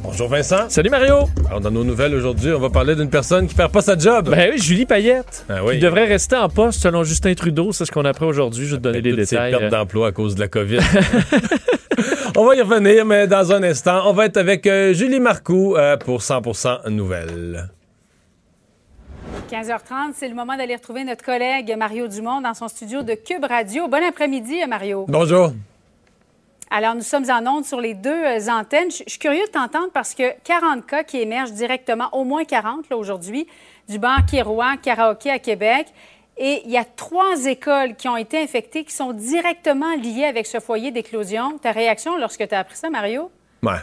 Bonjour Vincent. Salut Mario. Alors, dans nos nouvelles aujourd'hui, on va parler d'une personne qui perd pas sa job. Ben oui, Julie Payette. Ah oui. Qui devrait rester en poste selon Justin Trudeau. C'est ce qu'on apprend aujourd'hui. Je vais te donner les Toutes ces détails. pertes d'emploi à cause de la COVID. on va y revenir, mais dans un instant, on va être avec euh, Julie Marcoux euh, pour 100% Nouvelles. 15h30, c'est le moment d'aller retrouver notre collègue Mario Dumont dans son studio de Cube Radio. Bon après-midi, Mario. Bonjour. Alors, nous sommes en onde sur les deux euh, antennes. Je suis curieux de t'entendre parce que 40 cas qui émergent directement, au moins 40 là, aujourd'hui, du bar Kirois Karaoké à Québec. Et il y a trois écoles qui ont été infectées qui sont directement liées avec ce foyer d'éclosion. Ta réaction lorsque tu as appris ça, Mario? Ouais.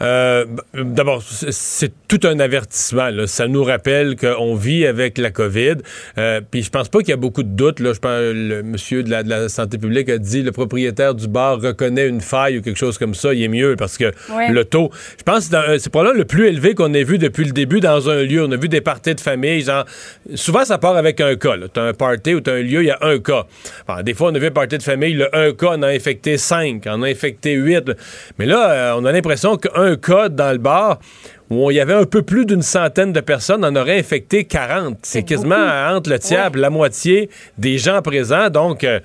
Euh, D'abord, c'est- tout un avertissement. là. Ça nous rappelle qu'on vit avec la COVID. Euh, Puis je pense pas qu'il y a beaucoup de doutes. Là. Je pense le monsieur de la, de la santé publique a dit le propriétaire du bar reconnaît une faille ou quelque chose comme ça. Il est mieux parce que Ouais. le taux, je pense que c'est dans- c'est probablement le plus élevé qu'on ait vu depuis le début dans un lieu. On a vu des parties de famille. Genre, souvent, ça part avec un cas. Tu as un party ou tu as un lieu, il y a un cas. Des fois, on a vu un party de famille, le un cas en a infecté cinq, en a infecté huit. Mais là, euh, on a l'impression qu'un cas dans le bar où il y avait un peu plus d'une centaine de personnes, en aurait infecté 40. C'est quasiment beaucoup. entre le tiers et la moitié des gens présents. Donc, euh,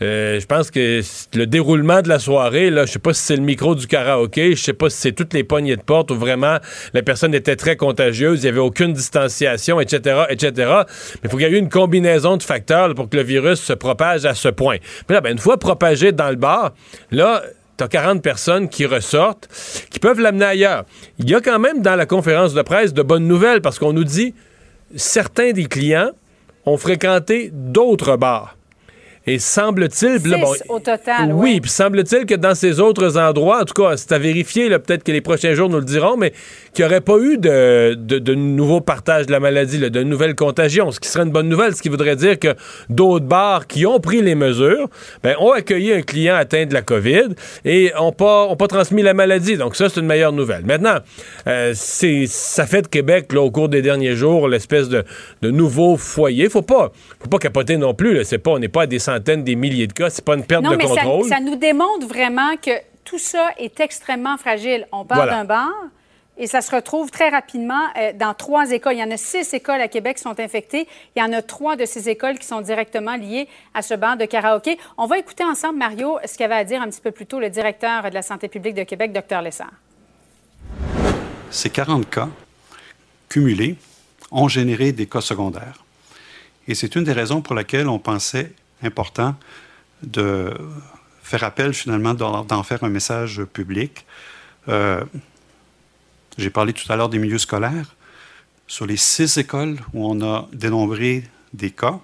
euh, je pense que le déroulement de la soirée, là, je sais pas si c'est le micro du karaoké, je sais pas si c'est toutes les poignées de porte ou vraiment la personne était très contagieuse, il n'y avait aucune distanciation, etc., etc. Mais il faut qu'il y ait eu une combinaison de facteurs là, pour que le virus se propage à ce point. Puis là, ben, une fois propagé dans le bar, là, T'as 40 personnes qui ressortent, qui peuvent l'amener ailleurs. Il y a quand même dans la conférence de presse de bonnes nouvelles parce qu'on nous dit certains des clients ont fréquenté d'autres bars. Et semble-t-il. au total, Oui, ouais. puis semble-t-il que dans ces autres endroits, en tout cas, c'est à vérifier, peut-être que les prochains jours nous le diront, mais qu'il n'y aurait pas eu de, de, de nouveau partage de la maladie, là, de nouvelles contagions, ce qui serait une bonne nouvelle, ce qui voudrait dire que d'autres bars qui ont pris les mesures ben, ont accueilli un client atteint de la COVID et n'ont pas, ont pas transmis la maladie. Donc ça, c'est une meilleure nouvelle. Maintenant, euh, c'est, ça fait de Québec, là, au cours des derniers jours, l'espèce de, de nouveau foyer. Faut pas, faut pas capoter non plus. Là. Pas, on n'est pas à des centaines, des milliers de cas. C'est pas une perte Non, de mais contrôle. ça nous démontre vraiment que tout ça est extrêmement fragile. On parle Voilà. d'un bar et ça se retrouve très rapidement euh, dans trois écoles. Il y en a six écoles à Québec qui sont infectées. Il y en a trois de ces écoles qui sont directement liées à ce bar de karaoké. On va écouter ensemble, Mario, ce qu'avait à dire un petit peu plus tôt le directeur de la santé publique de Québec, Dr Lessard. Ces 40 cas cumulés ont généré des cas secondaires. Et c'est une des raisons pour laquelle on pensait important de faire appel finalement d'en faire un message public. Euh, J'ai parlé tout à l'heure des milieux scolaires. Sur les six écoles où on a dénombré des cas,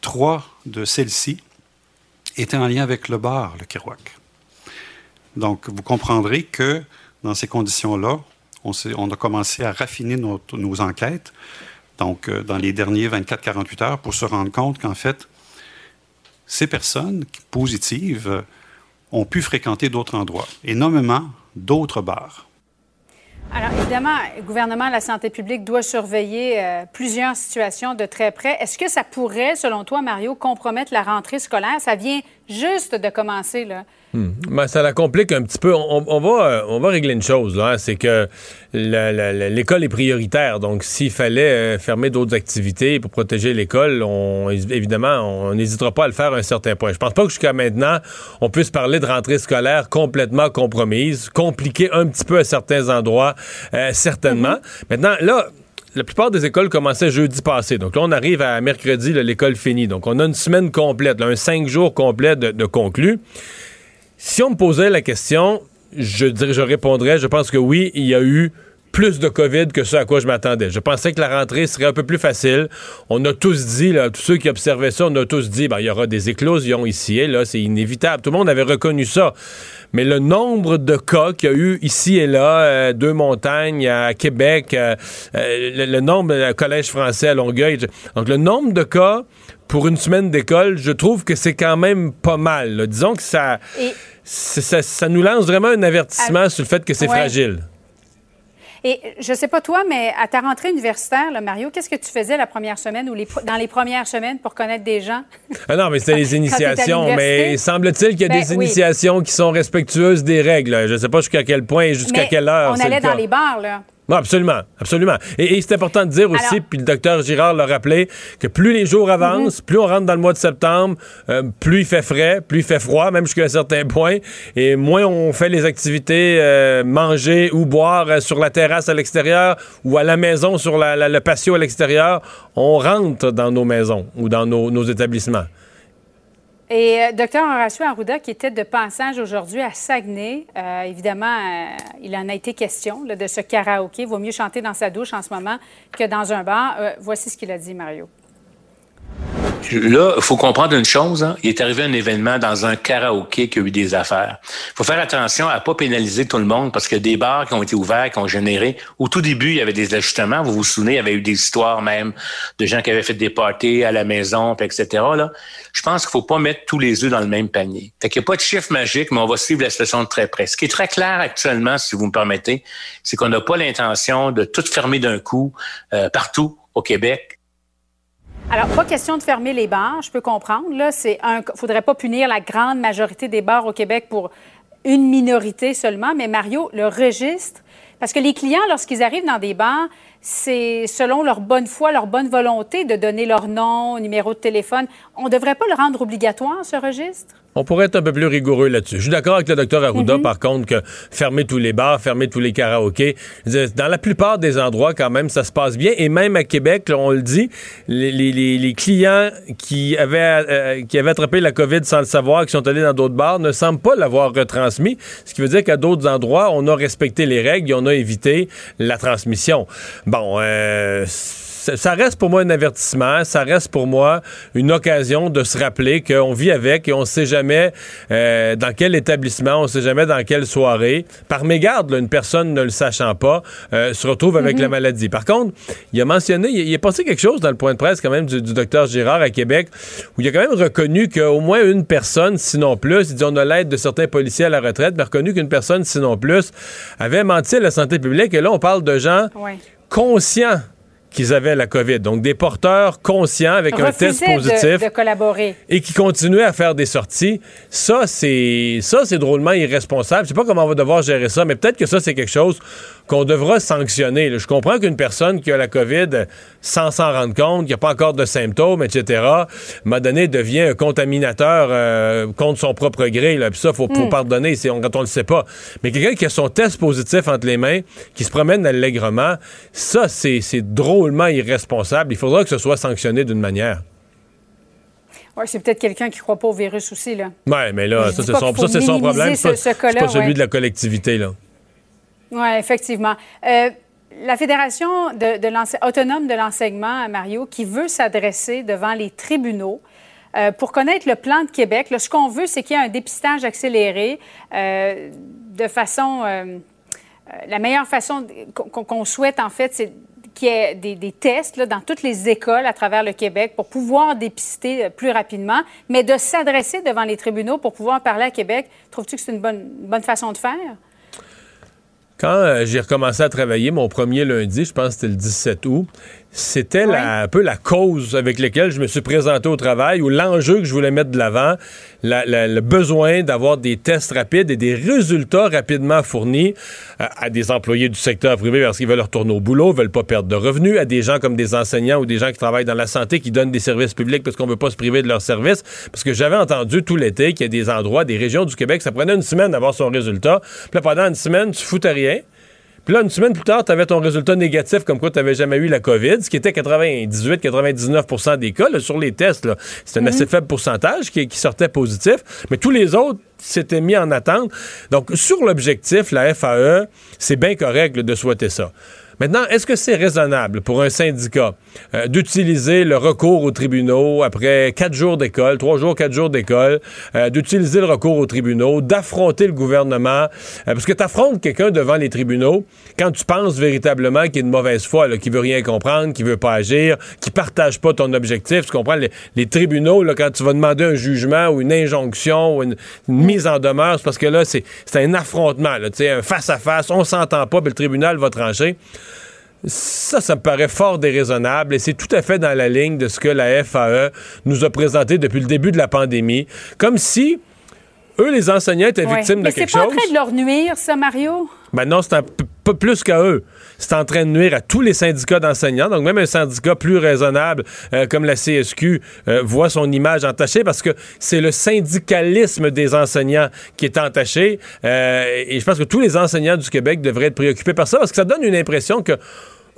trois de celles-ci étaient en lien avec le bar, le Kerouac. Donc, vous comprendrez que dans ces conditions-là, on, a commencé à raffiner nos, nos enquêtes, donc euh, dans les derniers 24-48 heures, pour se rendre compte qu'en fait, ces personnes positives ont pu fréquenter d'autres endroits, et nommément d'autres bars. Alors, évidemment, le gouvernement de la santé publique doit surveiller euh, plusieurs situations de très près. Est-ce que ça pourrait, selon toi, Mario, compromettre la rentrée scolaire? Ça vient juste de commencer, là. Hmm. Ben, ça la complique un petit peu. On, on va, euh, on va régler une chose, là, hein, c'est que l'école est prioritaire. Donc, s'il fallait euh, fermer d'autres activités pour protéger l'école, on, évidemment, on n'hésitera pas à le faire à un certain point. Je pense pas que jusqu'à maintenant, on puisse parler de rentrée scolaire complètement compromise, compliquée un petit peu à certains endroits, euh, certainement. Maintenant, là, la plupart des écoles commençaient jeudi passé. Donc là, on arrive à mercredi, l'école finie. Donc on a une semaine complète, un cinq jours complet de, de conclus. Si on me posait la question, je dirais, je répondrais, je pense que oui, il y a eu plus de COVID que ce à quoi je m'attendais. Je pensais que la rentrée serait un peu plus facile. On a tous dit, là, tous ceux qui observaient ça, on a tous dit, ben, il y aura des éclosions ici et là, c'est inévitable. Tout le monde avait reconnu ça. Mais le nombre de cas qu'il y a eu ici et là, euh, deux montagnes à Québec, euh, euh, le, le nombre, le collège français à Longueuil, je- donc le nombre de cas pour une semaine d'école, je trouve que c'est quand même pas mal. là. Disons que ça, Et- c'est- ça, ça nous lance vraiment un avertissement sur le fait que c'est Ouais. fragile. Et je sais pas toi, mais à ta rentrée universitaire, là, Mario, qu'est-ce que tu faisais la première semaine ou les, dans les premières semaines pour connaître des gens? Ah non, mais c'était les initiations. Mais semble-t-il qu'il y a Ben des oui. initiations qui sont respectueuses des règles. Je sais pas jusqu'à quel point et jusqu'à quelle heure. On allait le dans les bars, là. Absolument, absolument. Et, et c'est important de dire aussi, puis le docteur Girard l'a rappelé, que plus les jours avancent, plus on rentre dans le mois de septembre, euh, plus il fait frais, plus il fait froid, même jusqu'à un certain point, et moins on fait les activités euh, manger ou boire euh, sur la terrasse à l'extérieur ou à la maison sur la- la- le patio à l'extérieur, on rentre dans nos maisons ou dans nos, nos établissements. Et euh, docteur Horacio Arruda, qui était de passage aujourd'hui à Saguenay, euh, évidemment, euh, il en a été question de ce karaoké. Vaut mieux chanter dans sa douche en ce moment que dans un bar. Voici ce qu'il a dit, Mario. Là, il faut comprendre une chose. hein. Il est arrivé un événement dans un karaoké qui a eu des affaires. Il faut faire attention à pas pénaliser tout le monde parce que des bars qui ont été ouverts, qui ont généré. Au tout début, il y avait des ajustements. Vous vous souvenez, il y avait eu des histoires même de gens qui avaient fait des parties à la maison, etc. Là. Je pense qu'il faut pas mettre tous les œufs dans le même panier. Fait qu'il n'y a pas de chiffre magique, mais on va suivre la situation de très près. Ce qui est très clair actuellement, si vous me permettez, c'est qu'on n'a pas l'intention de tout fermer d'un coup euh, partout au Québec. Alors, pas question de fermer les bars, je peux comprendre. Là, c'est un. Faudrait pas punir la grande majorité des bars au Québec pour une minorité seulement. Mais Mario, le registre, parce que les clients, lorsqu'ils arrivent dans des bars, c'est selon leur bonne foi, leur bonne volonté de donner leur nom, numéro de téléphone. On ne devrait pas le rendre obligatoire, ce registre? On pourrait être un peu plus rigoureux là-dessus. Je suis d'accord avec le docteur Arruda, par contre, que fermer tous les bars, fermer tous les karaokés, dans la plupart des endroits, quand même, ça se passe bien. Et même à Québec, là, on le dit, les, les- les- les clients qui avaient, euh, qui avaient attrapé la COVID sans le savoir, qui sont allés dans d'autres bars, ne semblent pas l'avoir retransmis. Ce qui veut dire qu'à d'autres endroits, on a respecté les règles et on a évité la transmission. Bon, euh, ça reste pour moi un avertissement, ça reste pour moi une occasion de se rappeler qu'on vit avec et on ne sait jamais euh, dans quel établissement, on ne sait jamais dans quelle soirée. Par mégarde, là, une personne ne le sachant pas euh, se retrouve avec la maladie. Par contre, il a mentionné, il, il est passé quelque chose dans le point de presse quand même du, du docteur Girard à Québec où il a quand même reconnu qu'au moins une personne, sinon plus, il dit on a l'aide de certains policiers à la retraite, mais reconnu qu'une personne, sinon plus, avait menti à la santé publique. Et là, on parle de gens conscients qu'ils avaient la COVID. Donc, des porteurs conscients avec un test positif de, de collaborer. et qui continuaient à faire des sorties. Ça, c'est ça, c'est drôlement irresponsable. Je sais pas comment on va devoir gérer ça, mais peut-être que ça, c'est quelque chose qu'on devra sanctionner. Je comprends qu'une personne qui a la COVID sans s'en rendre compte, qui n'a pas encore de symptômes, etc., à un moment donné, devient un contaminateur euh, contre son propre gré. Là. Puis ça, faut, faut pardonner c'est- on- quand on le sait pas. Mais quelqu'un qui a son test positif entre les mains, qui se promène allègrement, ça, c'est c'est drôlement irresponsable. Il faudra que ce soit sanctionné d'une manière. Ouais, c'est peut-être quelqu'un qui ne croit pas au virus aussi, là. Ouais, mais là, ça, c'est son, ça, problème. C'est pas, ce- celui ouais. de la collectivité, là. Oui, effectivement. Euh, la Fédération de, de autonome de l'enseignement, Mario, qui veut s'adresser devant les tribunaux euh, pour connaître le plan de Québec. Là, ce qu'on veut, c'est qu'il y ait un dépistage accéléré euh, de façon... la meilleure façon qu'on souhaite, en fait, c'est qu'il y ait des, tests là, dans toutes les écoles à travers le Québec pour pouvoir dépister euh, plus rapidement, mais de s'adresser devant les tribunaux pour pouvoir parler à Québec. Trouves-tu que c'est une bonne, une bonne façon de faire? Quand euh, j'ai recommencé à travailler mon premier lundi, je pense que c'était le 17 août, c'était un peu la cause avec laquelle je me suis présenté au travail ou l'enjeu que je voulais mettre de l'avant, la- la- le besoin d'avoir des tests rapides et des résultats rapidement fournis euh, à des employés du secteur privé parce qu'ils veulent retourner au boulot, veulent pas perdre de revenus, à des gens comme des enseignants ou des gens qui travaillent dans la santé qui donnent des services publics parce qu'on veut pas se priver de leurs services. Parce que j'avais entendu tout l'été qu'il y a des endroits, des régions du Québec, ça prenait une semaine d'avoir son résultat. Puis là, pendant une semaine, tu foutais rien. Puis là, une semaine plus tard, tu avais ton résultat négatif comme quoi tu n'avais jamais eu la COVID, ce qui était 98-99% des cas là, sur les tests. C'est un assez faible pourcentage qui, qui sortait positif, mais tous les autres s'étaient mis en attente. Donc, sur l'objectif, la FAE, c'est bien correct là, de souhaiter ça. Maintenant, est-ce que c'est raisonnable pour un syndicat euh, d'utiliser le recours aux tribunaux après quatre jours d'école, trois jours, quatre jours d'école, euh, d'utiliser le recours aux tribunaux, d'affronter le gouvernement? Euh, parce que tu affrontes quelqu'un devant les tribunaux quand tu penses véritablement qu'il est de mauvaise foi, là, qu'il veut rien comprendre, qu'il veut pas agir, qu'il partage pas ton objectif. Tu comprends? Les, les tribunaux, là, quand tu vas demander un jugement ou une injonction ou une, une mise en demeure, c'est parce que là, c'est un affrontement, là, un face-à-face, on s'entend pas, puis le tribunal va trancher. Ça, ça me paraît fort déraisonnable et c'est tout à fait dans la ligne de ce que la FAE nous a présenté depuis le début de la pandémie. Comme si eux, les enseignants, étaient Ouais. victimes Mais de quelque c'est pas chose. en train de leur nuire, ça, Mario? Ben non, c'est un plus qu'à eux. C'est en train de nuire à tous les syndicats d'enseignants. Donc, même un syndicat plus raisonnable euh, comme la CSQ euh, voit son image entachée parce que c'est le syndicalisme des enseignants qui est entaché. Euh, et je pense que tous les enseignants du Québec devraient être préoccupés par ça parce que ça donne une impression que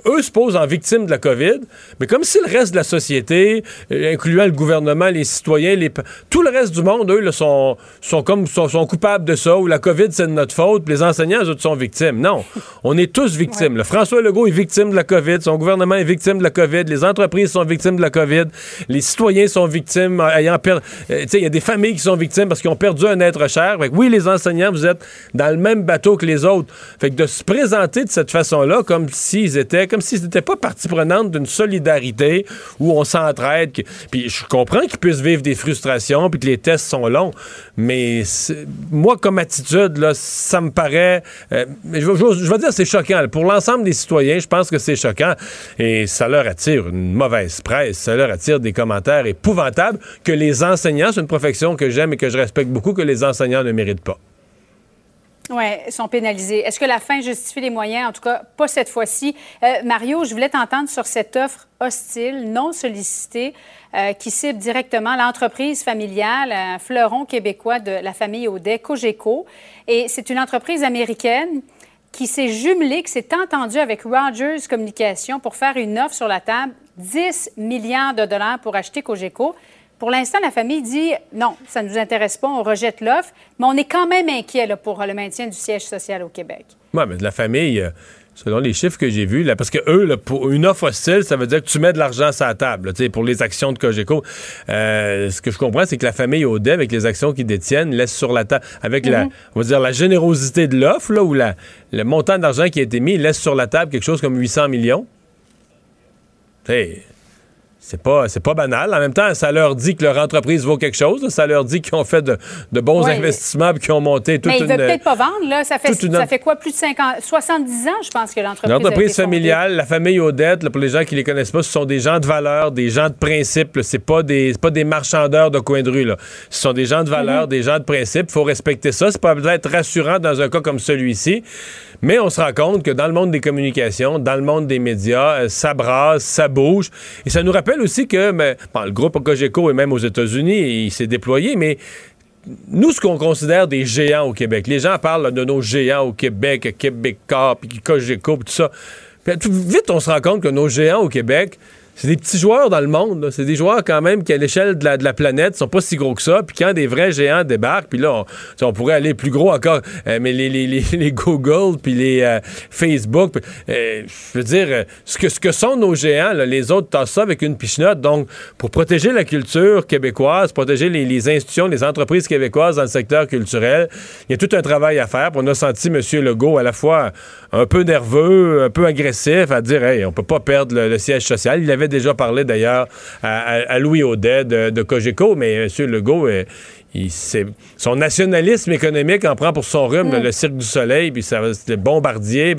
eux se posent en victimes de la COVID, mais comme si le reste de la société, euh, incluant le gouvernement, les citoyens, les, tout le reste du monde, eux, là, sont, sont comme sont, sont coupables de ça, ou la COVID, c'est de notre faute, puis les enseignants, eux autres, sont victimes. Non, on est tous victimes. François Legault est victime de la COVID, son gouvernement est victime de la COVID, les entreprises sont victimes de la COVID, les citoyens sont victimes, euh, ayant perdu... sais, il y a des familles qui sont victimes parce qu'ils ont perdu un être cher. Fait que oui, les enseignants, vous êtes dans le même bateau que les autres. Fait que de se présenter de cette façon-là, comme s'ils étaient, comme s'ils n'étaient pas partie prenante d'une solidarité où on s'entraide. Puis je comprends qu'ils puissent vivre des frustrations puis que les tests sont longs, mais moi, comme attitude, là, ça me paraît. euh, je, vais- dire c'est choquant. Pour l'ensemble des citoyens, je pense que c'est choquant et ça leur attire une mauvaise presse, ça leur attire des commentaires épouvantables que les enseignants, c'est une profession que j'aime et que je respecte beaucoup, que les enseignants ne méritent pas. Sont pénalisés. Est-ce que la fin justifie les moyens? En tout cas, pas cette fois-ci. Euh, Mario, je voulais t'entendre sur cette offre hostile, non sollicitée, euh, qui cible directement l'entreprise familiale, un fleuron québécois de la famille Audet, Cogeco. Et c'est une entreprise américaine qui s'est jumelée, qui s'est entendue avec Rogers Communication pour faire une offre sur la table, 10 milliards de dollars pour acheter Cogeco. Pour l'instant, la famille dit non, ça ne nous intéresse pas, on rejette l'offre, mais on est quand même inquiet là, pour le maintien du siège social au Québec. Ouais, mais de la famille, euh, selon les chiffres que j'ai vus, là, parce que eux, là, pour une offre hostile, ça veut dire que tu mets de l'argent sur la table, là, pour les actions de Cogeco. Euh, ce que je comprends, c'est que la famille Audet, avec les actions qu'ils détiennent, laisse sur la table, avec la, on va dire, la générosité de l'offre, là, ou la, le montant d'argent qui a été mis, laisse sur la table quelque chose comme 800 millions. C'est pas, c'est pas banal. En même temps, ça leur dit que leur entreprise vaut quelque chose. Ça leur dit qu'ils ont fait de, de bons Ouais. investissements et qu'ils ont monté toute mais ils une... ne veulent peut-être pas vendre, là. Ça fait, toute une- ça fait quoi, plus de 50, 70 ans, je pense, que l'entreprise. L'entreprise familiale, la famille Odette, là, pour les gens qui les connaissent pas, ce sont des gens de valeur, des gens de principe. C'est pas des pas des marchandeurs de coin de rue. Là. Ce sont des gens de valeur, des gens de principe. faut respecter ça. C'est pas peut-être rassurant dans un cas comme celui-ci, mais on se rend compte que dans le monde des communications, dans le monde des médias, euh, ça brasse, ça bouge. Et ça nous rappelle aussi que bon, le groupe Cogeco est même aux États-Unis, il s'est déployé, mais nous, ce qu'on considère des géants au Québec, les gens parlent de nos géants au Québec, Québécois, puis Cogeco, tout ça. Puis, vite, on se rend compte que nos géants au Québec, c'est des petits joueurs dans le monde. C'est des joueurs quand même qui, à l'échelle de la, de la planète, sont pas si gros que ça. Puis quand des vrais géants débarquent, puis là, on, pourrait aller plus gros encore. Euh, mais les, Google, puis les euh, Facebook, euh, je veux dire, ce que, sont nos géants, les autres tassent ça avec une pichenote. Donc, pour protéger la culture québécoise, protéger les, institutions, les entreprises québécoises dans le secteur culturel, il y a tout un travail à faire. On a senti M. Legault à la fois un peu nerveux, un peu agressif, à dire, hey, on peut pas perdre le, siège social. Déjà parlé d'ailleurs à, à- à Louis Audet de, de Cogeco, mais M. Legault, euh, il, son nationalisme économique en prend pour son rhume, Mm. le Cirque du Soleil, puis ça va- c'était bombardier.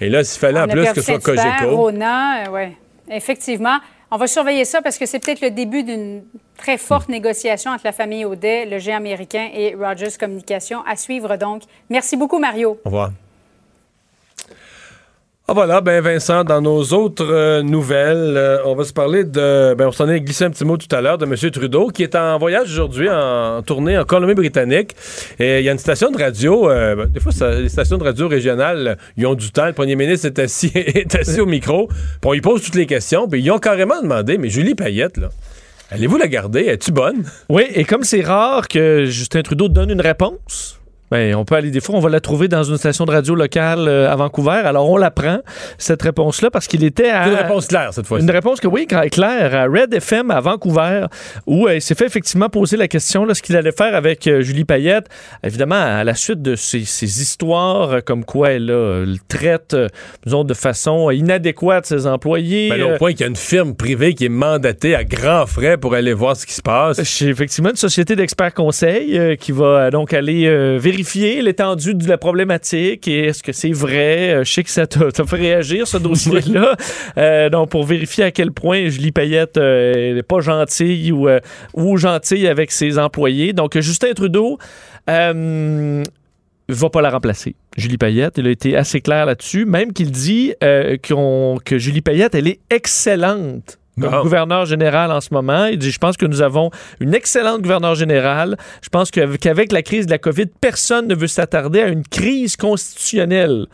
Et là, s'il fallait On en plus que ce soit Cogeco. Rona, oui, effectivement. On va surveiller ça parce que c'est peut-être le début d'une très Hmm. forte négociation entre la famille Audet, le géant américain et Rogers Communication. À suivre donc. Merci beaucoup, Mario. Au revoir. Ah voilà, ben Vincent, dans nos autres euh, nouvelles, euh, on va se parler de, ben on s'en est glissé un petit mot tout à l'heure, de M. Trudeau, qui est en voyage aujourd'hui, en tournée en Colombie-Britannique. Et il y a une station de radio, euh, ben, des fois, les stations de radio régionales, ils ont du temps. Le premier ministre est assis, est assis au micro, puis on lui pose toutes les questions, puis ils ont carrément demandé, mais Julie Payette, là, allez-vous la garder? Es-tu bonne? Oui, et comme c'est rare que Justin Trudeau donne une réponse, ben, on peut aller des fois, on va la trouver dans une station de radio locale euh, à Vancouver. Alors on la prend cette réponse-là parce qu'il était à C'est une réponse claire cette fois-ci. Une réponse que oui, claire, à Red FM à Vancouver, où euh, il s'est fait effectivement poser la question là, ce qu'il allait faire avec euh, Julie Payette. Évidemment, à la suite de ces, ces histoires euh, comme quoi elle le traite, disons, de façon inadéquate ses employés. Ben là, au point qu'il y a une firme privée qui est mandatée à grands frais pour aller voir ce qui se passe. chez effectivement une société d'experts conseils qui va donc aller euh, vérifier l'étendue de la problématique et est-ce que c'est vrai? Euh, je sais que ça t'a fait réagir, ce dossier-là. Euh, donc, pour vérifier à quel point Julie Payette euh, n'est pas gentille ou, euh, ou gentille avec ses employés. Donc, euh, Justin Trudeau euh, va pas la remplacer. Julie Payette, il a été assez clair là-dessus, même qu'il dit euh, que Julie Payette, elle est excellente comme Ah. gouverneur général en ce moment. Il dit, je pense que nous avons une excellente gouverneure générale. Je pense qu'avec la crise de la COVID, personne ne veut s'attarder à une crise constitutionnelle.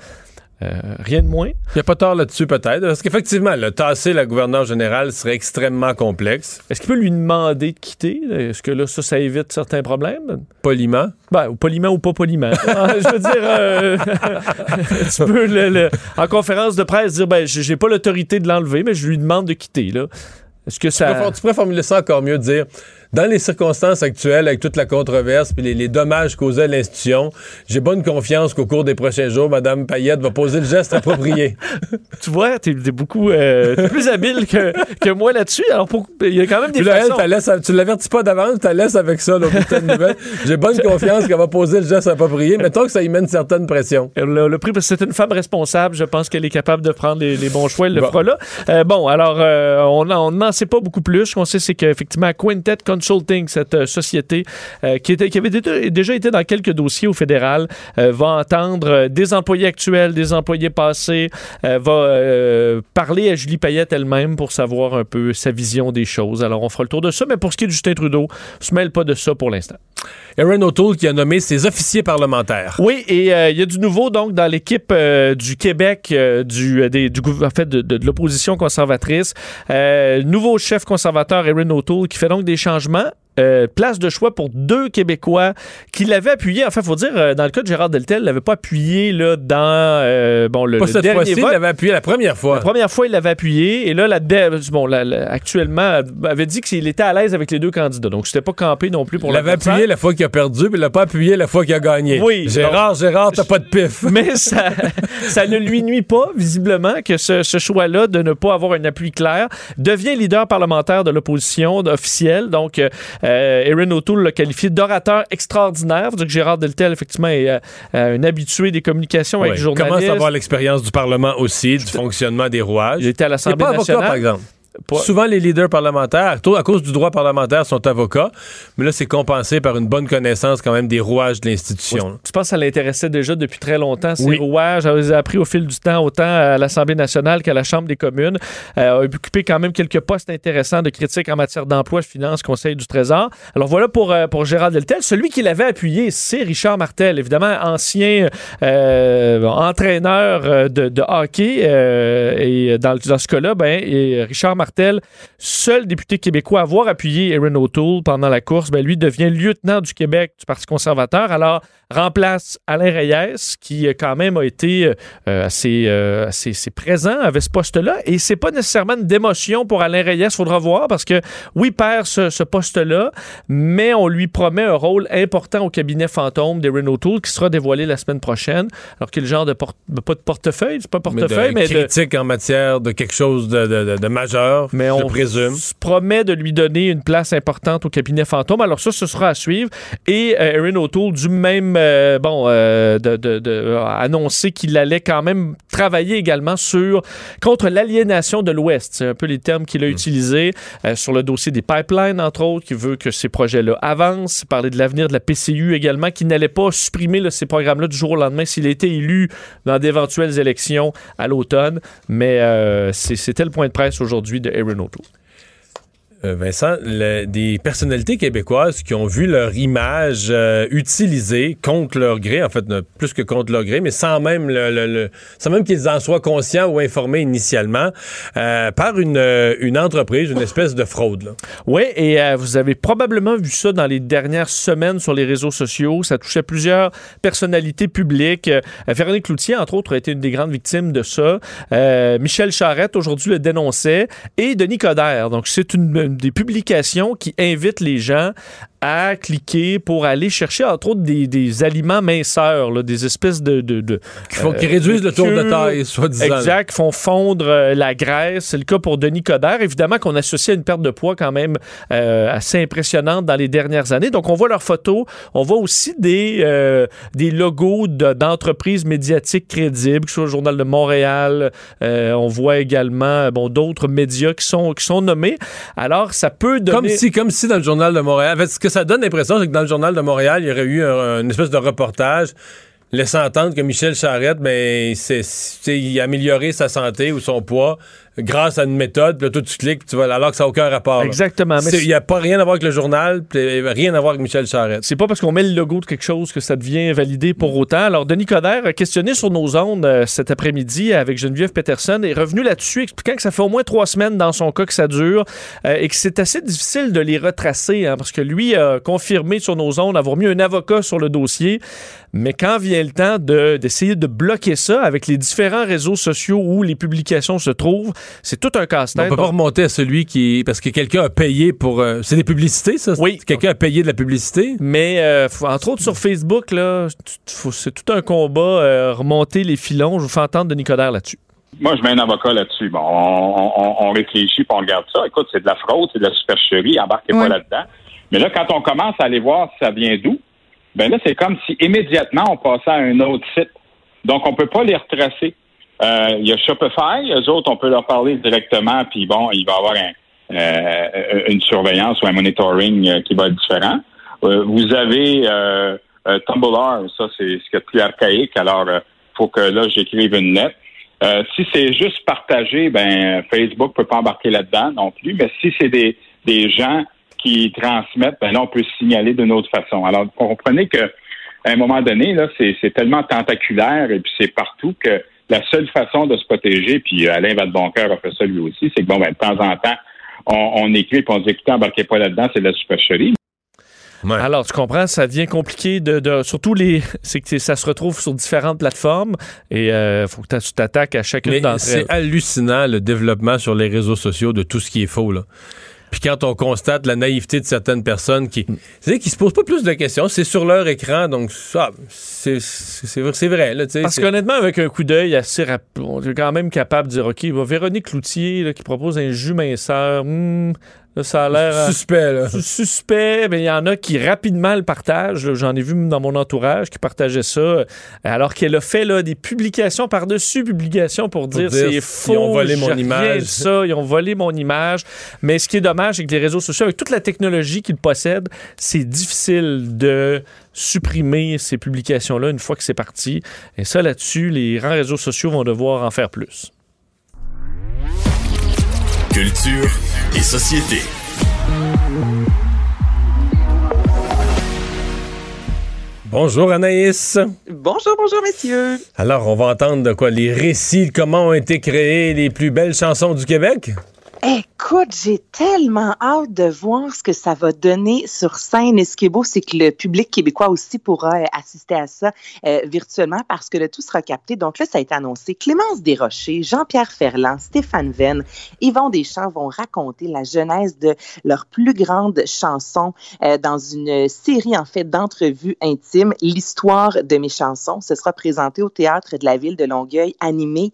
Euh, rien de moins. Il n'y a pas tort là-dessus, peut-être. Parce qu'effectivement, le tasser la gouverneure générale serait extrêmement complexe. Est-ce qu'il peut lui demander de quitter? Est-ce que là, ça, ça évite certains problèmes? Poliment. Ben, ou poliment ou pas poliment. Ah, je veux dire, euh, tu peux, le- le- en conférence de presse, dire, ben, j'ai pas l'autorité de l'enlever, mais je lui demande de quitter, là. Est-ce que Tu ça... pourrais- Tu pourrais formuler ça encore mieux, dire, dans les circonstances actuelles, avec toute la controverse puis les, les dommages causés à l'institution, j'ai bonne confiance qu'au cours des prochains jours, Mme Payette va poser le geste approprié. Tu vois, t'es t'es beaucoup euh, plus habile que, que moi là-dessus. Alors, il y a quand même des là, elle, façons... laisse- tu l'avertis pas d'avance, tu la laisses avec ça, là. J'ai bonne confiance qu'elle va poser le geste approprié. Mettons que ça y met une certaine pression. Le, le prix, parce que c'est une femme responsable, je pense qu'elle est capable de prendre les, les bons choix, elle le Bon. fera là. Euh, bon, alors, euh, on n'en sait pas beaucoup plus. Ce qu'on sait, c'est qu'effectivement, Quintet Consulting, cette euh, société euh, qui, était, qui avait déjà, été dans quelques dossiers au fédéral, euh, va entendre des employés actuels, des employés passés, va parler à Julie Payette elle-même pour savoir un peu sa vision des choses. Alors, on fera le tour de ça, mais pour ce qui est de Justin Trudeau, on se mêle pas de ça pour l'instant. Erin O'Toole qui a nommé ses officiers parlementaires. Oui, et euh, il y a du nouveau donc dans l'équipe euh, du Québec, euh, du, des- du en fait, de, de- de l'opposition conservatrice. Nouveau chef conservateur, Erin O'Toole, qui fait donc des changements. changement Euh, place de choix pour deux Québécois qui l'avaient appuyé. En fait, il faut dire, euh, dans le cas de Gérard Deltel, il l'avait pas appuyé là, dans euh, bon, le, Pas le cette dernier fois-ci, il l'avait appuyé la première fois. La première fois, il l'avait appuyé. Et là, la, bon, la- la- actuellement, il avait dit qu'il était à l'aise avec les deux candidats. Donc, c'était pas campé non plus pour Il l'avait appuyé la fois qu'il a perdu, puis il l'a pas appuyé la fois qu'il a gagné. Oui, Gérard, Gérard, t'as pas de pif. Mais ça, ça ne lui nuit pas, visiblement, que ce, ce choix-là de ne pas avoir un appui clair devient leader parlementaire de l'opposition officielle. Donc, euh, Erin O'Toole l'a qualifié d'orateur extraordinaire. Faut dire que Gérard Deltel, effectivement, est euh, euh, un habitué des communications avec les il commence journalistes. à avoir l'expérience du Parlement aussi, du fonctionnement des rouages. Il était à l'Assemblée pas avocat, nationale. par exemple. Souvent, les leaders parlementaires, à cause- à cause du droit parlementaire, sont avocats, mais là, c'est compensé par une bonne connaissance quand même des rouages de l'institution. Je pense que ça l'intéressait déjà depuis très longtemps, ces Oui. rouages? Elle les a appris au fil du temps, autant à l'Assemblée nationale qu'à la Chambre des communes. Euh, a occupé quand même quelques postes intéressants de critique en matière d'emploi, de finances, Conseil du Trésor. Alors voilà pour, euh, pour Gérard Deltel. Celui qui l'avait appuyé, c'est Richard Martel, évidemment ancien euh, entraîneur de, de hockey. euh, et dans, dans ce cas-là, ben, et Richard Martel, seul député québécois à avoir appuyé Erin O'Toole pendant la course, ben, lui devient lieutenant du Québec du Parti conservateur. Alors, remplace Alain Reyes, qui euh, quand même a été euh, assez, euh, assez, assez présent avec ce poste-là. Et c'est pas nécessairement une démotion pour Alain Reyes, faudra voir, parce que oui, il perd ce, ce poste-là, mais on lui promet un rôle important au cabinet fantôme d'Erin O'Toole qui sera dévoilé la semaine prochaine. Alors, quel genre de porte, pas de portefeuille, c'est pas Mais portefeuille, de mais, de, critique en matière de quelque chose de, de- de- de majeur, Mais je on présume. se promet de lui donner une place importante au cabinet fantôme. Alors ça, ce sera à suivre. Et Erin O'Toole, du même, euh, bon, euh, de, de- de- a annoncé qu'il allait quand même travailler également sur contre l'aliénation de l'Ouest. C'est un peu les termes qu'il a utilisés euh, sur le dossier des pipelines, entre autres, qui veut que ces projets-là avancent. Parler de l'avenir de la PCU également, qui n'allait pas supprimer là, ces programmes-là du jour au lendemain s'il était élu dans d'éventuelles élections à l'automne. Mais euh, c'était le point de presse aujourd'hui de Erin O'Toole. Euh, Vincent, des personnalités québécoises qui ont vu leur image euh, utilisée contre leur gré, en fait, plus que contre leur gré, mais sans même sans même qu'ils en soient conscients ou informés initialement, euh, par une, entreprise, une espèce de fraude. Oui, et vous avez probablement vu ça dans les dernières semaines sur les réseaux sociaux. Ça touchait plusieurs personnalités publiques. Véronique Cloutier, entre autres, a été une des grandes victimes de ça. Michel Charette, aujourd'hui, le dénonçait. Et Denis Coderre. Donc, c'est une des publications qui invitent les gens à cliquer pour aller chercher, entre autres, des, des aliments minceurs, là, des espèces de... de, de Qui, font, qui euh, réduisent le tour de taille, soi-disant. Exact, font fondre euh, la graisse. C'est le cas pour Denis Coderre. Évidemment qu'on associe à une perte de poids quand même euh, assez impressionnante dans les dernières années. Donc, on voit leurs photos. On voit aussi des, des logos de- d'entreprises médiatiques crédibles, que ce soit le Journal de Montréal. On voit également bon, d'autres médias qui sont, qui sont nommés. Alors, ça peut donner... Comme si, comme si dans le journal de Montréal, en fait, ce que ça donne l'impression, c'est que dans le journal de Montréal, il y aurait eu un- une espèce de reportage laissant entendre que Michel Charette, ben, c'est, c'est- il a amélioré sa santé ou son poids grâce à une méthode, puis là, toi, tu cliques, puis tu vas, alors que ça n'a aucun rapport. là. Exactement. Il n'y a pas rien à voir avec le journal, puis rien à voir avec Michel Charette. C'est pas parce qu'on met le logo de quelque chose que ça devient validé pour autant. Alors, Denis Coderre, questionné sur nos ondes euh, cet après-midi avec Geneviève Peterson, est revenu là-dessus, expliquant que ça fait au moins trois semaines dans son cas que ça dure euh, et que c'est assez difficile de les retracer hein, parce que lui a confirmé sur nos ondes avoir mis un avocat sur le dossier. Mais quand vient le temps de- d'essayer de, bloquer ça avec les différents réseaux sociaux où les publications se trouvent, c'est tout un On casse-tête. peut pas remonter à celui qui. Parce que quelqu'un a payé pour. euh, c'est des publicités, ça? Oui. Quelqu'un a payé de la publicité? Mais euh, faut- entre autres sur Facebook, là, c'est tout un combat, euh, remonter les filons. Je vous fais entendre de Nicodère là-dessus. Moi, je mets un avocat là-dessus. Bon, on, on- on réfléchit puis on regarde ça. Écoute, c'est de la fraude, c'est de la supercherie, embarquez pas Ouais. là-dedans. Mais là, quand on commence à aller voir si ça vient d'où, ben là, c'est comme si immédiatement on passait à un autre site. Donc, on peut pas les retracer. Euh, Il y a Shopify, eux autres, on peut leur parler directement, puis bon, il va y avoir un- euh, une surveillance ou un monitoring euh, qui va être différent. Euh, vous avez Tumblr, ça c'est ce qui est plus archaïque, alors faut que là j'écrive une lettre. Si c'est juste partagé, ben Facebook peut pas embarquer là-dedans non plus. Mais si c'est des, des gens qui transmettent, ben là on peut signaler d'une autre façon. Alors vous comprenez que à un moment donné là, c'est c'est tellement tentaculaire et puis c'est partout que la seule façon de se protéger, puis Alain Vadeboncoeur a fait ça lui aussi, c'est que bon ben de temps en temps on, on écrit puis on dit écoutez embarquez pas là-dedans, c'est de la supercherie. Ouais. Alors, tu comprends, ça devient compliqué de, de- surtout les, c'est que ça se retrouve sur différentes plateformes et il faut que tu t'attaques à chacune d'entre elles. c'est hallucinant le développement sur les réseaux sociaux de tout ce qui est faux là. Puis quand on constate la naïveté de certaines personnes qui, c'est qui se posent pas plus de questions, c'est sur leur écran, donc ça, c'est vrai, là. Parce qu'honnêtement, avec un coup d'œil assez rapide, on est quand même capable de dire, OK, bah, Véronique Cloutier là, qui propose un jus minceur, hmm, là, ça a l'air... euh, suspect là. su- suspect, mais il y en a qui rapidement le partagent. J'en ai vu dans mon entourage qui partageaient ça, alors qu'elle a fait là, des publications par-dessus publications pour, dire, dire, c'est ils faux, ont volé mon image. ça, ils ont volé mon image. Mais ce qui est dommage, c'est que les réseaux sociaux, avec toute la technologie qu'ils possèdent, c'est difficile de supprimer ces publications-là une fois que c'est parti. Et ça, là-dessus, les grands réseaux sociaux vont devoir en faire plus. Culture et société. Bonjour Anaïs. Bonjour, bonjour, messieurs. Alors, on va entendre de quoi? Les récits de comment ont été créées les plus belles chansons du Québec? Écoute, j'ai tellement hâte de voir ce que ça va donner sur scène. Et ce qui est beau, c'est que le public québécois aussi pourra euh, assister à ça euh, virtuellement parce que le tout sera capté. Donc là, ça a été annoncé. Clémence Desrochers, Jean-Pierre Ferland, Stéphane Venn, Yvon Deschamps vont raconter la genèse de leur plus grande chanson euh, dans une série, en fait, d'entrevues intimes, l'histoire de mes chansons. Ce sera présenté au Théâtre de la Ville de Longueuil, animé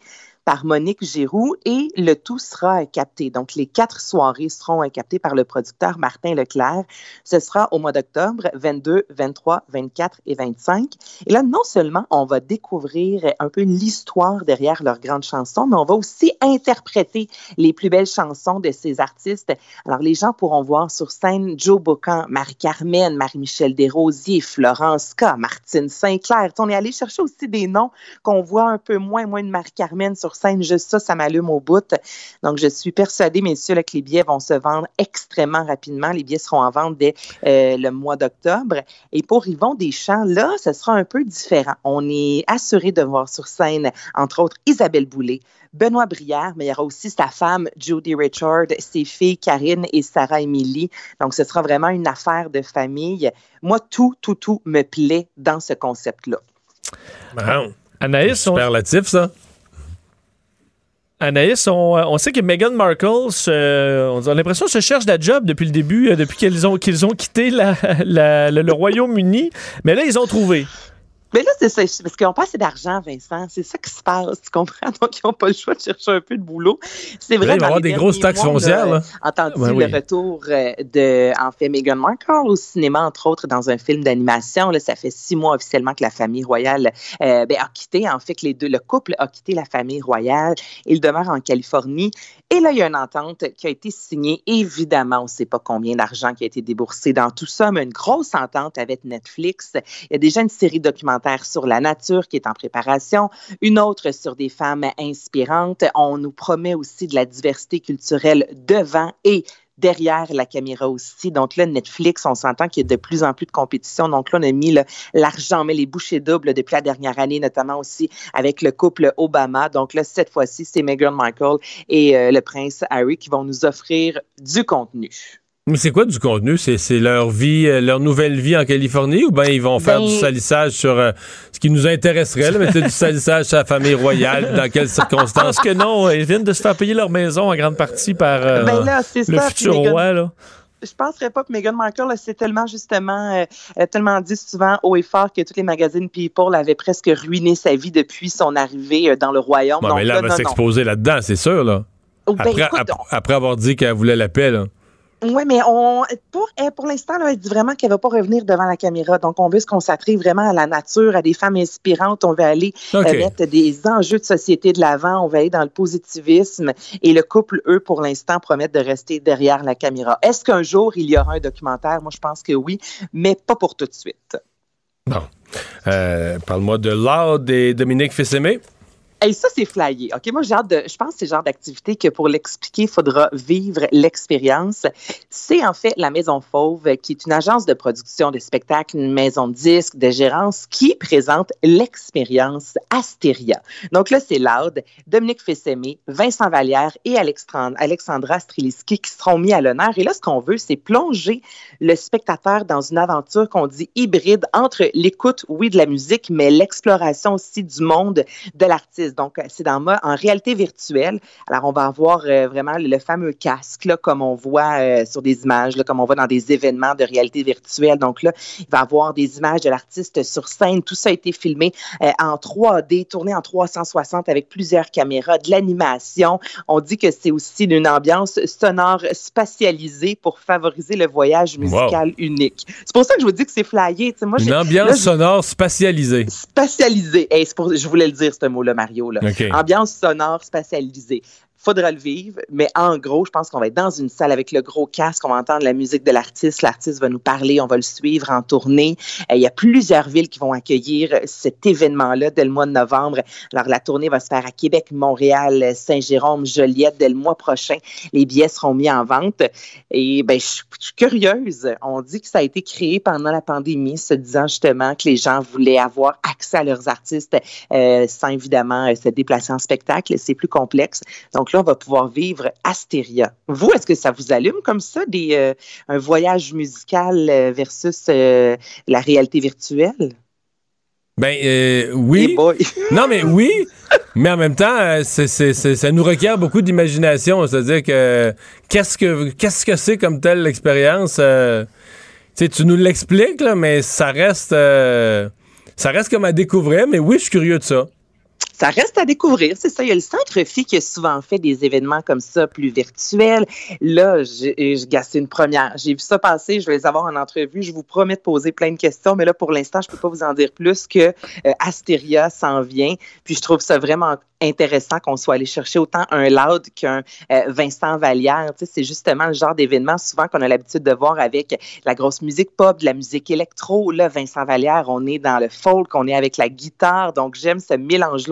par Monique Giroux et le tout sera capté. Donc, les quatre soirées seront captées par le producteur Martin Leclerc. Ce sera au mois d'octobre, 22, 23, 24 et 25. Et là, non seulement on va découvrir un peu l'histoire derrière leurs grandes chansons, mais on va aussi interpréter les plus belles chansons de ces artistes. Alors, les gens pourront voir sur scène Joe Bocan, Marie-Carmen, Marie-Michel Desrosiers, Florence K, Martine Sinclair. On est allé chercher aussi des noms qu'on voit un peu moins, moins de Marie-Carmen sur scène. Juste ça, ça m'allume au bout. Donc, je suis persuadée, messieurs, là, que les billets vont se vendre extrêmement rapidement. Les billets seront en vente dès euh, le mois d'octobre. Et pour Yvon Deschamps, là, ce sera un peu différent. On est assuré de voir sur scène, entre autres, Isabelle Boulay, Benoît Brière, mais il y aura aussi sa femme, Judy Richard, ses filles, Karine et Sarah Emily. Donc, ce sera vraiment une affaire de famille. Moi, tout, tout, tout me plaît dans ce concept-là. Bon. Anaïs, on- Superlatif, ça. Anaïs, on, on sait que Meghan Markle, se- on a l'impression, se cherche la job depuis le début, euh, depuis qu'ils ont, qu'ils ont quitté la- la- le, le Royaume-Uni. Mais là, ils ont trouvé. Mais là, c'est ça, parce qu'ils n'ont pas assez d'argent, Vincent. C'est ça qui se passe, tu comprends? Donc, ils n'ont pas le choix de chercher un peu de boulot. C'est vrai. il va y avoir des grosses taxes mois, foncières, là. Entendu oui. le retour euh, de, en fait, Meghan Markle au cinéma, entre autres, dans un film d'animation. Là, ça fait six mois officiellement que la famille royale euh, ben, a quitté, en fait, que les deux, le couple a quitté la famille royale. Il demeure en Californie. Et là, il y a une entente qui a été signée. Évidemment, on ne sait pas combien d'argent qui a été déboursé dans tout ça, mais une grosse entente avec Netflix. Il y a déjà une série documentaire sur la nature qui est en préparation, une autre sur des femmes inspirantes. On nous promet aussi de la diversité culturelle devant et derrière la caméra aussi. Donc là, Netflix, on s'entend qu'il y a de plus en plus de compétition. Donc là, on a mis l'argent, met les bouchées doubles depuis la dernière année, notamment aussi avec le couple Obama. Donc là, cette fois-ci, c'est Meghan Markle et euh, le prince Harry qui vont nous offrir du contenu. Mais c'est quoi du contenu? C'est leur vie, euh, leur nouvelle vie en Californie ou bien ils vont faire Ben- du salissage sur euh, ce qui nous intéresserait, là, mais c'est du salissage sur la famille royale, dans quelles circonstances? que non. Ils viennent de se faire payer leur maison en grande partie par euh, Ben là, le ça, futur Meghan- roi. Là. je penserais pas que Meghan Markle, c'est tellement justement, euh, elle a tellement dit souvent haut et fort que tous les magazines People avaient presque ruiné sa vie depuis son arrivée euh, dans le royaume. Bon, Donc mais là, là, elle va s'exposer là-dedans, c'est sûr, là. Oh, ben, Après, écoute, ap- après avoir dit qu'elle voulait la paix, là. Oui, mais on, pour, elle, pour l'instant, elle dit vraiment qu'elle ne va pas revenir devant la caméra. Donc, on veut se consacrer vraiment à la nature, à des femmes inspirantes. On veut aller euh, mettre des enjeux de société de l'avant. On va aller dans le positivisme. Et le couple, eux, pour l'instant, promettent de rester derrière la caméra. Est-ce qu'un jour, il y aura un documentaire? Moi, je pense que oui, mais pas pour tout de suite. Bon. Euh, Parle-moi de Loud et Dominique Fils-Aimé. Et ça, c'est flyé. OK, moi, j'ai hâte de. Je pense que c'est le genre d'activité que pour l'expliquer, il faudra vivre l'expérience. C'est en fait la Maison Fauve, qui est une agence de production de spectacles, une maison de disques, de gérance, qui présente l'expérience Astéria. Donc là, c'est Loud, Dominique Fessé-Aimé, Vincent Vallière et Alexandra, Streliski qui seront mis à l'honneur. Et là, ce qu'on veut, c'est plonger le spectateur dans une aventure qu'on dit hybride entre l'écoute, oui, de la musique, mais l'exploration aussi du monde de l'artiste. Donc, euh, c'est dans mo- en réalité virtuelle. Alors, on va avoir euh, vraiment le, fameux casque, là, comme on voit euh, sur des images, là, comme on voit dans des événements de réalité virtuelle. Donc là, il va avoir des images de l'artiste sur scène. Tout ça a été filmé euh, en 3D, tourné en 360 avec plusieurs caméras, de l'animation. On dit que c'est aussi une ambiance sonore spatialisée pour favoriser le voyage musical unique. C'est pour ça que je vous dis que c'est flyé. Moi, Une ambiance là, sonore spatialisée. spatialisé. Hey, c'est pour- je voulais le dire, ce mot-là, Mario. Là. Ambiance sonore spatialisée. Faudra le vivre, mais en gros, je pense qu'on va être dans une salle avec le gros casque, on va entendre la musique de l'artiste, l'artiste va nous parler, on va le suivre en tournée. Euh, il y a plusieurs villes qui vont accueillir cet événement-là dès le mois de novembre. Alors, la tournée va se faire à Québec, Montréal, Saint-Jérôme, Joliette dès le mois prochain. Les billets seront mis en vente. Et ben, je suis curieuse. On dit que ça a été créé pendant la pandémie, se disant justement que les gens voulaient avoir accès à leurs artistes euh, sans évidemment euh, se déplacer en spectacle. C'est plus complexe. Donc là, on va pouvoir vivre Astéria. Vous, est-ce que ça vous allume comme ça, des, euh, un voyage musical euh, versus euh, la réalité virtuelle? Ben euh, oui. Non, mais oui, mais en même temps, ça nous requiert beaucoup d'imagination. C'est-à-dire que qu'est-ce que qu'est-ce que c'est comme telle l'expérience? euh, tu nous l'expliques, mais ça reste euh, ça reste comme à découvrir. Mais oui, je suis curieux de ça. Ça reste à découvrir. C'est ça. Il y a le Centre Phi qui a souvent fait des événements comme ça, plus virtuels. Là, j'ai gassé une première. J'ai vu ça passer. Je vais les avoir en entrevue. Je vous promets de poser plein de questions, mais là, pour l'instant, je peux pas vous en dire plus que euh, Asteria s'en vient. Puis je trouve ça vraiment intéressant qu'on soit allé chercher autant un Loud qu'un euh, Vincent Vallière. Tu sais, c'est justement le genre d'événement souvent qu'on a l'habitude de voir avec la grosse musique pop, de la musique électro. Là, Vincent Vallière, on est dans le folk, on est avec la guitare. Donc, j'aime ce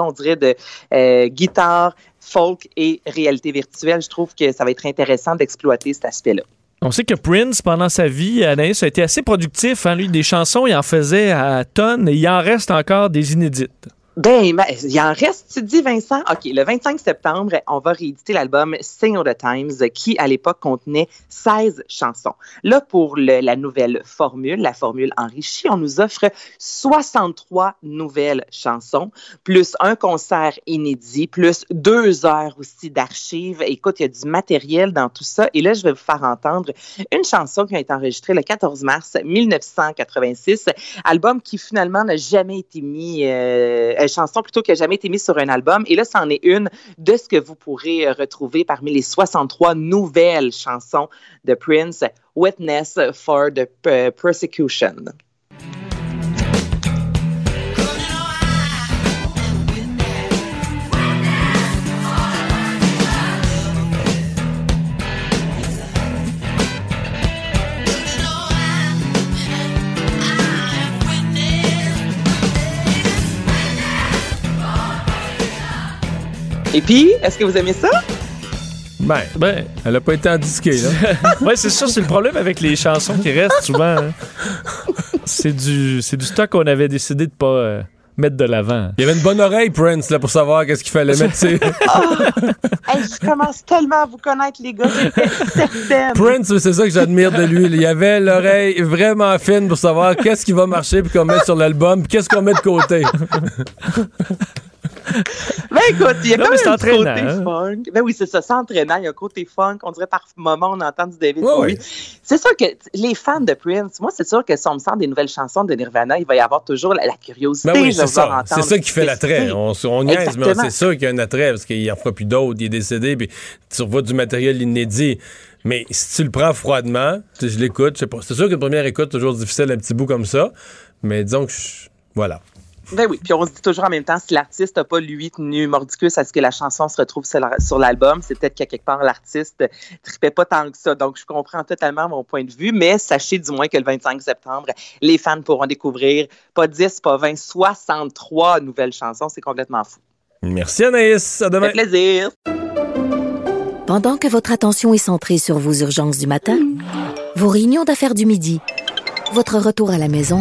on dirait, de euh, guitare, folk et réalité virtuelle. Je trouve que ça va être intéressant d'exploiter cet aspect-là. On sait que Prince, pendant sa vie, Anaïs, a été assez productif. Hein? Lui, des chansons, il en faisait à tonnes et il en reste encore des inédites. Ben, il en reste, tu dis, Vincent? OK, le 25 septembre, on va rééditer l'album Sing the Times, qui, à l'époque, contenait 16 chansons. Là, pour la nouvelle formule, la formule enrichie, on nous offre 63 nouvelles chansons, plus un concert inédit, plus deux heures aussi d'archives. Écoute, il y a du matériel dans tout ça. Et là, je vais vous faire entendre une chanson qui a été enregistrée le 14 mars 1986, album qui, finalement, n'a jamais été mis... Euh, chanson plutôt qui n'a jamais été mise sur un album. Et là, c'en est une de ce que vous pourrez euh, retrouver parmi les 63 nouvelles chansons de Prince, Witness for the euh, Persecution. Et puis, est-ce que vous aimez ça? Ben, ben, elle a pas été en disque, là. ouais, c'est ça, c'est le problème avec les chansons qui restent souvent. hein. C'est du, c'est du stock qu'on avait décidé de pas euh, mettre de l'avant. Il y avait une bonne oreille, Prince, là, pour savoir qu'est-ce qu'il fallait mettre. tu sais. Hey, je commence tellement à vous connaître, les gars. Certaine. Prince, c'est ça que j'admire de lui. Il y avait l'oreille vraiment fine pour savoir qu'est-ce qui va marcher puis qu'on met sur l'album puis qu'est-ce qu'on met de côté. Ben écoute, il y a Non, quand même un côté hein. funk. Ben oui, c'est ça, c'est entraînant. Il y a un côté funk. On dirait par moment, on entend du David Bowie. ouais. C'est sûr que les fans de Prince, moi, c'est sûr que si on me sent des nouvelles chansons de Nirvana, il va y avoir toujours la, la curiosité. Ben oui, de c'est ça. entendre C'est ça qui fait que l'attrait. On, on niaise, mais c'est ça qu'il y a un attrait parce qu'il en fera plus d'autres. Il est décédé, puis tu revois du matériel inédit. Mais si tu le prends froidement, je l'écoute, je sais pas. C'est sûr qu'une première écoute, toujours difficile, un petit bout comme ça. Mais disons que je- voilà. Ben oui, puis on se dit toujours en même temps, si l'artiste n'a pas, lui, tenu mordicus à ce que la chanson se retrouve sur la- sur l'album, c'est peut-être qu'à quelque part, l'artiste tripait pas tant que ça. Donc, je comprends totalement mon point de vue, mais sachez du moins que le 25 septembre, les fans pourront découvrir pas 10, pas 20, 63 nouvelles chansons. C'est complètement fou. Merci Anaïs. À Ça demain. fait plaisir. Pendant que votre attention est centrée sur vos urgences du matin, vos réunions d'affaires du midi, votre retour à la maison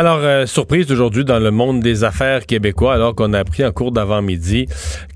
Alors, euh, surprise aujourd'hui dans le monde des affaires québécois, alors qu'on a appris en cours d'avant-midi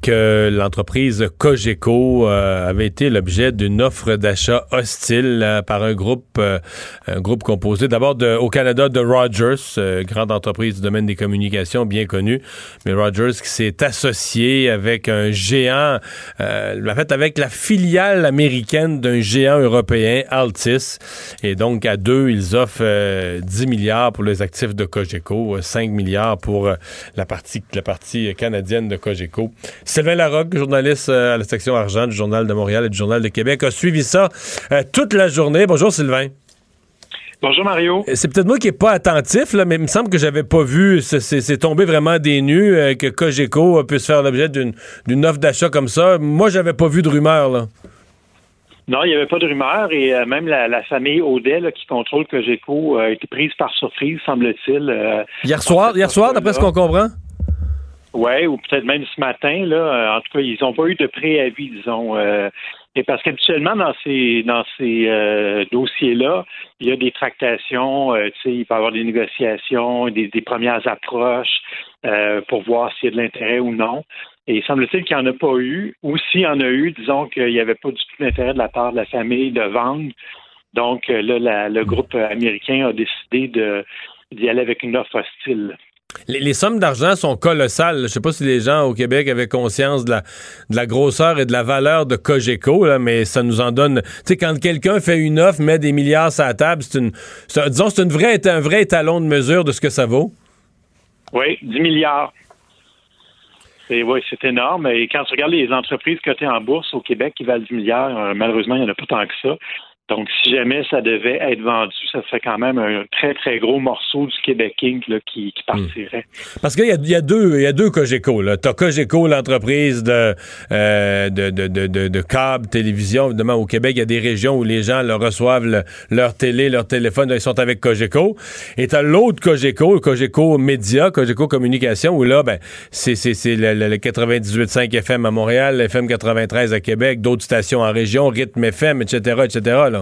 que l'entreprise Cogeco euh, avait été l'objet d'une offre d'achat hostile euh, par un groupe, euh, un groupe composé d'abord au Canada de Rogers, euh, grande entreprise du domaine des communications bien connue, mais Rogers qui s'est associé avec un géant, en fait avec la filiale américaine d'un géant européen, Altis, et donc à deux, ils offrent euh, 10 milliards pour les actifs de Cogeco, euh, 5 milliards pour euh, la partie la partie canadienne de Cogeco. Sylvain Larocque, journaliste euh, à la section argent du Journal de Montréal et du Journal de Québec, a suivi ça euh, toute la journée. Bonjour Sylvain. Bonjour Mario. C'est peut-être moi qui n'ai pas attentif, là, mais il me semble que j'avais pas vu. C'est- tombé vraiment des nues euh, que Cogeco euh, puisse faire l'objet d'une d'une offre d'achat comme ça. Moi, j'avais pas vu de rumeur. Là. Non, il n'y avait pas de rumeur et euh, même la, la famille Audet là, qui contrôle Cogeco euh, a été prise par surprise, semble-t-il. euh, Hier soir, hier soir, d'après ce qu'on comprend? Oui, ou peut-être même ce matin, là. Euh, En tout cas, ils n'ont pas eu de préavis, disons. et parce qu'habituellement, dans ces dans ces dossiers-là, il y a des tractations, tu sais, il peut y avoir des négociations, des, des premières approches pour voir s'il y a de l'intérêt ou non. Et semble-t-il qu'il n'y en a pas eu, ou s'il y en a eu, disons qu'il n'y avait pas du tout d'intérêt de la part de la famille de vendre. Donc euh, là, la- le groupe américain a décidé de d'y aller avec une offre hostile. Les, les sommes d'argent sont colossales. Je sais pas si les gens au Québec avaient conscience de la, de la grosseur et de la valeur de Cogeco, là, mais ça nous en donne. Tu sais, quand quelqu'un fait une offre, met des milliards sur la table, c'est une, c'est- disons, c'est une vraie, un vrai étalon de mesure de ce que ça vaut. Oui, 10 milliards. C'est oui, c'est énorme. Et quand tu regardes les entreprises cotées en bourse au Québec qui valent 10 milliards, euh, malheureusement, il n'y en a pas tant que ça. Donc, si jamais ça devait être vendu, ça serait quand même un très, très gros morceau du Québec Inc. là, qui, qui partirait. Parce qu'il y a, il y a deux, il y a deux Cogeco. Là. T'as Cogeco, l'entreprise de, euh, de, de, de, de- câble, télévision. Évidemment, au Québec, il y a des régions où les gens là, reçoivent le- leur télé, leur téléphone, ils sont avec Cogeco. Et t'as l'autre Cogeco, Cogeco Média, Cogeco Communication, où là, ben, c'est, c'est, c'est le, le- le 98.5 FM à Montréal, FM 93 à Québec, d'autres stations en région, Rythme FM, etc., etc., là.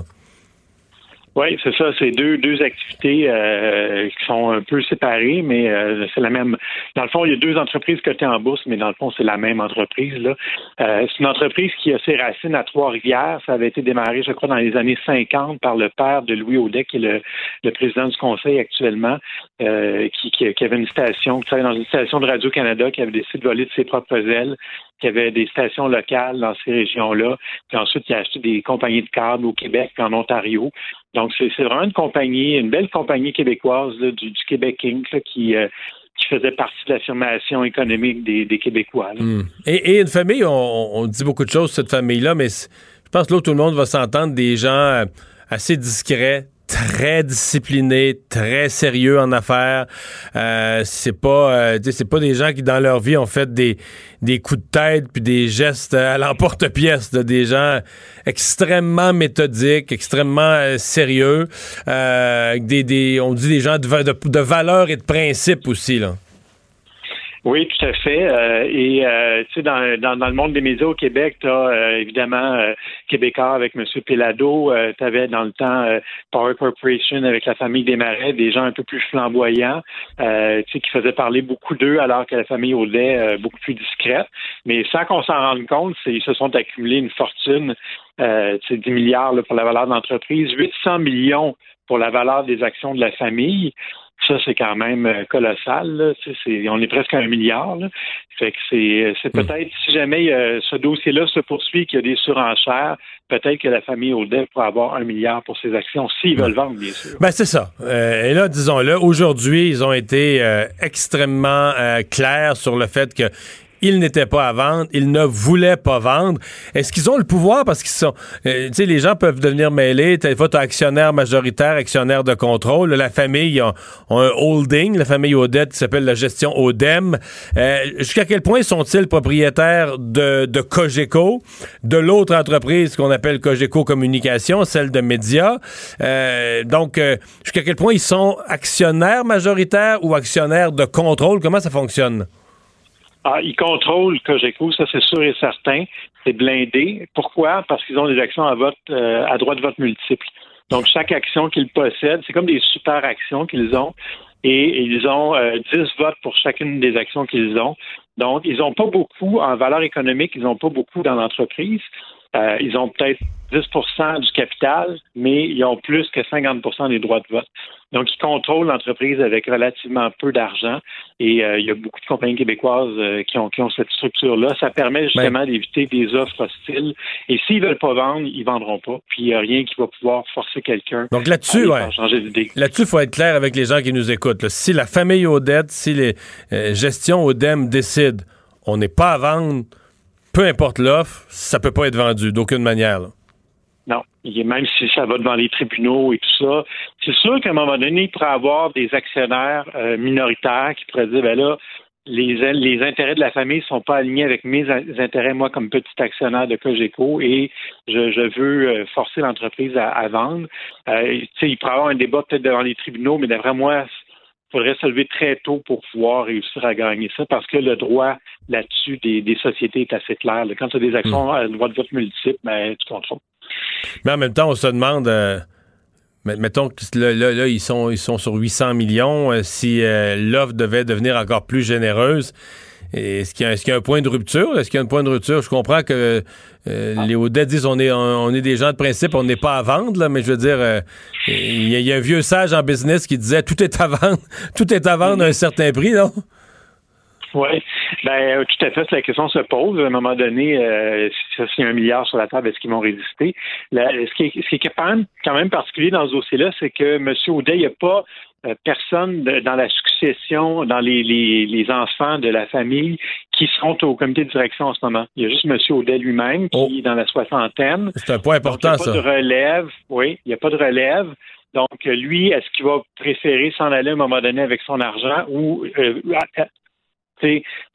Oui, c'est ça. C'est deux, deux activités euh, qui sont un peu séparées, mais euh, c'est la même. Dans le fond, il y a deux entreprises cotées en bourse, mais dans le fond, c'est la même entreprise. Là. Euh, c'est une entreprise qui a ses racines à Trois-Rivières. Ça avait été démarré, je crois, dans les années 50 par le père de Louis Audet, qui est le, le président du conseil actuellement, euh, qui, qui, qui avait une station, qui travaillait dans une station de Radio-Canada, qui avait décidé de voler de ses propres ailes qui avait des stations locales dans ces régions-là. Puis ensuite, il a acheté des compagnies de câbles au Québec en Ontario. Donc, c'est vraiment une compagnie, une belle compagnie québécoise du, Québec Inc. qui, euh, qui faisait partie de l'affirmation économique des, Québécois. Hmm. Et, une famille, on, dit beaucoup de choses cette famille-là, mais je pense que là, tout le monde va s'entendre des gens euh, assez discrets, très disciplinés, très sérieux en affaires. Euh, c'est pas, euh, c'est pas des gens qui dans leur vie ont fait des, des coups de tête puis des gestes à l'emporte-pièce, là, des gens extrêmement méthodiques, extrêmement euh, sérieux, euh, des, des, on dit des gens de, de, de valeurs et de principes aussi là. Oui, tout à fait. Euh, et euh, tu sais, dans, dans, dans le monde des médias au Québec, tu as évidemment euh, Québécois avec M. Pelado, tu avais dans le temps euh, Power Corporation avec la famille Desmarais, des gens un peu plus flamboyants, euh, tu sais, qui faisaient parler beaucoup d'eux, alors que la famille Audet, euh, beaucoup plus discrète. Mais sans qu'on s'en rende compte, ils se sont accumulés une fortune, euh, tu sais, 10 milliards là, pour la valeur de l'entreprise, 800 millions pour la valeur des actions de la famille. Ça, c'est quand même euh, colossal. Là. On est presque à un milliard. Là. Fait que c'est, c'est peut-être, si jamais euh, ce dossier-là se poursuit, qu'il y a des surenchères, peut-être que la famille Audet pourra avoir un milliard pour ses actions, s'ils veulent vendre, bien sûr. Ben c'est ça. Euh, et là, disons-le, aujourd'hui, ils ont été euh, extrêmement euh, clairs sur le fait que ils n'étaient pas à vendre, ils ne voulaient pas vendre. Est-ce qu'ils ont le pouvoir? Parce qu'ils sont, euh, tu sais, les gens peuvent devenir mêlés. Des fois, t'as actionnaire majoritaire, actionnaire de contrôle. La famille a, un holding, la famille Odette qui s'appelle la gestion Odem. Euh, Jusqu'à quel point sont-ils propriétaires de, de Cogeco, de l'autre entreprise qu'on appelle Cogeco Communication, celle de médias. Euh, donc, euh, jusqu'à quel point ils sont actionnaires majoritaires ou actionnaires de contrôle? Comment ça fonctionne? Ah, ils contrôlent Cogeco, ça c'est sûr et certain. C'est blindé. Pourquoi? Parce qu'ils ont des actions à vote, euh, à droit de vote multiple. Donc, chaque action qu'ils possèdent, c'est comme des super actions qu'ils ont. Et ils ont euh, 10 votes pour chacune des actions qu'ils ont. Donc, ils n'ont pas beaucoup en valeur économique, ils n'ont pas beaucoup dans l'entreprise. Euh, ils ont peut-être 10% du capital, mais ils ont plus que 50% des droits de vote. Donc, ils contrôlent l'entreprise avec relativement peu d'argent. Et euh, il y a beaucoup de compagnies québécoises euh, qui, ont, qui ont cette structure-là. Ça permet justement d'éviter des offres hostiles. Et s'ils veulent pas vendre, ils vendront pas. Puis il n'y a rien qui va pouvoir forcer quelqu'un Donc à là-dessus, ouais. changer d'idée. Là-dessus, il faut être clair avec les gens qui nous écoutent. là. Si la famille Odette, si les euh, gestions Odem décident on n'est pas à vendre, peu importe l'offre, ça peut pas être vendu d'aucune manière. là. A- Même si ça va devant les tribunaux et tout ça, c'est sûr qu'à un moment donné, il pourrait avoir des actionnaires euh, minoritaires qui pourraient dire, ben là, les, les intérêts de la famille ne sont pas alignés avec mes in- intérêts, moi, comme petit actionnaire de Cogeco, et je, je veux euh, forcer l'entreprise à, à vendre. Euh, il pourrait y avoir un débat peut-être devant les tribunaux, mais d'après moi, faudrait se lever très tôt pour pouvoir réussir à gagner ça parce que le droit là-dessus des, des sociétés est assez clair. Quand tu as des actions à droit de vote multiple, ben, tu contrôles. Mais en même temps, on se demande. euh, Mettons que là, là, là, ils, sont, ils sont sur 800 millions. euh, si euh, l'offre devait devenir encore plus généreuse, est-ce qu'il y, y a un point de rupture? Est-ce qu'il y a un point de rupture? Je comprends que euh, les Audets disent on est, on, on est des gens de principe, on n'est pas à vendre, là, mais je veux dire, euh, il y, y a un vieux sage en business qui disait tout est à vendre, tout est à vendre à un certain prix, non? Oui, ben euh, tout à fait. La question se pose. À un moment donné, euh, si- s'il y a un milliard sur la table, est-ce qu'ils vont résister? Ce, qui est, ce qui est quand même, quand même particulier dans ce dossier-là, c'est que M. Audet, il n'y a pas euh, personne de- dans la succession, dans les, les, les enfants de la famille qui sont au comité de direction en ce moment. Il y a juste M. Audet lui-même qui est dans la soixantaine. C'est un point important, Donc, il n'y a ça. pas de relève. Oui, il n'y a pas de relève. Donc, lui, est-ce qu'il va préférer s'en aller à un moment donné avec son argent ou euh,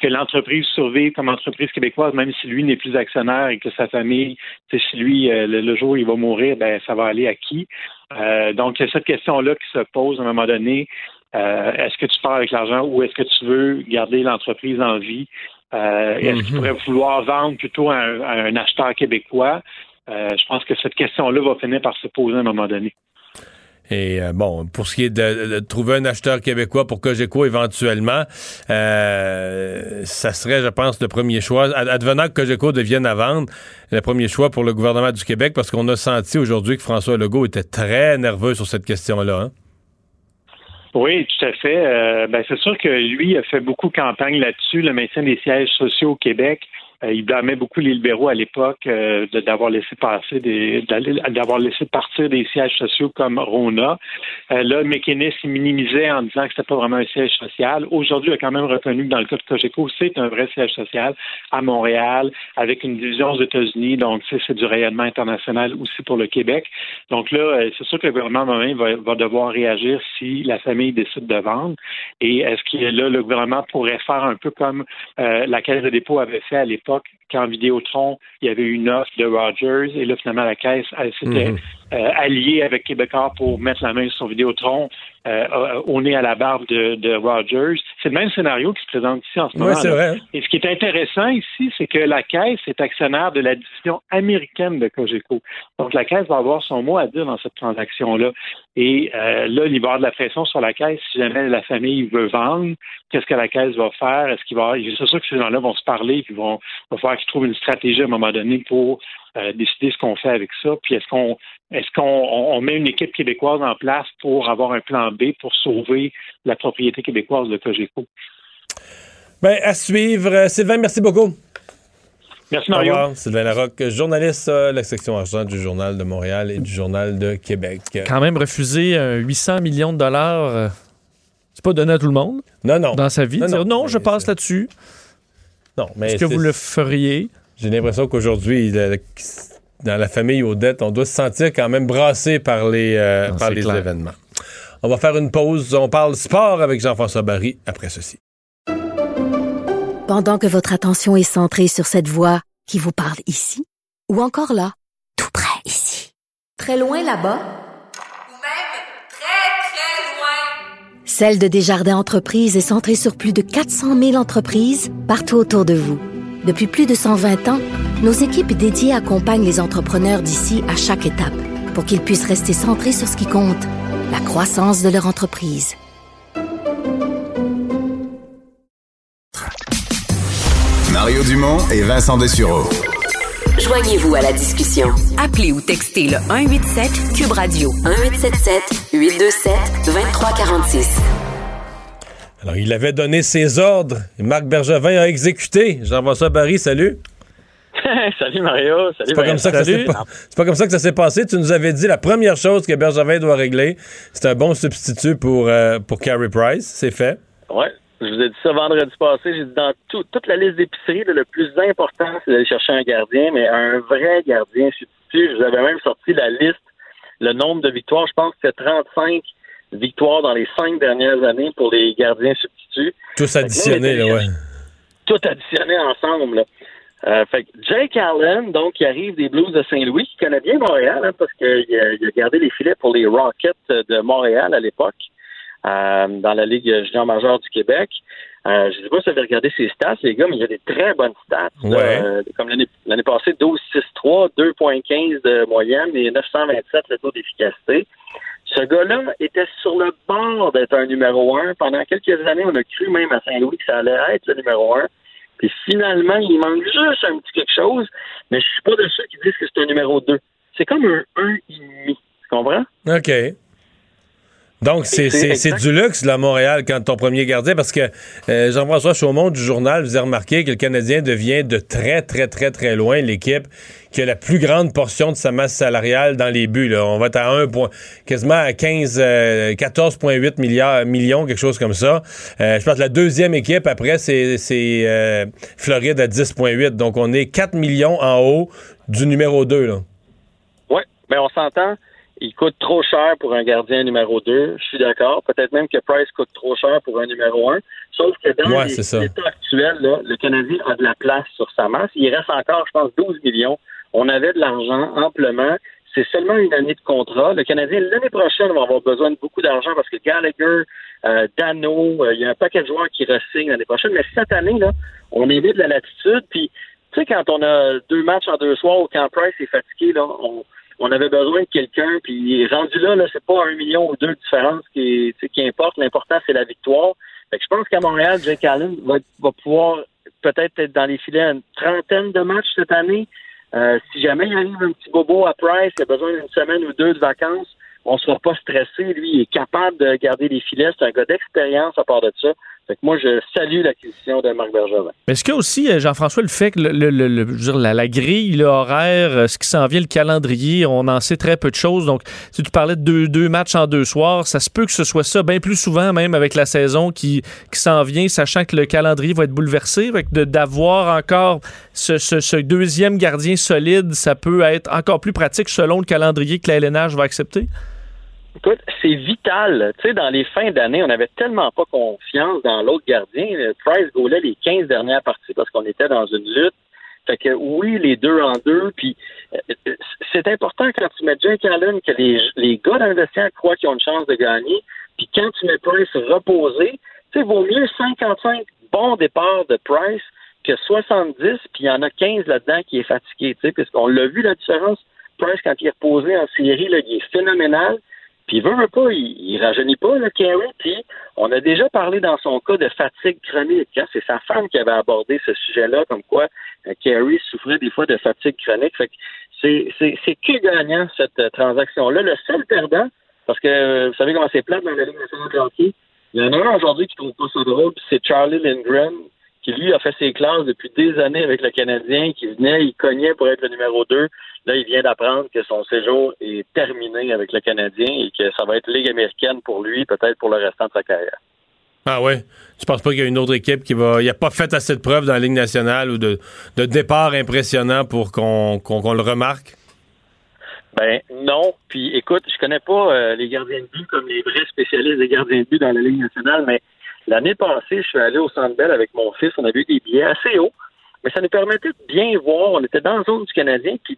que l'entreprise survive comme entreprise québécoise, même si lui n'est plus actionnaire et que sa famille, si lui, euh, le, le jour où il va mourir, ben ça va aller à qui? Euh, donc, il y a cette question-là qui se pose à un moment donné. Euh, est-ce que tu pars avec l'argent ou est-ce que tu veux garder l'entreprise en vie? Est-ce qu'il Mhm. pourrait vouloir vendre plutôt à un, à un acheteur québécois? Je pense que cette question-là va finir par se poser à un moment donné. Et euh, bon, pour ce qui est de, de trouver un acheteur québécois pour Cogeco éventuellement, euh, ça serait, je pense, le premier choix. Ad- Advenant que Cogeco devienne à vendre, le premier choix pour le gouvernement du Québec, parce qu'on a senti aujourd'hui que François Legault était très nerveux sur cette question-là. hein. Oui, tout à fait. Euh, ben, c'est sûr que lui a fait beaucoup campagne là-dessus, le maintien des sièges sociaux au Québec. Euh, il blâmait beaucoup les libéraux à l'époque euh, d'avoir laissé passer des d'avoir laissé partir des sièges sociaux comme Rona. Euh, là, McInnes il minimisait en disant que c'était pas vraiment un siège social. Aujourd'hui, il a quand même reconnu que dans le cas de Cogeco, c'est un vrai siège social à Montréal, avec une division aux États-Unis. Donc, c'est du rayonnement international aussi pour le Québec. Donc là, c'est sûr que le gouvernement va, va devoir réagir si la famille décide de vendre. Et est-ce que là, le gouvernement pourrait faire un peu comme la Caisse de dépôt avait fait à l'époque, quand Vidéotron, il y avait une offre de Rogers, et là, finalement, la Caisse elle, s'était Mhm. Euh, alliée avec Québécois pour mettre la main sur Vidéotron euh, au nez à la barbe de, de Rogers. C'est le même scénario qui se présente ici en ce moment. vrai. Et ce qui est intéressant ici, c'est que la Caisse est actionnaire de la division américaine de Cogeco. Donc, la Caisse va avoir son mot à dire dans cette transaction-là. Et euh, là, il va y avoir de la pression sur la Caisse si jamais la famille veut vendre. Qu'est-ce que la Caisse va faire? Est-ce qu'il va C'est sûr que ces gens-là vont se parler puis vont va falloir qu'ils trouvent une stratégie à un moment donné pour euh, décider ce qu'on fait avec ça. Puis est-ce qu'on est-ce qu'on on- on met une équipe québécoise en place pour avoir un plan B pour sauver la propriété québécoise de Cogeco? Ben, à suivre. Euh, Sylvain, merci beaucoup. Merci, Au Mario. revoir. Sylvain Larocque, journaliste à la section argent du Journal de Montréal et du Journal de Québec. Quand même refuser un 800 millions de dollars, euh, c'est pas donné à tout le monde. Non, non. Dans sa vie. Non, Dire, non, non, je passe là-dessus. Non, mais Est-ce que vous le feriez? J'ai l'impression qu'aujourd'hui, dans la famille aux dettes, on doit se sentir quand même brassé par les, euh, Non, par c'est les clair. événements. On va faire une pause. On parle sport avec Jean-François Barry après ceci. Pendant que votre attention est centrée sur cette voix qui vous parle ici, ou encore là, tout près ici, très loin là-bas, Ou même très, très loin. Celle de Desjardins Entreprises est centrée sur plus de 400 000 entreprises partout autour de vous. Depuis plus de 120 ans, nos équipes dédiées accompagnent les entrepreneurs d'ici à chaque étape pour qu'ils puissent rester centrés sur ce qui compte, la croissance de leur entreprise. Mario Dumont et Vincent Dessureau. Joignez-vous à la discussion. Appelez ou textez le 187 Cube Radio 1877 827 2346. Alors, il avait donné ses ordres. et Marc Bergevin a exécuté. Jean-François Barry, salut. salut Mario, salut C'est pas, comme ça que ça s'est pas- c'est pas comme ça que ça s'est passé. Tu nous avais dit la première chose que Bergevin doit régler, c'est un bon substitut pour, euh, pour Carey Price. C'est fait. Ouais, je vous ai dit ça vendredi passé. J'ai dit dans tout- toute la liste d'épicerie, le plus important, c'est d'aller chercher un gardien, mais un vrai gardien substitut. Je vous avais même sorti la liste, le nombre de victoires. Je pense que c'est 35 victoires dans les cinq dernières années pour les gardiens substituts. Tous additionnés, là, ouais. tout additionné ensemble. là. Euh, fait que Jake Allen, donc, qui arrive des Blues de Saint-Louis, qui connaît bien Montréal, hein, parce qu'il a, il a gardé les filets pour les Rockets de Montréal à l'époque. euh, dans la Ligue junior majeure du Québec. Euh, je ne sais pas si vous avez regardé ses stats, les gars, mais il y a des très bonnes stats. Ouais. Euh, comme l'année l'année passée, 12-6-3, 2,15 de moyenne et 927 le taux d'efficacité. Ce gars-là était sur le bord d'être un numéro un. Pendant quelques années, on a cru même à Saint-Louis que ça allait être le numéro un. Puis finalement, il manque juste un petit quelque chose, mais je suis pas de ceux qui disent que c'est un numéro 2. C'est comme un 1,5. Tu comprends? OK. Donc, c'est du luxe, là, à Montréal, quand ton premier gardien, parce que euh, Jean-François Chaumont du journal, vous avez remarqué que le Canadien devient de très, très, très, très loin l'équipe qui a la plus grande portion de sa masse salariale dans les buts. Là. On va être à 1 point, quasiment à 15, euh, 14,8 milliards, millions, quelque chose comme ça. Euh, je pense que la deuxième équipe, après, c'est euh, Floride à 10,8. Donc, on est 4 millions en haut du numéro 2, là. Oui, mais on s'entend. Il coûte trop cher pour un gardien numéro 2. Je suis d'accord. Peut-être même que Price coûte trop cher pour un numéro 1. Sauf que dans Ouais, l'état actuel, là, le Canadien a de la place sur sa masse. Il reste encore, je pense, 12 millions. On avait de l'argent amplement. C'est seulement une année de contrat. Le Canadien, l'année prochaine, va avoir besoin de beaucoup d'argent parce que Gallagher, euh, Dano, euh, il y a un paquet de joueurs qui re-signent l'année prochaine. Mais cette année, là, on mis de la latitude. Puis, tu sais, quand on a deux matchs en deux soirs ou quand Price est fatigué, là, on, on avait besoin de quelqu'un, puis rendu là, là c'est pas un million ou deux de différence qui, qui importe. L'important, c'est la victoire. Fait que je pense qu'à Montréal, Jake Allen va, va pouvoir peut-être être dans les filets une trentaine de matchs cette année. Euh, si jamais il arrive un petit bobo à Price, il a besoin d'une semaine ou deux de vacances, on sera pas stressé. Lui, il est capable de garder les filets. C'est un gars d'expérience à part de ça. Fait que moi, je salue l'acquisition de Marc Bergevin. Mais est-ce que aussi, euh, Jean-François, le fait que la, grille, l'horaire, euh, ce qui s'en vient, le calendrier, on en sait très peu de choses. Donc, si tu parlais de deux, matchs en deux soirs, ça se peut que ce soit ça bien plus souvent, même avec la saison qui, s'en vient, sachant que le calendrier va être bouleversé. Fait que d'avoir encore ce, ce- ce deuxième gardien solide, ça peut être encore plus pratique selon le calendrier que la LNH va accepter? Écoute, c'est vital. Tu sais, dans les fins d'année, on n'avait tellement pas confiance dans l'autre gardien. Euh, Price goulait les 15 dernières parties parce qu'on était dans une lutte. Fait que oui, les deux en deux. Puis euh, euh, c'est important quand tu mets Jake Allen que les, les gars dans le vestiaire croient qu'ils ont une chance de gagner. Puis quand tu mets Price reposé, tu sais, vaut mieux 55 bons départs de Price que 70, puis il y en a 15 là-dedans qui est fatigué, tu sais, puisqu'on l'a vu la différence. Price, quand il est reposé en série, il est phénoménal. Puis veut, veut pas, il, il rajeunit pas, le Carey. Puis on a déjà parlé dans son cas de fatigue chronique. hein. C'est sa femme qui avait abordé ce sujet-là, comme quoi euh, souffrait des fois de fatigue chronique. Fait que c'est, que gagnant, cette euh, transaction-là? Le seul perdant, parce que euh, vous savez comment c'est plate dans la Ligue nationale il y en a un aujourd'hui qui trouve pas ça drôle, c'est Charlie Lindgren, qui lui a fait ses classes depuis des années avec le Canadien, qui venait, il cognait pour être le numéro 2. Là, il vient d'apprendre que son séjour est terminé avec le Canadien et que ça va être Ligue américaine pour lui, peut-être pour le restant de sa carrière. Ah ouais? Tu penses pas qu'il y a une autre équipe qui va. Il a pas fait assez de preuves dans la Ligue nationale ou de, de départ impressionnant pour qu'on le remarque? Ben non. Puis écoute, je connais pas euh, les gardiens de but comme les vrais spécialistes des gardiens de but dans la Ligue nationale, mais l'année passée, je suis allé au Centre Bell avec mon fils. On avait eu des billets assez hauts, mais ça nous permettait de bien voir. On était dans la zone du Canadien, puis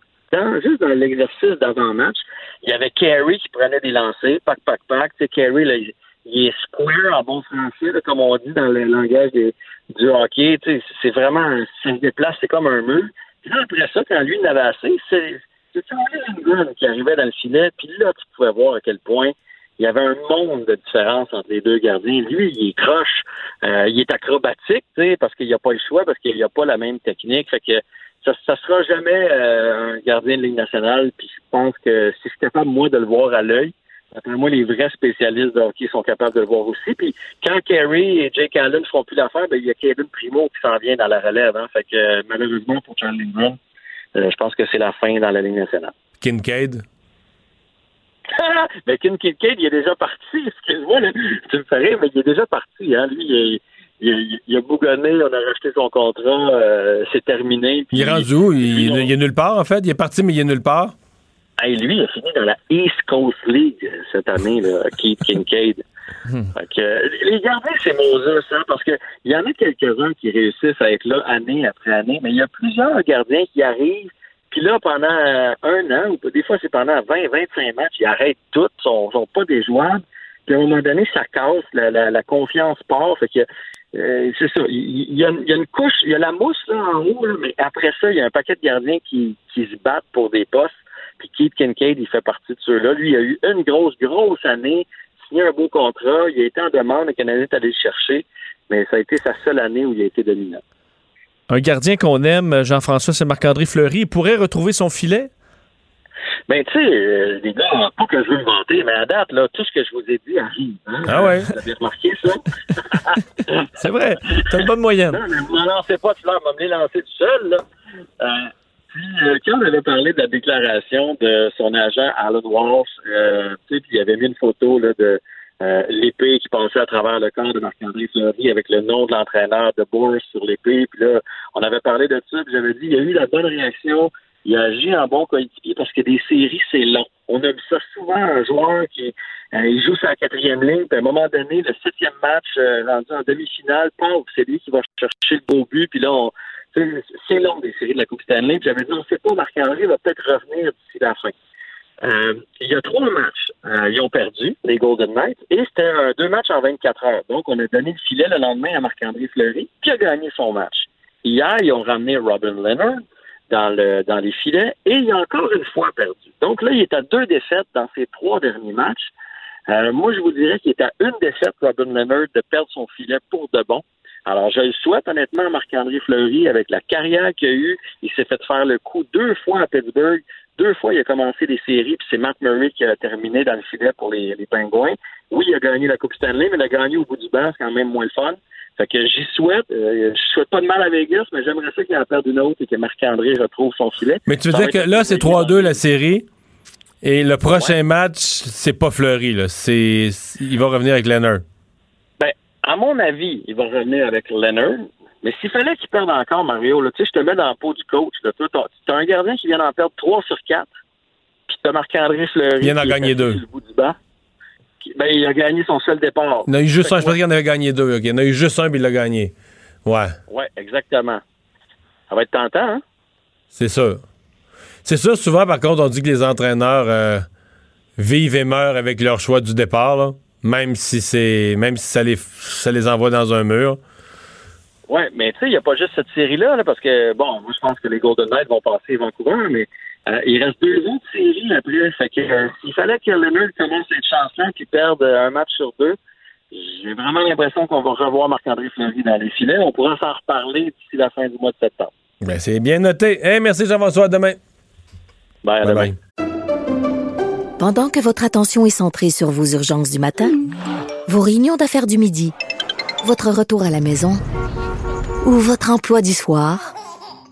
juste dans l'exercice d'avant-match, il y avait Carey qui prenait des lancers, pac, pac, pac. Tu sais, Carey, il, est square en bon français, comme on dit dans le langage du hockey. Tu sais, c'est vraiment, ça se déplace, c'est comme un mur. Puis là, après ça, quand lui, il en avait assez, c'est Charlie qui arrivait dans le filet, puis là, tu pouvais voir à quel point il y avait un monde de différence entre les deux gardiens. Lui, il est croche, euh, il est acrobatique, parce qu'il n'y a pas le choix, parce qu'il n'y a pas la même technique. Fait que ça, ça sera jamais euh, un gardien de Ligue nationale. Puis je pense que si je suis capable, moi, de le voir à l'œil, après moi, les vrais spécialistes de hockey sont capables de le voir aussi. Puis quand Carey et Jake Allen ne feront plus l'affaire, ben, il y a Kevin Primo qui s'en vient dans la relève. Hein. Fait que euh, malheureusement pour Charlie Lindgren, euh, je pense que c'est la fin dans la Ligue nationale. Kincaid? mais Ken Kincaid, il est déjà parti. Excuse-moi, tu me rire, mais il est déjà parti. Hein. Lui, il, il, il a bougonné, on a racheté son contrat, euh, c'est terminé. Il est rendu où? Il, il est nulle part, en fait? Il est parti, mais il est nulle part? Hey, lui, il a fini dans la East Coast League euh, cette année, là, Keith Kincaid. Fait que, euh, les gardiens, c'est Moses, hein, parce que il y en a quelques-uns qui réussissent à être là année après année, mais il y a plusieurs gardiens qui arrivent, puis là, pendant euh, un an, ou des fois c'est pendant 20, 25 matchs, ils arrêtent tous, sont, sont pas déjouables. Puis à un moment donné, ça casse, la, la, la confiance part. Fait que euh, c'est ça. Il y, a, une couche, il y a la mousse là en haut, mais après ça, il y a un paquet de gardiens qui, qui se battent pour des postes. Puis Keith Kincaid, il fait partie de ceux-là. Lui, il a eu une grosse, grosse année, signé un beau contrat, il a été en demande, le Canadien est allé le chercher, mais ça a été sa seule année où il a été dominant. Un gardien qu'on aime, Jean-François, c'est Marc-André Fleury. Il pourrait retrouver son filet? Ben, tu sais, euh, les gars, pas que je veux me vanter, mais à date, là, tout ce que je vous ai dit arrive. Hein? Ah ouais? Vous avez remarqué ça? c'est vrai. T'as une bonne moyenne. Non, mais vous m'en lancez pas, tu l'as me les lancer tout seul, là. Euh, puis, euh, quand on avait parlé de la déclaration de son agent Alan Walsh, euh, tu sais, puis il avait mis une photo là, de euh, l'épée qui passait à travers le corps de Marc-André Fleury avec le nom de l'entraîneur de Bourse sur l'épée. Puis là, on avait parlé de ça, puis j'avais dit, il y a eu la bonne réaction il a agi en bon coéquipier parce que des séries, c'est long. On a vu ça souvent, un joueur qui euh, joue sa quatrième ligne, puis à un moment donné, le septième match, euh, rendu en demi-finale, c'est lui qui va chercher le beau but, puis là, on, c'est long des séries de la Coupe Stanley. J'avais dit, on ne sait pas, Marc-Henri va peut-être revenir d'ici la fin. Euh, il y a trois matchs. Ils ont perdu, les Golden Knights, et c'était deux matchs en 24 heures. Donc, on a donné le filet le lendemain à Marc-André Fleury, qui a gagné son match. Hier, ils ont ramené Robin Leonard dans, le, dans les filets, et il a encore une fois perdu. Donc là, il est à deux défaites dans ses trois derniers matchs. Euh, moi, je vous dirais qu'il est à une défaite, Robin Leonard, de perdre son filet pour de bon. Alors, je le souhaite honnêtement Marc-André Fleury, avec la carrière qu'il a eue. Il s'est fait faire le coup deux fois à Pittsburgh. Deux fois, il a commencé des séries, puis c'est Matt Murray qui a terminé dans le filet pour les, les Pingouins. Oui, il a gagné la Coupe Stanley, mais il a gagné au bout du banc, c'est quand même moins le fun. Fait que j'y souhaite. Euh, je souhaite pas de mal à Vegas, mais j'aimerais ça qu'il en perde une autre et que Marc-André retrouve son filet. Mais tu veux dire que là, c'est 3-2 la série, et le prochain match, c'est pas Fleury, là. C'est, il va revenir avec Leonard. Ben, à mon avis, il va revenir avec Leonard. Mais s'il fallait qu'il perde encore, Mario, là, tu sais, je te mets dans le pot du coach. Tu as un gardien qui vient d'en perdre 3 sur 4. Puis tu as Marc-André Fleury. Il vient d'en gagner deux. Le bout du banc. Ben, il a gagné son seul départ. Il en a eu juste un. Je pensais qu'il en avait gagné deux. Il en a eu juste un, puis il l'a gagné. Ouais. Ouais, exactement. Ça va être tentant, hein? C'est sûr. C'est sûr, souvent, par contre, on dit que les entraîneurs euh, vivent et meurent avec leur choix du départ, là, même si c'est même si ça les, ça les envoie dans un mur. Oui, mais tu sais, il n'y a pas juste cette série-là, là, parce que, bon, moi, je pense que les Golden Knights vont passer Vancouver, mais euh, il reste deux autres séries après. Fait que euh, s'il fallait que Leonard commence cette chance-là qu'il perde euh, un match sur deux, j'ai vraiment l'impression qu'on va revoir Marc-André Fleury dans les filets. On pourra s'en reparler d'ici la fin du mois de septembre. Ben, c'est bien noté. Hey, merci Jean-François. À demain. Bye, à demain. Pendant que votre attention est centrée sur vos urgences du matin, vos réunions d'affaires du midi, votre retour à la maison ou votre emploi du soir,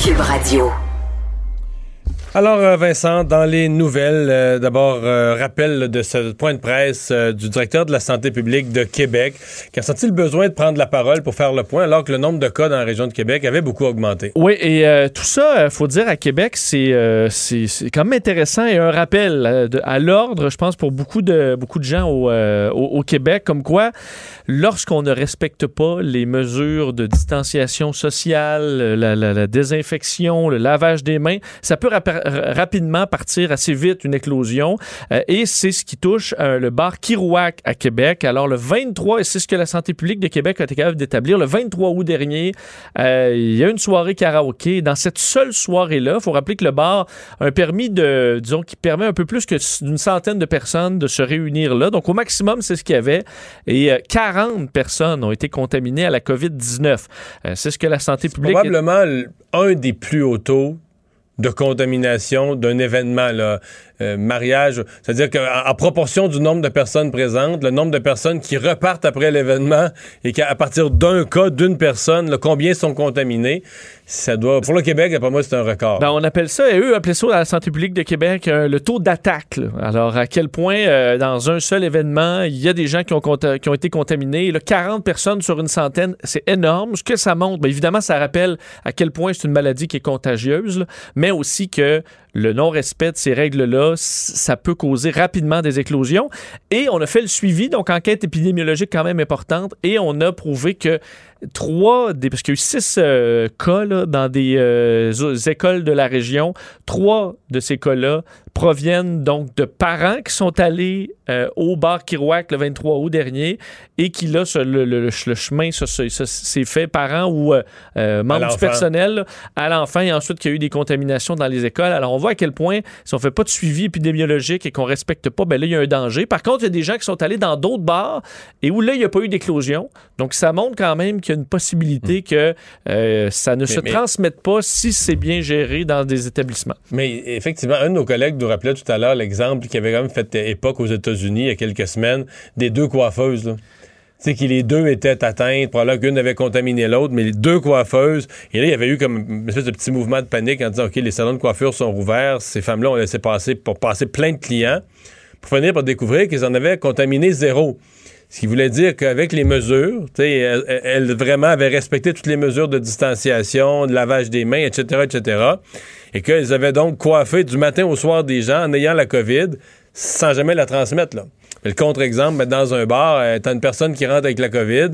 Cube Radio. Alors, euh, Vincent, dans les nouvelles, euh, d'abord, euh, rappel de ce point de presse du directeur de la santé publique de Québec, qui a senti le besoin de prendre la parole pour faire le point, alors que le nombre de cas dans la région de Québec avait beaucoup augmenté. Oui, et tout ça, il faut dire, à Québec, c'est quand même intéressant et un rappel à l'ordre, je pense, pour beaucoup de, beaucoup de gens au, au, Québec, comme quoi, lorsqu'on ne respecte pas les mesures de distanciation sociale, la, la, désinfection, le lavage des mains, ça peut rapidement partir assez vite une éclosion. Euh, et c'est ce qui touche euh, le bar Kirouac à Québec. Alors le 23, et c'est ce que la santé publique de Québec a été capable d'établir, le 23 août dernier, euh, il y a une soirée karaoké. Dans cette seule soirée-là, il faut rappeler que le bar a un permis de, disons, qui permet un peu plus que d'une centaine de personnes de se réunir là. Donc au maximum, c'est ce qu'il y avait. Et 40 personnes ont été contaminées à la COVID-19. c'est ce que la santé publique... Probablement un des plus hauts taux de contamination d'un événement, là, euh, mariage. C'est-à-dire qu'en proportion du nombre de personnes présentes, le nombre de personnes qui repartent après l'événement et qu'à partir d'un cas, d'une personne, là, combien sont contaminés, ça doit. Pour le Québec, pour moi, c'est un record. Ben, on appelle ça, et eux appellent ça à la santé publique de Québec euh, le taux d'attaque. Alors, à quel point, euh, dans un seul événement, il y a des gens qui ont, été contaminés. Là, 40 personnes sur une centaine, c'est énorme. Ce que ça montre, ben, évidemment, ça rappelle à quel point c'est une maladie qui est contagieuse, mais aussi que le non-respect de ces règles-là, ça peut causer rapidement des éclosions. Et on a fait le suivi, donc enquête épidémiologique quand même importante, et on a prouvé que trois, des, parce qu'il y a eu six euh, cas là, dans des euh, écoles de la région, trois de ces cas-là proviennent donc de parents qui sont allés euh, au bar Kirouac le 23 août dernier et qui là, ce- le, le- le chemin s'est fait parents ou membres du personnel là, à l'enfant et ensuite qu'il y a eu des contaminations dans les écoles. Alors on voit à quel point si on fait pas de suivi épidémiologique et qu'on respecte pas, ben là il y a un danger. Par contre, il y a des gens qui sont allés dans d'autres bars et où là il n'y a pas eu d'éclosion. Donc ça montre quand même qu'il y a une possibilité que euh, ça ne se mais- transmette pas si c'est bien géré dans des établissements. Mais effectivement, un de nos collègues nous rappelait tout à l'heure l'exemple qui avait quand même fait époque aux États-Unis il y a quelques semaines des deux coiffeuses. Là. Tu sais, que les deux étaient atteintes, probablement qu'une avait contaminé l'autre, mais les deux coiffeuses. Et là, il y avait eu comme une espèce de petit mouvement de panique en disant OK, les salons de coiffure sont rouverts, ces femmes-là ont laissé passer pour passer plein de clients, pour finir par découvrir qu'ils en avaient contaminé zéro. Ce qui voulait dire qu'avec les mesures, tu sais, elles, elles vraiment avaient respecté toutes les mesures de distanciation, de lavage des mains, etc., etc. Et qu'elles avaient donc coiffé du matin au soir des gens en ayant la COVID sans jamais la transmettre. Là. Le contre-exemple, ben, dans un bar, euh, t'as une personne qui rentre avec la COVID,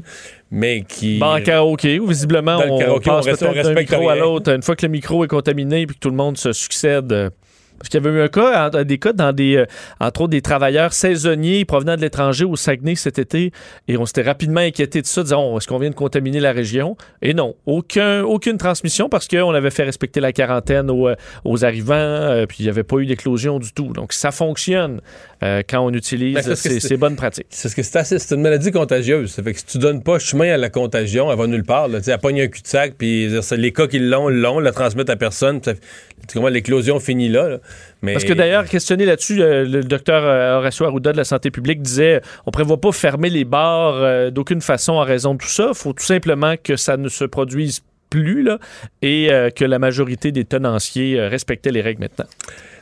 mais qui... Bon, en karaoké, où visiblement, on karaoké, passe on reste- on respecte micro à l'autre. Une fois que le micro est contaminé puis que tout le monde se succède. Euh, Parce qu'il y avait eu un cas, en- des cas dans des, euh, entre autres, des travailleurs saisonniers provenant de l'étranger au Saguenay cet été, et on s'était rapidement inquiété de ça, disant, Oh, est-ce qu'on vient de contaminer la région? Et non, aucun, aucune transmission parce qu'on avait fait respecter la quarantaine aux, euh, aux arrivants, euh, puis il n'y avait pas eu d'éclosion du tout. Donc, ça fonctionne euh, quand on utilise Ben, ces, bonnes pratiques. C'est ce que c'est assez- c'est une maladie contagieuse. Ça fait que si tu donnes pas chemin à la contagion, elle va nulle part. Là. Elle pogne un cul-de-sac, puis les cas qui l'ont, l'ont, la transmettent à personne. l'éclosion finit là. là. Parce que d'ailleurs, questionné là-dessus, euh, le docteur euh, Horacio Arruda de la santé publique disait on prévoit pas fermer les bars euh, d'aucune façon en raison de tout ça. Il faut tout simplement que ça ne se produise plus et que la majorité des tenanciers respectaient les règles maintenant.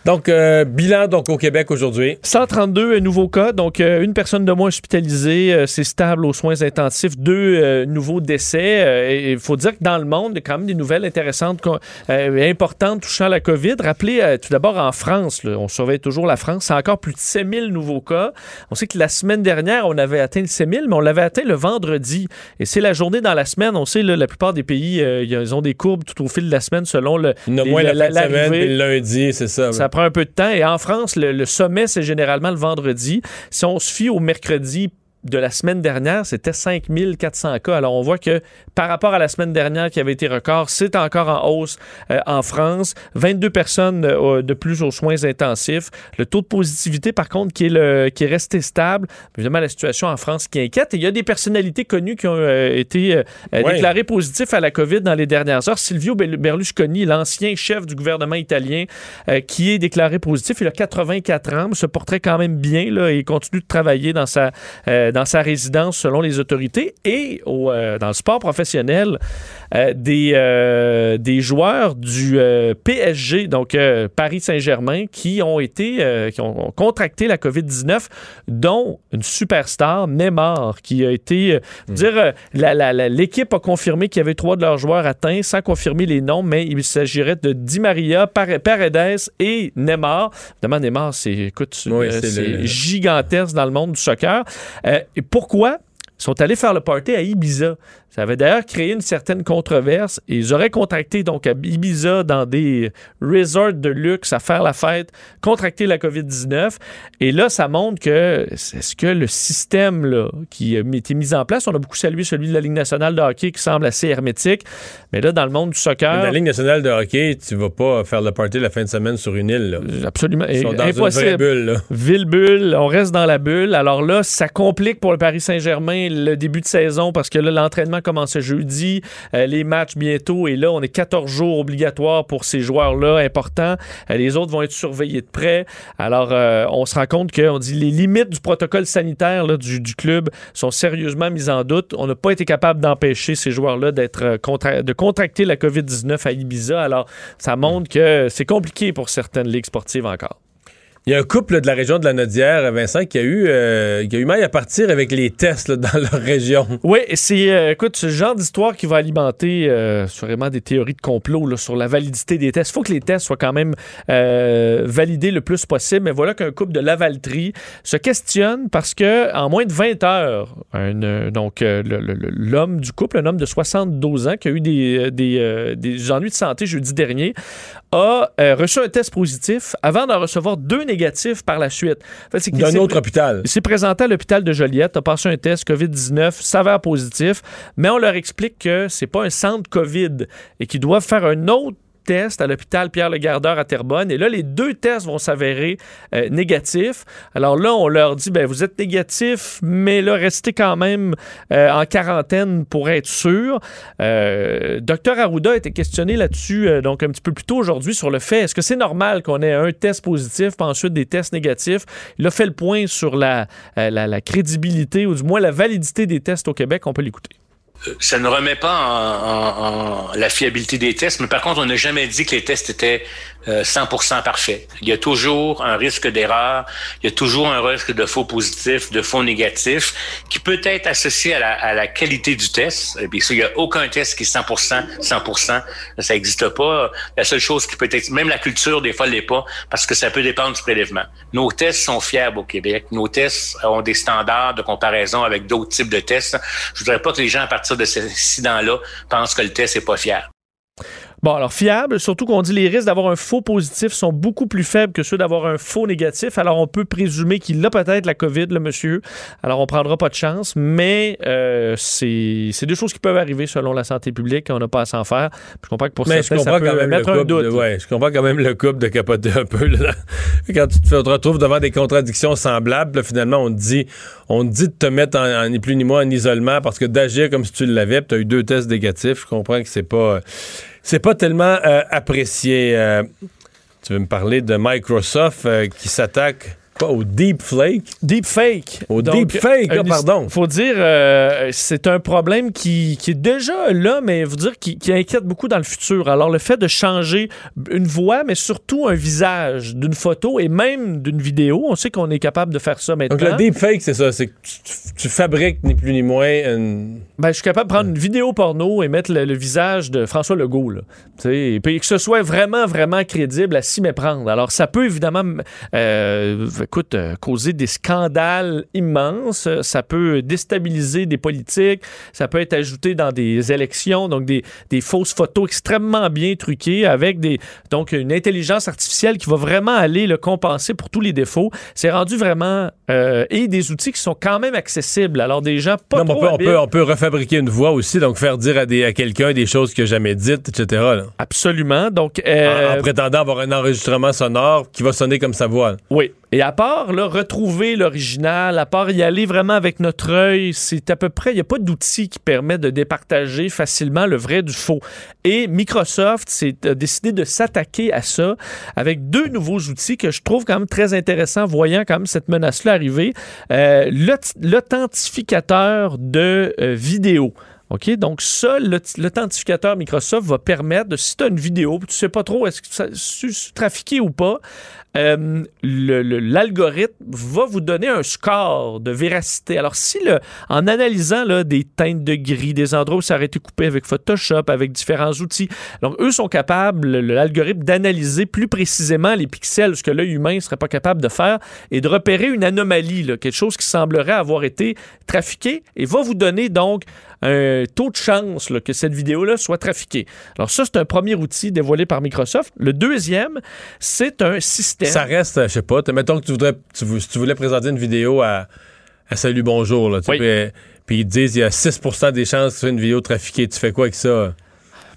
Donc, euh, bilan donc au Québec aujourd'hui. 132 nouveaux cas, donc euh, une personne de moins hospitalisée, euh, c'est stable aux soins intensifs, deux euh, nouveaux décès. Il faut dire que dans le monde, il y a quand même des nouvelles intéressantes, importantes touchant la COVID. Rappelez tout d'abord en France, là, on surveille toujours la France, c'est encore plus de 7000 nouveaux cas. On sait que la semaine dernière, on avait atteint le 7000, mais on l'avait atteint le vendredi. Et c'est la journée dans la semaine. On sait, là, la plupart des pays, ils ont des courbes tout au fil de la semaine selon le. Il y en a les- moins la, semaine, puis le lundi, c'est ça. Ça prend un peu de temps. Et en France, le, le sommet, c'est généralement le vendredi. Si on se fie au mercredi de la semaine dernière, c'était 5400 cas. Alors, on voit que par rapport à la semaine dernière qui avait été record, c'est encore en hausse euh, en France. 22 personnes euh, de plus aux soins intensifs. Le taux de positivité, par contre, qui est, le, qui est resté stable. Évidemment, la situation en France qui inquiète. Et il y a des personnalités connues qui ont euh, été Ouais. déclarées positives à la COVID dans les dernières heures. Silvio Berlusconi, l'ancien chef du gouvernement italien, qui est déclaré positif. Il a 84 ans, mais se porterait quand même bien là, et il continue de travailler dans sa, dans sa résidence selon les autorités. Et au, euh, dans le sport professionnel, euh, des, euh, des joueurs du PSG, donc Paris Saint-Germain, qui ont été, qui ont contracté la COVID-19, dont une superstar, Neymar, qui a été, dire, la- l'équipe a confirmé qu'il y avait trois de leurs joueurs atteints, sans confirmer les noms, mais il s'agirait de Di Maria, Par- Paredes et Neymar. Évidemment, Neymar, c'est, écoute, Oui, c'est gigantesque dans le monde du soccer. Euh, et pourquoi? Ils sont allés faire le party à Ibiza. Ça avait d'ailleurs créé une certaine controverse. Et ils auraient contracté donc à Ibiza dans des resorts de luxe à faire la fête, contracté la COVID-19. Et là, ça montre que est-ce que le système là, qui a été mis en place, on a beaucoup salué celui de la Ligue nationale de hockey qui semble assez hermétique. Mais là, dans le monde du soccer. Dans la Ligue nationale de hockey, tu vas pas faire le party la fin de semaine sur une île. Là. Absolument. Ils sont dans Impossible. une vraie bulle. Là. Ville bulle, on reste dans la bulle. Alors là, ça complique pour le Paris Saint-Germain le début de saison parce que là, l'entraînement commence jeudi, euh, les matchs bientôt, et là, on est 14 jours obligatoires pour ces joueurs-là importants. Euh, les autres vont être surveillés de près. Alors, euh, on se rend compte qu'on dit les limites du protocole sanitaire du, club sont sérieusement mises en doute. On n'a pas été capable d'empêcher ces joueurs-là d'être de contracter la COVID-19 à Ibiza. Alors, ça montre que c'est compliqué pour certaines ligues sportives encore. Il y a un couple de la région de la Nodière, Vincent, qui a eu, euh, qui a eu mal à partir avec les tests dans leur région. Oui, c'est euh, écoute, ce genre d'histoire qui va alimenter euh, sûrement des théories de complot sur la validité des tests. Il faut que les tests soient quand même validés le plus possible. Mais voilà qu'un couple de Lavaltrie se questionne parce que en moins de 20 heures, donc l'homme du couple, un homme de 72 ans qui a eu des, des, des ennuis de santé jeudi dernier, a reçu un test positif avant d'en recevoir deux négatifs par la suite. En fait, D'un autre hôpital. il s'est présenté à l'hôpital de Joliette, a passé un test COVID-19, s'avère positif, mais on leur explique que c'est pas un centre COVID et qu'ils doivent faire un autre test à l'hôpital Pierre-le-Gardeur à Terrebonne. Et là, les deux tests vont s'avérer euh, négatifs. Alors là, on leur dit, ben, vous êtes négatif, mais là, restez quand même euh, en quarantaine pour être sûr. Euh, Docteur Arruda a été questionné là-dessus, donc un petit peu plus tôt aujourd'hui, sur le fait, est-ce que c'est normal qu'on ait un test positif, puis ensuite des tests négatifs? Il a fait le point sur la, la crédibilité, ou du moins la validité des tests au Québec. On peut l'écouter. Ça ne remet pas en, en- la fiabilité des tests, mais par contre, on n'a jamais dit que les tests étaient euh, 100% parfaits. Il y a toujours un risque d'erreur, il y a toujours un risque de faux positif, de faux négatif, qui peut être associé à la, à la qualité du test. Et puis, il n'y a aucun test qui est 100%, 100%, ça n'existe pas. La seule chose qui peut être, même la culture, des fois, l'est pas, parce que ça peut dépendre du prélèvement. Nos tests sont fiables au Québec. Nos tests ont des standards de comparaison avec d'autres types de tests. Je voudrais pas que les gens, à partir de cet incident-là, pensent que le test n'est pas fiable. Bon, alors fiable, surtout qu'on dit les risques d'avoir un faux positif sont beaucoup plus faibles que ceux d'avoir un faux négatif. Alors on peut présumer qu'il a peut-être la COVID, le monsieur. Alors on prendra pas de chance, mais euh, c'est c'est des choses qui peuvent arriver selon la santé publique. On n'a pas à s'en faire. Je comprends que pour Mais je ça peut quand même mettre le un couple. doute. de- ouais, je comprends quand même le couple de capoter un peu. là. Quand tu te retrouves devant des contradictions semblables, là, finalement, on te dit, on te dit de te mettre en, en- ni plus ni moins en isolement parce que d'agir comme si tu l'avais, tu as eu deux tests négatifs. Je comprends que c'est pas, c'est pas tellement euh, apprécié. Euh, tu veux me parler de Microsoft euh, qui s'attaque quoi, au deepfake? Deepfake. Au Donc, deepfake, un ah, pardon. faut dire, euh, c'est un problème qui, qui est déjà là, mais vous dire qui, qui inquiète beaucoup dans le futur. Alors, le fait de changer une voix, mais surtout un visage d'une photo et même d'une vidéo, on sait qu'on est capable de faire ça maintenant. Donc le deepfake, c'est ça, c'est que tu- tu fabriques ni plus ni moins une... Ben, je suis capable de prendre une vidéo porno et mettre le, le visage de François Legault. Là. Et puis que ce soit vraiment, vraiment crédible à s'y méprendre. Alors, ça peut évidemment euh, écoute, euh, causer des scandales immenses. Ça peut déstabiliser des politiques. Ça peut être ajouté dans des élections. Donc, des, des fausses photos extrêmement bien truquées avec des, donc une intelligence artificielle qui va vraiment aller le compenser pour tous les défauts. C'est rendu vraiment... euh, et des outils qui sont quand même accessibles. Alors, des gens pas Non, mais on trop peut, on, peut, on peut refabriquer une voix aussi, donc faire dire à, des, à quelqu'un des choses qu'il n'a jamais dites, etc. là. Absolument. Donc, En, euh, en prétendant avoir un enregistrement sonore qui va sonner comme sa voix. là. oui. Et à part retrouver l'original, à part y aller vraiment avec notre œil, c'est à peu près, il n'y a pas d'outil qui permet de départager facilement le vrai du faux. Et Microsoft s'est a décidé de s'attaquer à ça avec deux nouveaux outils que je trouve quand même très intéressants, voyant quand même cette menace-là arriver. Euh, l'aut- L'authentificateur de euh, vidéo. OK? Donc, ça, l'aut- l'authentificateur Microsoft va permettre de, si tu as une vidéo, tu sais pas trop est-ce que ça c'est trafiqué ou pas, euh, l'algorithme va vous donner un score de véracité. Alors, si le, en analysant là, des teintes de gris, des endroits où ça aurait été coupé avec Photoshop, avec différents outils, donc eux sont capables, le- l'algorithme, d'analyser plus précisément les pixels, ce que l'œil humain ne serait pas capable de faire, et de repérer une anomalie, quelque chose qui semblerait avoir été trafiqué, et va vous donner donc un taux de chance que cette vidéo-là soit trafiquée. Alors ça, c'est un premier outil dévoilé par Microsoft. Le deuxième, c'est un système. Ça reste, euh, je sais pas, mettons que tu voudrais, tu, si tu voulais présenter une vidéo à, à Salut Bonjour, là, tu Oui. puis, puis ils te disent il y a 6% des chances que ce soit une vidéo trafiquée. Tu fais quoi avec ça?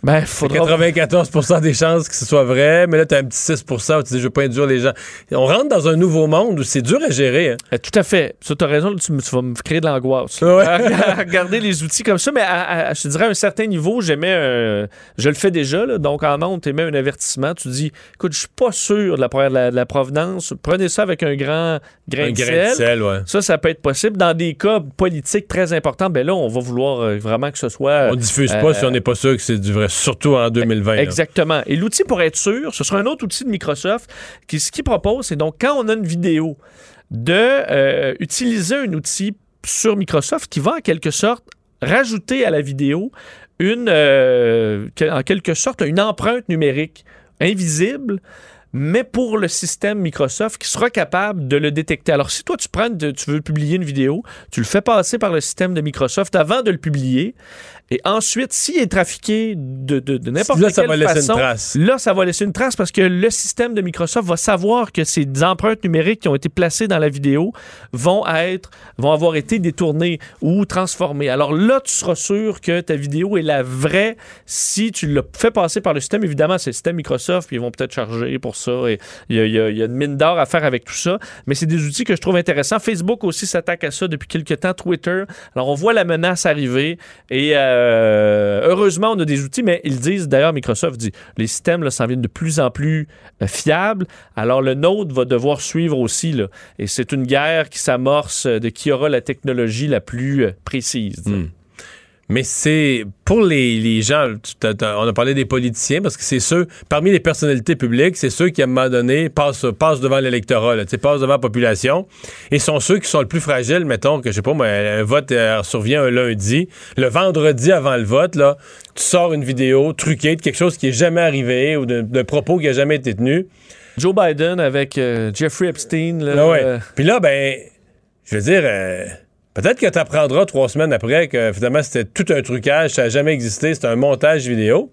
Ben, C'est 94% des chances que ce soit vrai, mais là, tu as un petit 6% où tu dis, je veux pas induire les gens. On rentre dans un nouveau monde où c'est dur à gérer. hein. Euh, Tout à fait. Ça, tu as raison, tu, vas me créer de l'angoisse. Ouais. Regarder les outils comme ça, mais à- à- je te dirais à un certain niveau, j'aimais un- Je le fais déjà, là, donc en ondes, tu émets un avertissement. Tu dis, écoute, je suis pas sûr de la, de la- de la provenance. Prenez ça avec un grand grain, Un de, grain sel. de sel, ouais. Ça, ça peut être possible. Dans des cas politiques très importants, ben là, on va vouloir euh, vraiment que ce soit. On diffuse euh, pas si on n'est pas sûr que c'est du vrai, surtout en 2020. là. Exactement. Et l'outil pour être sûr, ce sera un autre outil de Microsoft qui ce qu'il propose, c'est donc quand on a une vidéo, de euh, utiliser un outil sur Microsoft qui va en quelque sorte rajouter à la vidéo une, euh, en quelque sorte, une empreinte numérique invisible mais pour le système Microsoft qui sera capable de le détecter. Alors, si toi, tu prends, de- tu veux publier une vidéo, tu le fais passer par le système de Microsoft avant de le publier, et ensuite, s'il est trafiqué de, de, de n'importe quelle ça va laisser une façon, trace. là, ça va laisser une trace parce que le système de Microsoft va savoir que ces empreintes numériques qui ont été placées dans la vidéo vont être, vont avoir été détournées ou transformées. Alors là, tu seras sûr que ta vidéo est la vraie si tu l'as fait passer par le système. Évidemment, c'est le système Microsoft, puis ils vont peut-être charger pour ça. Il y a, une mine d'or à faire avec tout ça. Mais c'est des outils que je trouve intéressants. Facebook aussi s'attaque à ça depuis quelques temps. Twitter. Alors, on voit la menace arriver. Et euh, heureusement, on a des outils, mais ils disent, d'ailleurs, Microsoft dit, les systèmes s'en viennent de plus en plus euh, fiables. Alors, le nôtre va devoir suivre aussi. Là. Et c'est une guerre qui s'amorce euh, de qui aura la technologie la plus précise. Mais c'est pour les, les gens, on a parlé des politiciens parce que c'est ceux, parmi les personnalités publiques, c'est ceux qui à un moment donné passent, passent devant l'électorat, là, tu sais, passent devant la population et sont ceux qui sont le plus fragiles, mettons que je sais pas, moi, un vote euh, survient un lundi, le vendredi avant le vote, là, tu sors une vidéo truquée de quelque chose qui est jamais arrivé ou d'un propos qui a jamais été tenu. Joe Biden avec euh, Jeffrey Epstein. là, Ah ouais. euh, Puis là, ben, je veux dire, euh, peut-être que tu apprendras trois semaines après que finalement c'était tout un trucage, ça n'a jamais existé, c'était un montage vidéo.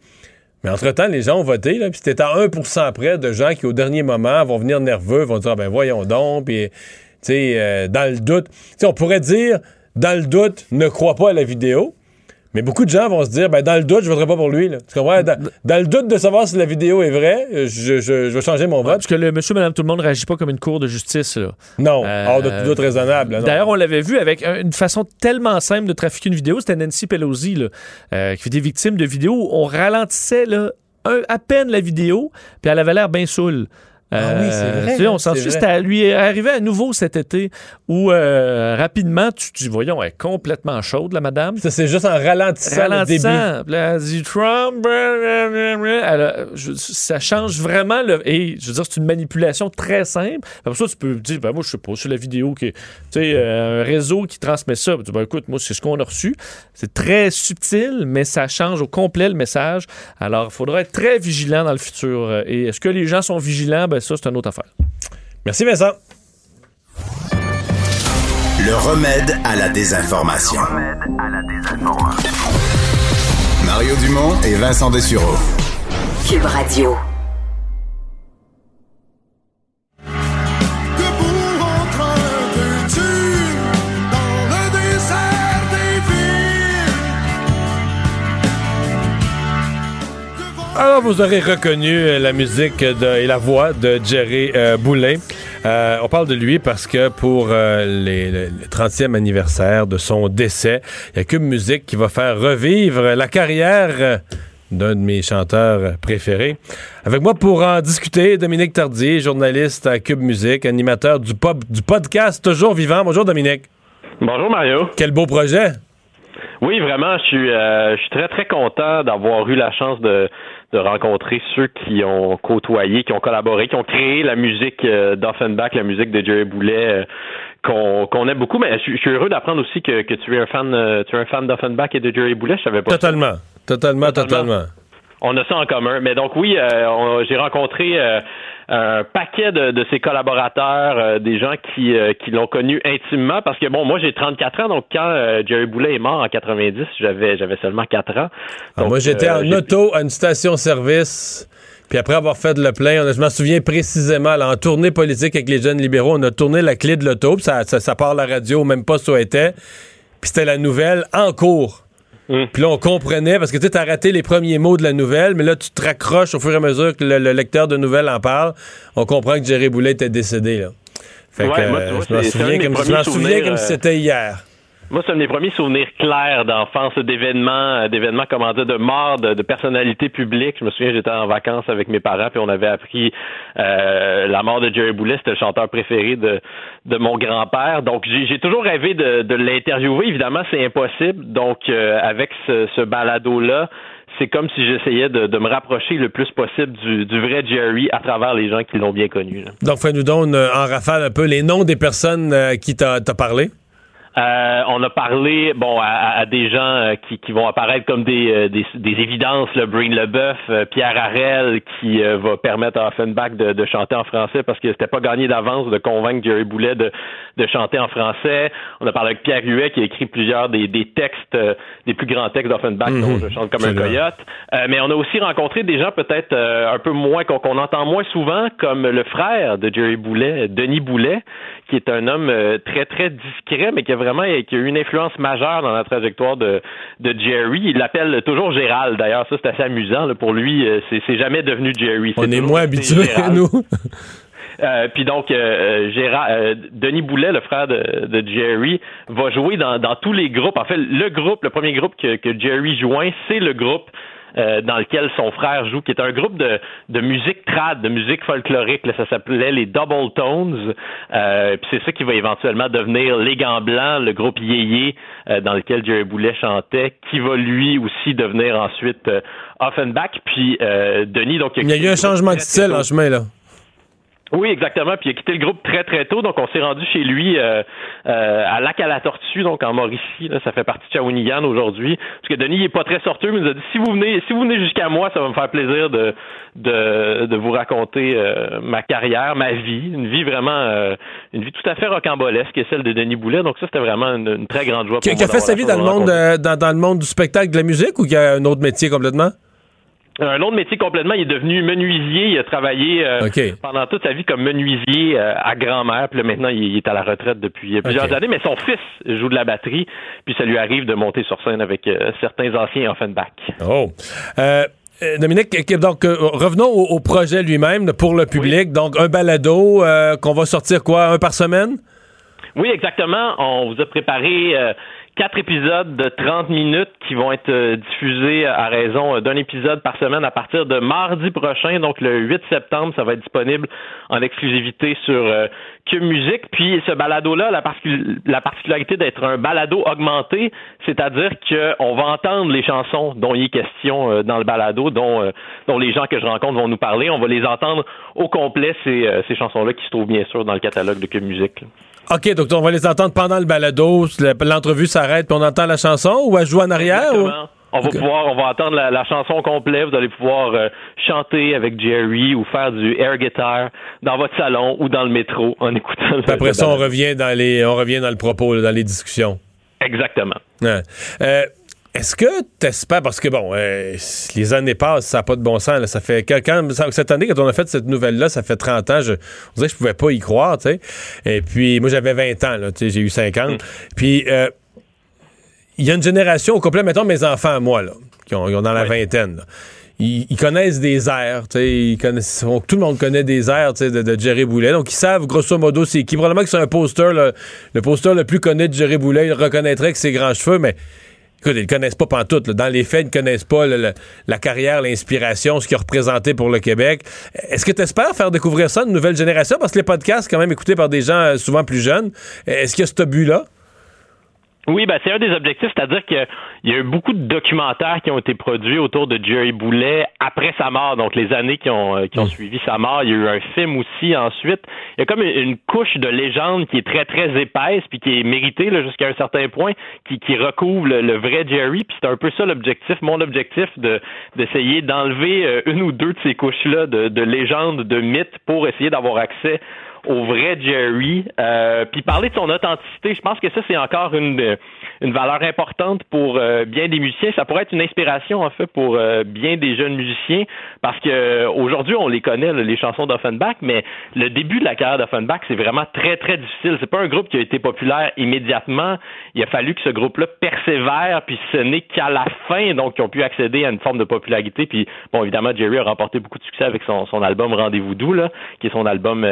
Mais entre-temps, les gens ont voté, puis c'était à 1% près de gens qui, au dernier moment, vont venir nerveux, vont dire, Ah ben voyons donc, puis, tu sais, euh, dans le doute. Tu sais, on pourrait dire, dans le doute, ne crois pas à la vidéo. Mais beaucoup de gens vont se dire, ben, dans le doute, je voterai pas pour lui. Là. Tu comprends? Dans, dans le doute de savoir si la vidéo est vraie, je, je- je vais changer mon vote. parce que le monsieur, madame, tout le monde ne réagit pas comme une cour de justice. Là. Non, Euh, hors de tout doute raisonnable. D'ailleurs, on l'avait vu avec un- une façon tellement simple de trafiquer une vidéo. C'était Nancy Pelosi, là, euh, qui était victime de vidéos où on ralentissait là, un- à peine la vidéo, puis elle avait l'air bien saoule. Ah oui, c'est vrai, tu sais, on s'en vrai. c'était à lui arrivé à nouveau cet été où euh, rapidement, tu te dis, voyons, elle est complètement chaude, la madame. Ça, c'est juste en ralentissant, le. Ralentissant. Puis là, elle dit Trump. blablabla. Elle a- je- ça change vraiment. Le, et je veux dire, c'est une manipulation très simple. Après ça, tu peux dire ben, moi, je sais pas, c'est la vidéo qui est. Tu sais, euh, un réseau qui transmet ça. Tu dis, ben, écoute, moi, c'est ce qu'on a reçu. C'est très subtil, mais ça change au complet le message. Alors, il faudra être très vigilant dans le futur. Et est-ce que les gens sont vigilants? Ben, ça, c'est une autre affaire. Merci, Vincent. Le remède à la désinformation. Mario Dumont et Vincent Dessureau. Cube Radio. Alors, vous aurez reconnu euh, la musique de- et la voix de Jerry euh, Boulin. Euh, on parle de lui parce que pour euh, les- le, le 30e anniversaire de son décès, il y a Cube Musique qui va faire revivre la carrière d'un de mes chanteurs préférés. Avec moi pour en discuter, Dominique Tardier, journaliste à Cube Musique, animateur du, pop, du podcast Toujours Vivant. Bonjour Dominique. Bonjour Mario. Quel beau projet. Oui, vraiment, je suis, euh, je suis très très content d'avoir eu la chance de, de rencontrer ceux qui ont côtoyé, qui ont collaboré, qui ont créé la musique euh, d'Offenbach, la musique de Jerry Boulet, euh, qu'on aime beaucoup. Mais je, suis- je suis heureux d'apprendre aussi que, que tu es un fan, euh, tu es un fan d'Offenbach et de Jerry Boulet. Je savais pas. Totalement. Totalement, totalement. On a ça en commun. Mais donc oui, euh, j'ai rencontré euh, un paquet de, de ses collaborateurs, euh, des gens qui, euh, qui l'ont connu intimement, parce que bon, moi j'ai 34 ans, donc quand euh, Jerry Boulet est mort en 90, j'avais j'avais seulement 4 ans. Ah, Donc, moi, j'étais en auto à une station-service. Puis après avoir fait le plein, on a- je m'en souviens précisément, là, en tournée politique avec les jeunes libéraux, on a tourné la clé de l'auto, ça, ça, ça part la radio, même pas où était. Puis c'était la nouvelle en cours. Puis là, on comprenait, parce que tu as raté les premiers mots de la nouvelle, mais là, tu te raccroches au fur et à mesure que le, le lecteur de nouvelles en parle. On comprend que Jerry Boulet était décédé. Là. Fait Ouais, que, euh, je m'en souviens comme, je souviens comme si euh, c'était hier. Moi, c'est un des premiers souvenirs clairs d'enfance, d'événements, euh, d'événements, comment dire, de mort, de, personnalités publiques. Je me souviens, j'étais en vacances avec mes parents, puis on avait appris euh, la mort de Jerry Boulet, c'était le chanteur préféré de, de mon grand-père. Donc, j'ai toujours rêvé de, l'interviewer. Évidemment, c'est impossible. Donc, euh, avec ce, ce balado-là, c'est comme si j'essayais de, me rapprocher le plus possible du, du vrai Jerry à travers les gens qui l'ont bien connu. Donc, fais-nous donc en rafale un peu les noms des personnes qui t'a parlé. Euh, on a parlé bon à, à- des gens euh, qui, qui vont apparaître comme des, euh, des, des évidences, le Breen Leboeuf, euh, Pierre Harel, qui euh, va permettre à Offenbach de, de chanter en français parce que c'était pas gagné d'avance de convaincre Jerry Boulet de, de chanter en français. On a parlé avec Pierre Huet qui a écrit plusieurs des, des textes, euh, des plus grands textes d'Offenbach, Mhm. dont je chante comme un coyote. Euh, mais on a aussi rencontré des gens peut-être euh, un peu moins qu'on qu'on entend moins souvent, comme le frère de Jerry Boulet, Denis Boulet, qui est un homme euh, très très discret, mais qui a vraiment qui a eu une influence majeure dans la trajectoire de, de Jerry. Il l'appelle toujours Gérald. D'ailleurs, ça c'est assez amusant. là. Pour lui, euh, c'est jamais devenu Jerry. On est moins habitués, Gérald. nous. Euh, puis donc, euh, euh, Gérard, euh, Denis Boulet, le frère de, de Jerry, va jouer dans, dans tous les groupes. En fait, le groupe, le premier groupe que, que Jerry joint, c'est le groupe euh, dans lequel son frère joue, qui est un groupe de, de musique trad, de musique folklorique. Là, ça s'appelait les Double Tones. Euh, puis c'est ça qui va éventuellement devenir Les Gants Blancs, le groupe Yéyé, euh, dans lequel Jerry Boulet chantait, qui va lui aussi devenir ensuite euh, Offenbach. Puis euh, Denis, donc... Il y a eu un changement de style en chemin, là. Oui, exactement. Puis il a quitté le groupe très très tôt, donc on s'est rendu chez lui euh, euh, à Lac à la Tortue, donc en Mauricie. Là, ça fait partie de Shawinigan aujourd'hui. Parce que Denis il est pas très sorteux, mais il nous a dit si vous venez, si vous venez jusqu'à moi, ça va me faire plaisir de de, de vous raconter euh, ma carrière, ma vie, une vie vraiment, euh, une vie tout à fait rocambolesque, celle de Denis Boulet. Donc ça, c'était vraiment une, une très grande joie. Qui, pour qui a fait sa vie dans le, monde, euh, dans, dans le monde du spectacle, de la musique ou qui a un autre métier complètement? Un autre métier complètement, il est devenu menuisier. Il a travaillé euh, pendant toute sa vie comme menuisier euh, à grand-mère. Puis là, maintenant, il, est à la retraite depuis euh, plusieurs années. Mais son fils joue de la batterie. Puis ça lui arrive de monter sur scène avec euh, certains anciens Offenbach. Oh. Dominique, que- donc revenons au, au projet lui-même pour le public. Donc un balado qu'on va sortir quoi, un par semaine? Oui, exactement. On vous a préparé euh, quatre épisodes de 30 minutes qui vont être euh, diffusés à raison euh, d'un épisode par semaine à partir de mardi prochain, donc le 8 septembre. Ça va être disponible en exclusivité sur euh, Que Musique. Puis ce balado-là, la, la particularité d'être un balado augmenté, c'est-à-dire qu'on va entendre les chansons dont il est question euh, dans le balado, dont, les gens que je rencontre vont nous parler. On va les entendre au complet, ces, ces chansons-là qui se trouvent bien sûr dans le catalogue de Que Musique. OK, donc on va les entendre pendant le balado. Le- L'entrevue s'arrête puis on entend la chanson ou elle joue en arrière? On va pouvoir, on va entendre la, la chanson complète. Vous allez pouvoir euh, chanter avec Jerry ou faire du air guitar dans votre salon ou dans le métro en écoutant. le- après ça, on revient dans les, on revient dans le propos, là, dans les discussions. Exactement. Ouais. Euh, Est-ce que tu espères, parce que bon, euh, les années passent, ça n'a pas de bon sens. là. ça fait quand, cette année, quand on a fait cette nouvelle-là, ça fait 30 ans, je, on dirait que je pouvais pas y croire, tu sais. Et puis, moi, j'avais 20 ans, j'ai eu 50. Puis, euh, il y a une génération au complet, mettons mes enfants à moi, là, qui ont, dans la vingtaine, là. Ils, ils connaissent des airs, ils connaissent, tout le monde connaît des airs, de, de Jerry Boulet. Donc, ils savent, grosso modo, c'est qui. Probablement que c'est un poster, là, le poster le plus connu de Jerry Boulet, ils reconnaîtraient que ses grands cheveux, mais Écoute, ils le connaissent pas pantoute. là. Dans les faits, ils ne connaissent pas la carrière, l'inspiration, ce qu'il a représenté pour le Québec. Est-ce que tu espères faire découvrir ça à une nouvelle génération? Parce que les podcasts, quand même écoutés par des gens euh, souvent plus jeunes, est-ce qu'il y a ce but-là? Oui, ben c'est un des objectifs, c'est-à-dire qu'il y a eu beaucoup de documentaires qui ont été produits autour de Jerry Boulet après sa mort, donc les années qui ont, euh, qui ont suivi sa mort. Il y a eu un film aussi ensuite. Il y a comme une, couche de légende qui est très, très épaisse, puis qui est méritée là, jusqu'à un certain point, qui, qui recouvre le, le vrai Jerry. Puis c'est un peu ça l'objectif, mon objectif, de d'essayer d'enlever euh, une ou deux de ces couches-là de, de légende, de mythes, pour essayer d'avoir accès au vrai Jerry, euh, puis parler de son authenticité, je pense que ça c'est encore une, une valeur importante pour euh, bien des musiciens. Ça pourrait être une inspiration en fait pour euh, bien des jeunes musiciens parce que aujourd'hui on les connaît les chansons d'Offenbach, mais le début de la carrière d'Offenbach c'est vraiment très très difficile. C'est pas un groupe qui a été populaire immédiatement. Il a fallu que ce groupe-là persévère, puis ce n'est qu'à la fin donc qu'ils ont pu accéder à une forme de popularité. Puis bon évidemment Jerry a remporté beaucoup de succès avec son, son album Rendez-vous doux là, qui est son album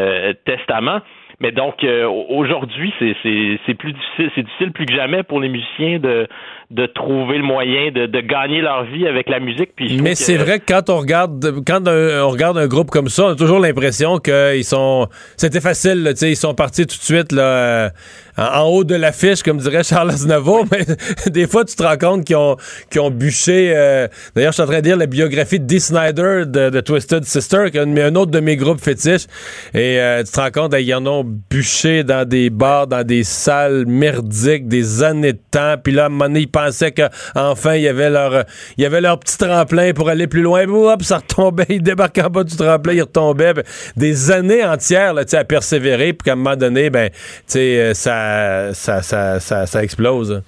Testament. Mais donc euh, aujourd'hui, c'est, c'est, c'est plus difficile, c'est difficile plus que jamais pour les musiciens de, de trouver le moyen de, de gagner leur vie avec la musique. Puis Mais c'est vrai que quand on regarde quand on regarde un groupe comme ça, on a toujours l'impression qu'ils sont c'était facile, là, ils sont partis tout de suite là, en, haut de l'affiche, comme dirait Charles Aznavour, mais des fois tu te rends compte qu'ils ont, ont bûché. Euh, d'ailleurs, je suis en train de lire la biographie de Dee Snyder de, de Twisted Sister, qui est un, autre de mes groupes fétiches, et euh, tu te rends compte qu'ils en ont bûché dans des bars, dans des salles merdiques, des années de temps, puis là, à un moment donné, ils pensaient qu'enfin, il y avait leur il y avait leur petit tremplin pour aller plus loin, hop, ça retombait, ils débarquaient en bas du tremplin, ils retombaient, des années entières là, à persévérer, puis qu'à un moment donné, ben, euh, ça ça, ça, ça, ça, explose.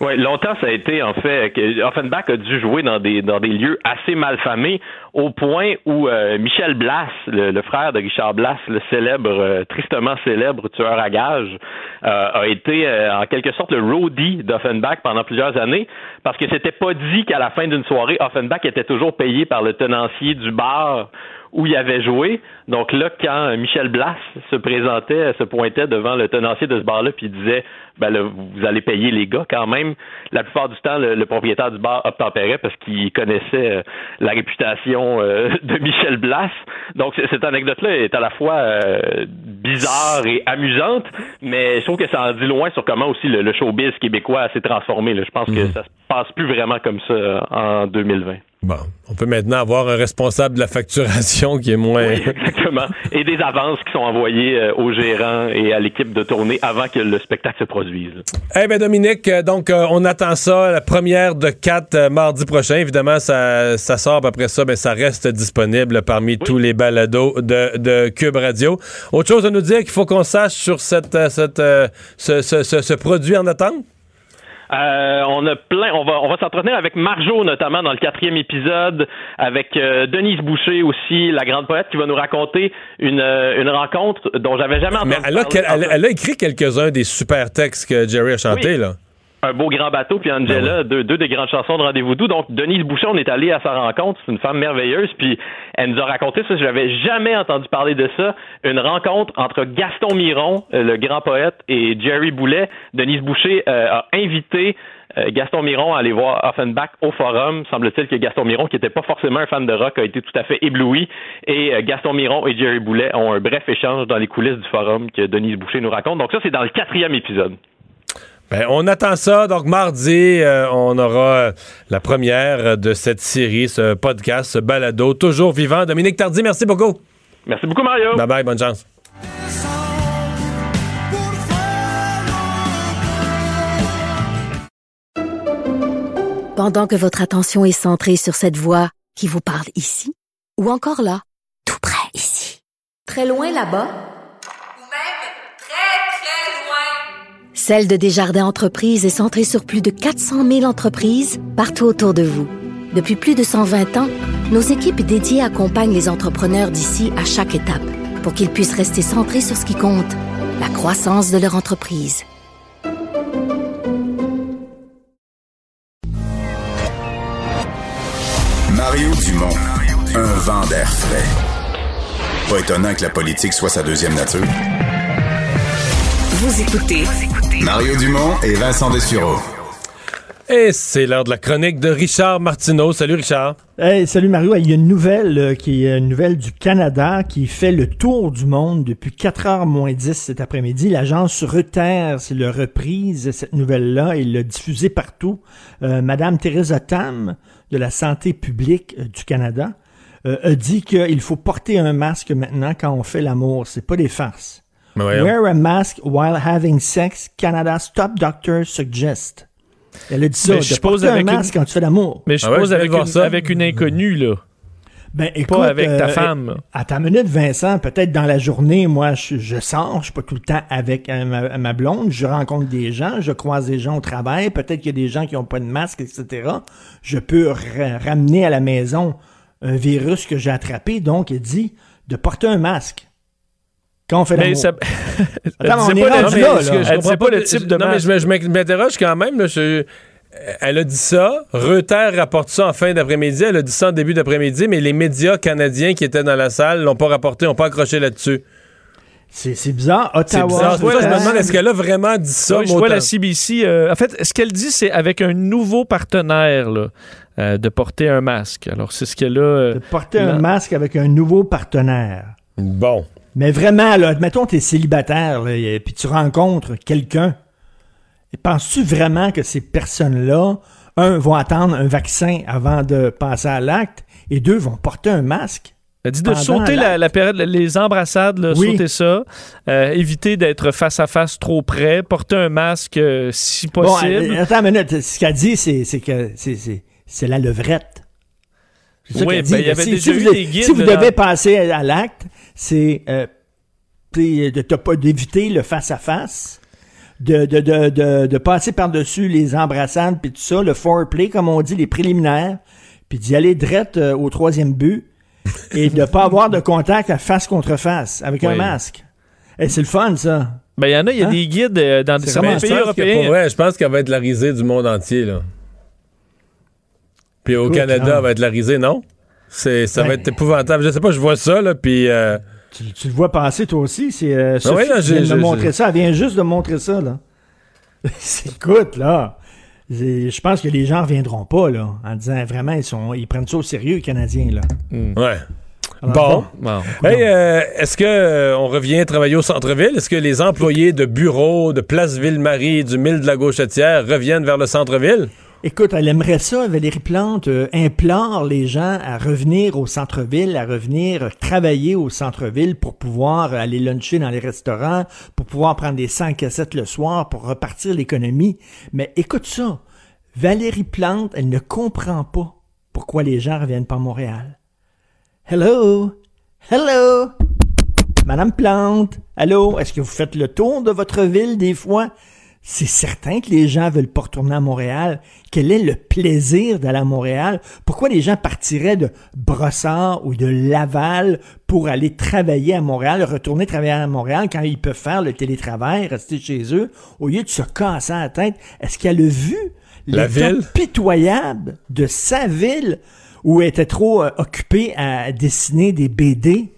Oui, longtemps, ça a été, en fait, Offenbach a dû jouer dans des, dans des lieux assez malfamés, au point où euh, Michel Blas, le, frère de Richard Blas, le célèbre, euh, tristement célèbre tueur à gages, euh, a été en quelque sorte le roadie d'Offenbach pendant plusieurs années, parce que c'était pas dit qu'à la fin d'une soirée, Offenbach était toujours payé par le tenancier du bar où il avait joué. Donc là, quand Michel Blas se présentait, se pointait devant le tenancier de ce bar-là, puis il disait ben là, vous allez payer les gars quand même. La plupart du temps, le, propriétaire du bar obtempérait parce qu'il connaissait euh, la réputation euh, de Michel Blas. Donc cette anecdote-là est à la fois euh, bizarre et amusante, mais je trouve que ça en dit loin sur comment aussi le, showbiz québécois s'est transformé. Je pense que mhm. ça se passe plus vraiment comme ça en 2020. Bon, on peut maintenant avoir un responsable de la facturation qui est moins. Oui, exactement. Et des avances qui sont envoyées euh, aux gérants et à l'équipe de tournée avant que le spectacle se produise. Eh bien, Dominique, euh, donc, euh, on attend ça, la première de quatre mardi prochain. Évidemment, ça, ça sort, après ça, mais ça reste disponible parmi tous les balados de, de, Cube Radio. Autre chose à nous dire qu'il faut qu'on sache sur cette, cette, ce, ce, ce produit en attente? Euh, on a plein. On va, on va s'entretenir avec Marjo notamment dans le quatrième épisode, avec euh, Denise Boucher aussi, la grande poète, qui va nous raconter une, euh, une rencontre dont j'avais jamais entendu. Mais elle a, elle, a écrit quelques-uns des super textes que Jerry a chantés là un beau grand bateau, puis Angela, ben deux, deux, des grandes chansons de Rendez-vous doux. Donc, Denise Boucher, on est allé à sa rencontre. C'est une femme merveilleuse, puis elle nous a raconté ça. Je n'avais jamais entendu parler de ça. Une rencontre entre Gaston Miron, euh, le grand poète, et Jerry Boulet. Denise Boucher euh, a invité euh, Gaston Miron à aller voir Offenbach au forum. Semble-t-il que Gaston Miron, qui n'était pas forcément un fan de rock, a été tout à fait ébloui. Et Gaston Miron et Jerry Boulet ont un bref échange dans les coulisses du forum que Denise Boucher nous raconte. Donc ça, c'est dans le quatrième épisode. Ben, on attend ça. Donc, mardi, euh, on aura euh, la première de cette série, ce podcast, ce balado, toujours vivant. Dominique Tardy, merci beaucoup. Merci beaucoup, Mario. Bye bye, bonne chance. Pendant que votre attention est centrée sur cette voix qui vous parle ici, ou encore là, tout près ici, très loin là-bas, Celle de Desjardins Entreprises est centrée sur plus de 400 000 entreprises partout autour de vous. Depuis plus de 120 ans, nos équipes dédiées accompagnent les entrepreneurs d'ici à chaque étape pour qu'ils puissent rester centrés sur ce qui compte, la croissance de leur entreprise. Mario Dumont, un vent d'air frais. Pas étonnant que la politique soit sa deuxième nature. Vous écoutez Mario Dumont et Vincent Dessureau. Et c'est l'heure de la chronique de Richard Martineau. Salut Richard. Hey, salut Mario. Il y a une nouvelle euh, qui est une nouvelle du Canada qui fait le tour du monde depuis 4h moins 10 cet après-midi. L'agence Reuters l'a reprise, cette nouvelle-là, et l'a diffusée partout. Euh, Madame Theresa Tam de la santé publique euh, du Canada a dit qu'il faut porter un masque maintenant quand on fait l'amour. C'est pas des farces. Wear a mask while having sex. Canada Stop Doctor Suggest. Elle a dit ça. je suppose avec un masque quand tu fais l'amour. Mais je ah suppose avec, une, avec une inconnue, là. Ben, écoute, pas avec ta euh, femme. À ta minute, Vincent, peut-être dans la journée, moi, je, je sors, je suis pas tout le temps avec euh, ma, ma blonde, je rencontre des gens, je croise des gens au travail, peut-être qu'il y a des gens qui ont pas de masque, etc. Je peux ra- ramener à la maison un virus que j'ai attrapé, donc il dit de porter un masque. Quand on fait Mais ça- Attends, on est pas le- rendu mais là, est-ce là. que je Elle disait pas le type de Non, mais je m'interroge quand même. là, je- elle a dit ça. Reuters rapporte ça en fin d'après-midi. Elle a dit ça en début d'après-midi, mais les médias canadiens qui étaient dans la salle l'ont pas rapporté, n'ont pas accroché là-dessus. C'est bizarre. C'est Ottawa. bizarre. Je me demande, est-ce qu'elle a vraiment dit ça? Oui, je vois en- la CBC. euh, en fait, ce qu'elle dit, c'est avec un nouveau partenaire là, euh, de porter un masque. Alors, c'est ce qu'elle a. euh, de porter un masque avec un nouveau partenaire. Bon. Mais vraiment, là, admettons, tu es célibataire, là, et puis tu rencontres quelqu'un. Et Penses-tu vraiment que ces personnes-là, un, vont attendre un vaccin avant de passer à l'acte, et deux, vont porter un masque? Elle dit de sauter la, période, les embrassades, là, Oui. sauter ça, euh, éviter d'être face à face trop près, porter un masque euh, si possible. euh, attends une minute. Ce qu'elle dit, c'est que c'est- la levrette. Oui, ben, il y avait si, déjà si eu vous, des guides si vous dans- devez passer à l'acte, c'est euh, d'éviter le face-à-face, de, de, de, de, de passer par-dessus les embrassades, puis tout ça, le foreplay, comme on dit, les préliminaires, puis d'y aller direct euh, au troisième but, et de pas avoir de contact à face contre face avec un masque. Et c'est le fun, ça. Ben, il y en a, il y a Hein? des guides euh, dans certains pays européens. pour vrai, je pense qu'elle va être la risée du monde entier. Là. Puis au Écoute, Canada, hein. elle va être la risée, non? C'est, ça va Ouais. être épouvantable. Je sais pas, je vois ça, là, puis... euh, Tu, tu le vois passer toi aussi, c'est euh, Sophie ouais, là, qui j'ai- vient de j'ai- me montrer j'ai- ça, elle vient juste de me montrer ça là. Écoute là, je pense que les gens reviendront pas là en disant vraiment ils sont ils prennent ça au sérieux les Canadiens là. Ouais. Alors, Bon. Hey, euh, est-ce que euh, on revient travailler au centre-ville? Est-ce que les employés de bureaux, de Place Ville-Marie, du Mille de la Gauchetière reviennent vers le centre-ville? Écoute, elle aimerait ça, Valérie Plante euh, implore les gens à revenir au centre-ville, à revenir travailler au centre-ville pour pouvoir aller luncher dans les restaurants, pour pouvoir prendre des 100 cassettes le soir, pour repartir l'économie. Mais écoute ça, Valérie Plante, elle ne comprend pas pourquoi les gens reviennent pas à Montréal. Hello? Hello? Madame Plante, allô, est-ce que vous faites le tour de votre ville des fois? C'est certain que les gens veulent pas retourner à Montréal. Quel est le plaisir d'aller à Montréal? Pourquoi les gens partiraient de Brossard ou de Laval pour aller travailler à Montréal, retourner travailler à Montréal quand ils peuvent faire le télétravail, rester chez eux, au lieu de se casser la tête? Est-ce qu'elle a vu La ville? pitoyable de sa ville où elle était trop euh, occupée à dessiner des BD?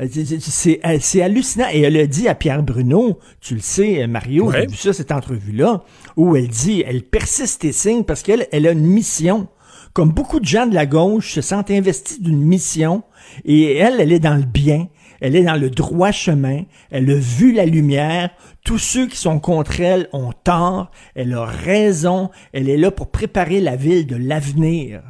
Euh, c'est- euh, c'est hallucinant. Et elle a dit à Pierre Bruno, tu le sais, euh, Mario, Ouais. j'ai vu ça, cette entrevue-là, où elle dit, elle persiste et signe parce qu'elle elle a une mission. Comme beaucoup de gens de la gauche se sentent investis d'une mission, et elle, elle est dans le bien, elle est dans le droit chemin, elle a vu la lumière, tous ceux qui sont contre elle ont tort, elle a raison, elle est là pour préparer la ville de l'avenir.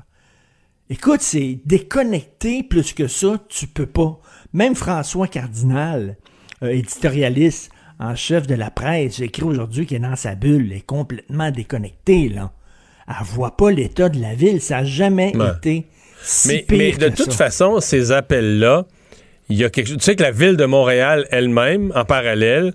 Écoute, c'est déconnecté plus que ça, tu peux pas. Même François Cardinal, euh, éditorialiste en chef de la presse, j'ai écrit aujourd'hui qu'il est dans sa bulle, il est complètement déconnecté, là. Elle voit pas l'état de la ville, ça a jamais Ouais. été si Mais, pire mais de que toute ça. façon, ces appels-là, il y a quelque chose. Tu sais que la ville de Montréal elle-même, en parallèle,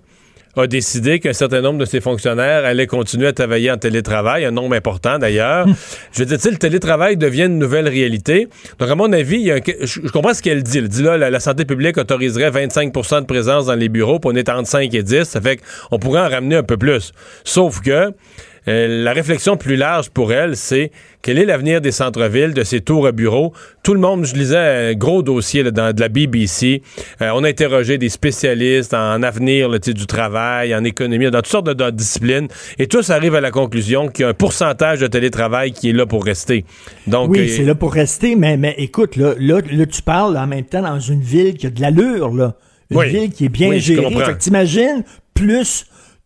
a décidé qu'un certain nombre de ses fonctionnaires allaient continuer à travailler en télétravail, un nombre important d'ailleurs. je veux dire, le télétravail devient une nouvelle réalité. Donc, à mon avis, il y a un- je, je comprends ce qu'elle dit. Elle dit là, la, la santé publique autoriserait 25% de présence dans les bureaux, puis on est entre 5 et 10. Ça fait qu'on pourrait en ramener un peu plus. Sauf que euh, la réflexion plus large pour elle, c'est quel est l'avenir des centres-villes, de ces tours à bureaux? Tout le monde, je lisais un gros dossier là, dans, de la BBC. Euh, on a interrogé des spécialistes en avenir là, du travail, en économie, dans toutes sortes de, de disciplines. Et tous arrivent à la conclusion qu'il y a un pourcentage de télétravail qui est là pour rester. Donc, oui, euh, c'est là pour rester, mais, mais écoute, là, là, là, tu parles en même temps dans une ville qui a de l'allure, là. Une Oui. ville qui est bien Oui, gérée. Fait que t'imagines, plus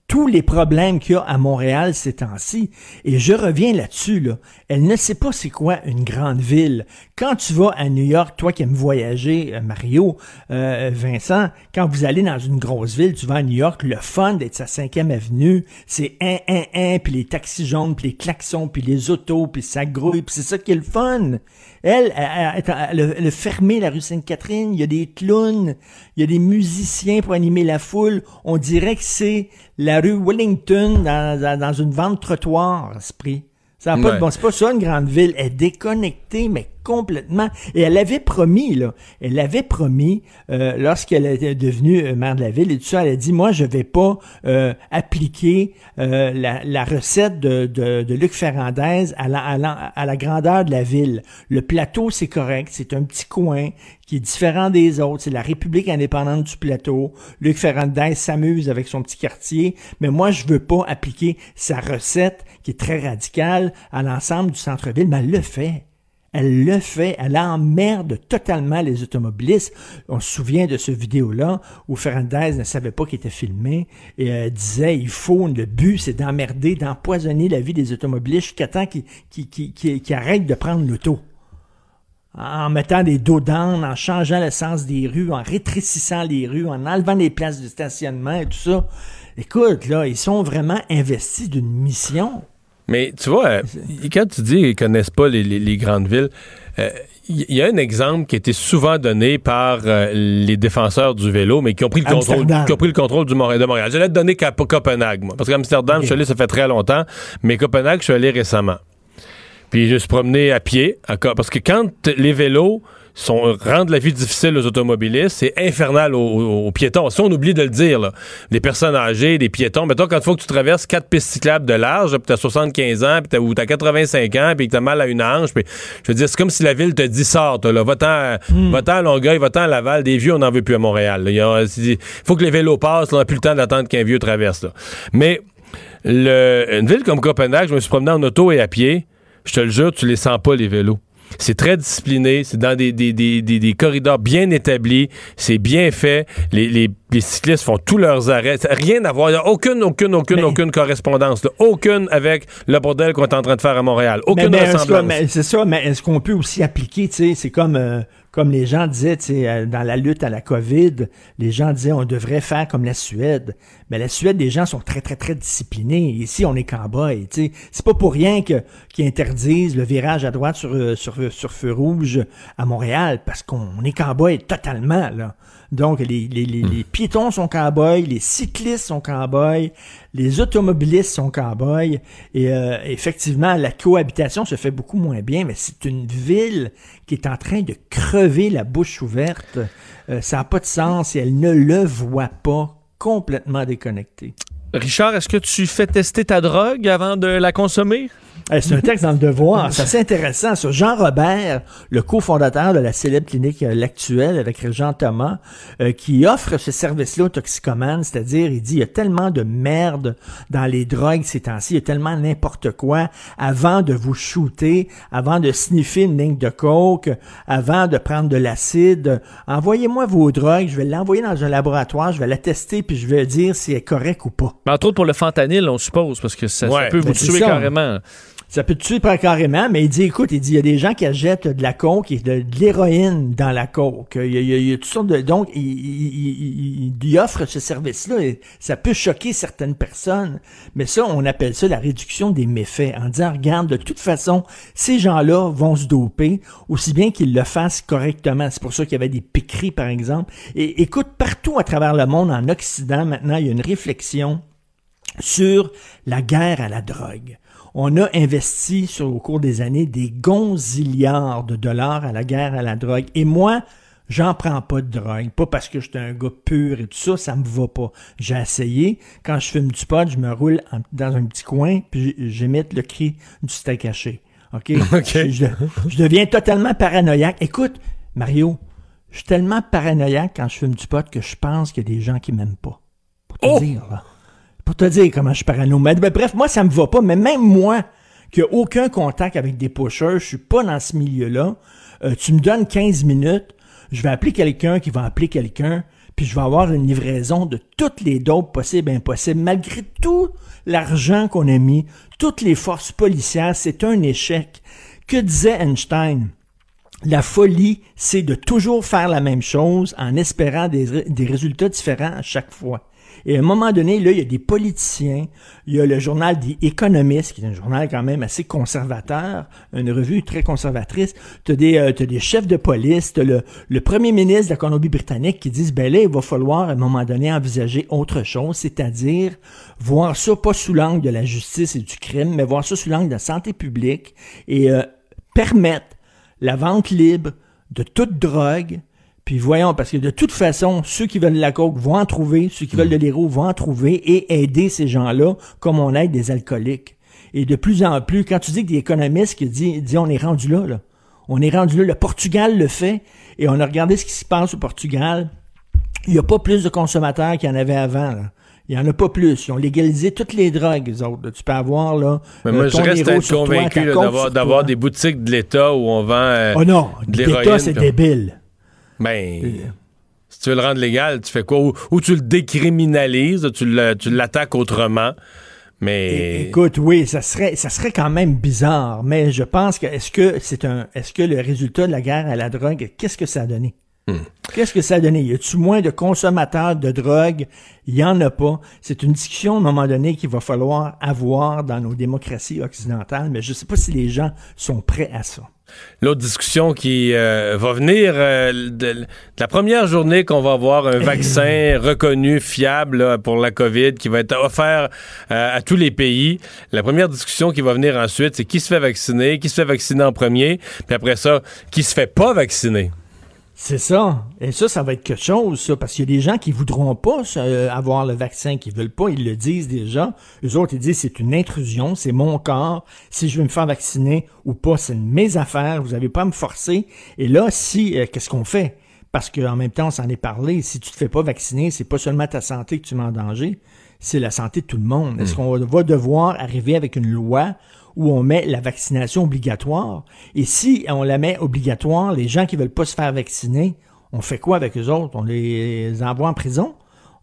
tous les problèmes qu'il y a à Montréal ces temps-ci. Et je reviens là-dessus, là. Elle ne sait pas c'est quoi une grande ville. Quand tu vas à New York, toi qui aimes voyager, euh, Mario, euh, Vincent, quand vous allez dans une grosse ville, tu vas à New York, le fun d'être sa cinquième avenue, c'est un, un, un, puis les taxis jaunes, puis les klaxons, puis les autos, puis ça grouille, puis c'est ça qui est le fun. Elle, elle, elle, elle a fermé la rue Sainte-Catherine, il y a des clowns, il y a des musiciens pour animer la foule. On dirait que c'est la rue Wellington dans, dans, dans une vente trottoir, esprit. Ça n'a pas de bon. C'est pas ça une grande ville. Elle est déconnectée, mais complètement. Et elle avait promis, là, elle avait promis, euh, lorsqu'elle était devenue euh, maire de la ville et tout ça, elle a dit, moi, je vais pas euh, appliquer euh, la, la, recette de, de, de Luc Ferrandez à la, à, la, à la grandeur de la ville. Le plateau, c'est correct, c'est un petit coin qui est différent des autres. C'est la République indépendante du plateau. Luc Ferrandez s'amuse avec son petit quartier, mais moi, je veux pas appliquer sa recette qui est très radicale à l'ensemble du centre-ville, mais elle le fait. Elle le fait, elle emmerde totalement les automobilistes. On se souvient de ce vidéo-là où Fernandez ne savait pas qu'il était filmé et euh, disait il faut, le but c'est d'emmerder, d'empoisonner la vie des automobilistes jusqu'à temps qu'ils qu qu qu arrêtent de prendre l'auto. En mettant des dos d'âne, en changeant le sens des rues, en rétrécissant les rues, en enlevant les places de stationnement et tout ça. Écoute, là, ils sont vraiment investis d'une mission. Mais tu vois, euh, quand tu dis qu'ils connaissent pas les, les, les grandes villes, il euh, y a un exemple qui a été souvent donné par euh, les défenseurs du vélo, mais qui ont pris le contrôle, qui ont pris le contrôle du Montréal, de Montréal. Je l'ai donné qu'à Copenhague, moi, parce qu'Amsterdam, okay. je suis allé, ça fait très longtemps, mais Copenhague, je suis allé récemment. Puis je me suis promené à pied, parce que quand les vélos sont, rendent la vie difficile aux automobilistes, c'est infernal aux, aux, aux, piétons. Si on oublie de le dire, là, les personnes âgées, les piétons, mettons quand il faut que tu traverses quatre pistes cyclables de large, puis t'as 75 ans, puis t'as, ou t'as 85 ans, puis que t'as mal à une hanche, puis je veux dire, c'est comme si la ville te dit sort, là, va-t'en, mm. va à Longueuil, va-t'en à Laval, des vieux, on n'en veut plus à Montréal. Il, faut que les vélos passent, là, on n'a plus le temps d'attendre qu'un vieux traverse. Là. Mais le, une ville comme Copenhague, je me suis promené en auto et à pied, je te le jure, tu les sens pas, les vélos. C'est très discipliné, c'est dans des, des, des, des, corridors bien établis, c'est bien fait. Les, les, les, cyclistes font tous leurs arrêts. Rien à voir. Il n'y a aucune, aucune, aucune, mais, aucune correspondance. Là. Aucune avec le bordel qu'on est en train de faire à Montréal. Aucune mais, mais ressemblance. C'est ça, mais est-ce qu'on peut aussi appliquer, tu sais, c'est comme... Euh comme les gens disaient, euh, dans la lutte à la COVID, les gens disaient on devrait faire comme la Suède. Mais la Suède, les gens sont très, très, très disciplinés. Ici, on est cowboy. C'est pas pour rien que qu'ils interdisent le virage à droite sur, euh, sur, feu rouge à Montréal, parce qu'on est cowboy totalement, là. Donc, les, les, les, les piétons sont cow-boys, les cyclistes sont cow-boys, les automobilistes sont cow-boys. Et euh, effectivement, la cohabitation se fait beaucoup moins bien, mais c'est une ville qui est en train de crever la bouche ouverte. Euh, ça n'a pas de sens et elle ne le voit pas complètement déconnectée. Richard, est-ce que tu fais tester ta drogue avant de la consommer? C'est un texte dans le Devoir. C'est assez intéressant sur Jean Robert, le cofondateur de la célèbre clinique euh, L'Actuelle avec Jean Thomas, euh, qui offre ce service-là aux toxicomanes, c'est-à-dire, il dit, il y a tellement de merde dans les drogues ces temps-ci, il y a tellement n'importe quoi, avant de vous shooter, avant de sniffer une ligne de coke, avant de prendre de l'acide, envoyez-moi vos drogues, je vais l'envoyer dans un laboratoire, je vais la tester, puis je vais dire si elle est correcte ou pas. Mais entre autres pour le fentanyl, on suppose, parce que ça, ouais, ça peut vous tuer carrément ça peut te tuer carrément, mais il dit, écoute, il dit, il y a des gens qui achètent de la coke et de, l'héroïne dans la coke. Il y, a, il, y a, toutes sortes de... Donc, il, il, il offre ce service-là. Ça peut choquer certaines personnes, mais ça, on appelle ça la réduction des méfaits, en disant, regarde, de toute façon, ces gens-là vont se doper, aussi bien qu'ils le fassent correctement. C'est pour ça qu'il y avait des piqueries, par exemple. Et écoute, partout à travers le monde, en Occident, maintenant, il y a une réflexion sur la guerre à la drogue on a investi sur, au cours des années des gonzillards de dollars à la guerre à la drogue. Et moi, j'en prends pas de drogue. Pas parce que j'étais un gars pur et tout ça, ça me va pas. J'ai essayé. Quand je fume du pot, je me roule en, dans un petit coin, puis j'émette le cri du steak haché. OK? okay. Je, je, deviens totalement paranoïaque. Écoute, Mario, je suis tellement paranoïaque quand je fume du pot que je pense qu'il y a des gens qui m'aiment pas. Pour te oh! dire, là pour te dire comment je suis parano. Mais, bref, moi, ça me va pas. Mais même moi, qui n'ai aucun contact avec des pushers, je suis pas dans ce milieu-là, euh, tu me donnes 15 minutes, je vais appeler quelqu'un qui va appeler quelqu'un, puis je vais avoir une livraison de toutes les dopes possibles et impossibles, malgré tout l'argent qu'on a mis, toutes les forces policières, c'est un échec. Que disait Einstein? La folie, c'est de toujours faire la même chose en espérant des résultats différents à chaque fois. Et à un moment donné, là, il y a des politiciens, il y a le journal des économistes, qui est un journal quand même assez conservateur, une revue très conservatrice. Tu as, des, euh, des chefs de police, t'as le, le premier ministre de la Colombie-Britannique qui disent, ben là, il va falloir à un moment donné envisager autre chose, c'est-à-dire voir ça pas sous l'angle de la justice et du crime, mais voir ça sous l'angle de la santé publique et euh, permettre la vente libre de toute drogue, puis voyons, parce que de toute façon, ceux qui veulent de la coke vont en trouver, ceux qui veulent de l'héros vont en trouver et aider ces gens-là comme on aide des alcooliques. Et de plus en plus, quand tu dis que des économistes qui disent, disent on est rendu là, là, on est rendu là, le Portugal le fait, et on a regardé ce qui se passe au Portugal, il n'y a pas plus de consommateurs qu'il y en avait avant. Là. Il n'y en a pas plus. Ils ont légalisé toutes les drogues, les autres. Tu peux avoir, là. Mais euh, moi, je reste à être convaincu d'avoir, des boutiques de l'État où on vend euh, Oh non, l'État, c'est débile. Ben, si tu veux le rendre légal, tu fais quoi? Ou, ou tu le décriminalises, tu le- tu l'attaques autrement. Mais. Écoute, oui, ça serait, ça serait quand même bizarre, mais je pense que est-ce que c'est un, est-ce que le résultat de la guerre à la drogue, qu'est-ce que ça a donné? Qu'est-ce que ça a donné? Y a-tu moins de consommateurs de drogue? Il y en a pas. C'est une discussion à un moment donné qu'il va falloir avoir dans nos démocraties occidentales, mais je sais pas si les gens sont prêts à ça. L'autre discussion qui euh, va venir euh, de, de la première journée qu'on va avoir un vaccin reconnu, fiable là, pour la COVID, qui va être offert euh, à tous les pays. La première discussion qui va venir ensuite, c'est qui se fait vacciner, qui se fait vacciner en premier, puis après ça, qui se fait pas vacciner. C'est ça. Et ça, ça va être quelque chose, ça, parce qu'il y a des gens qui voudront pas euh, avoir le vaccin, qui veulent pas, ils le disent déjà. Les autres, ils disent c'est une intrusion, c'est mon corps. Si je veux me faire vacciner ou pas, c'est mes affaires. Vous avez pas à me forcer. Et là, si, euh, qu'est-ce qu'on fait? Parce qu'en même temps, on s'en est parlé. Si tu te fais pas vacciner, c'est pas seulement ta santé que tu mets en danger, c'est la santé de tout le monde. Est-ce qu'on va devoir arriver avec une loi où on met la vaccination obligatoire. Et si on la met obligatoire, les gens qui veulent pas se faire vacciner, on fait quoi avec eux autres? On les envoie en prison?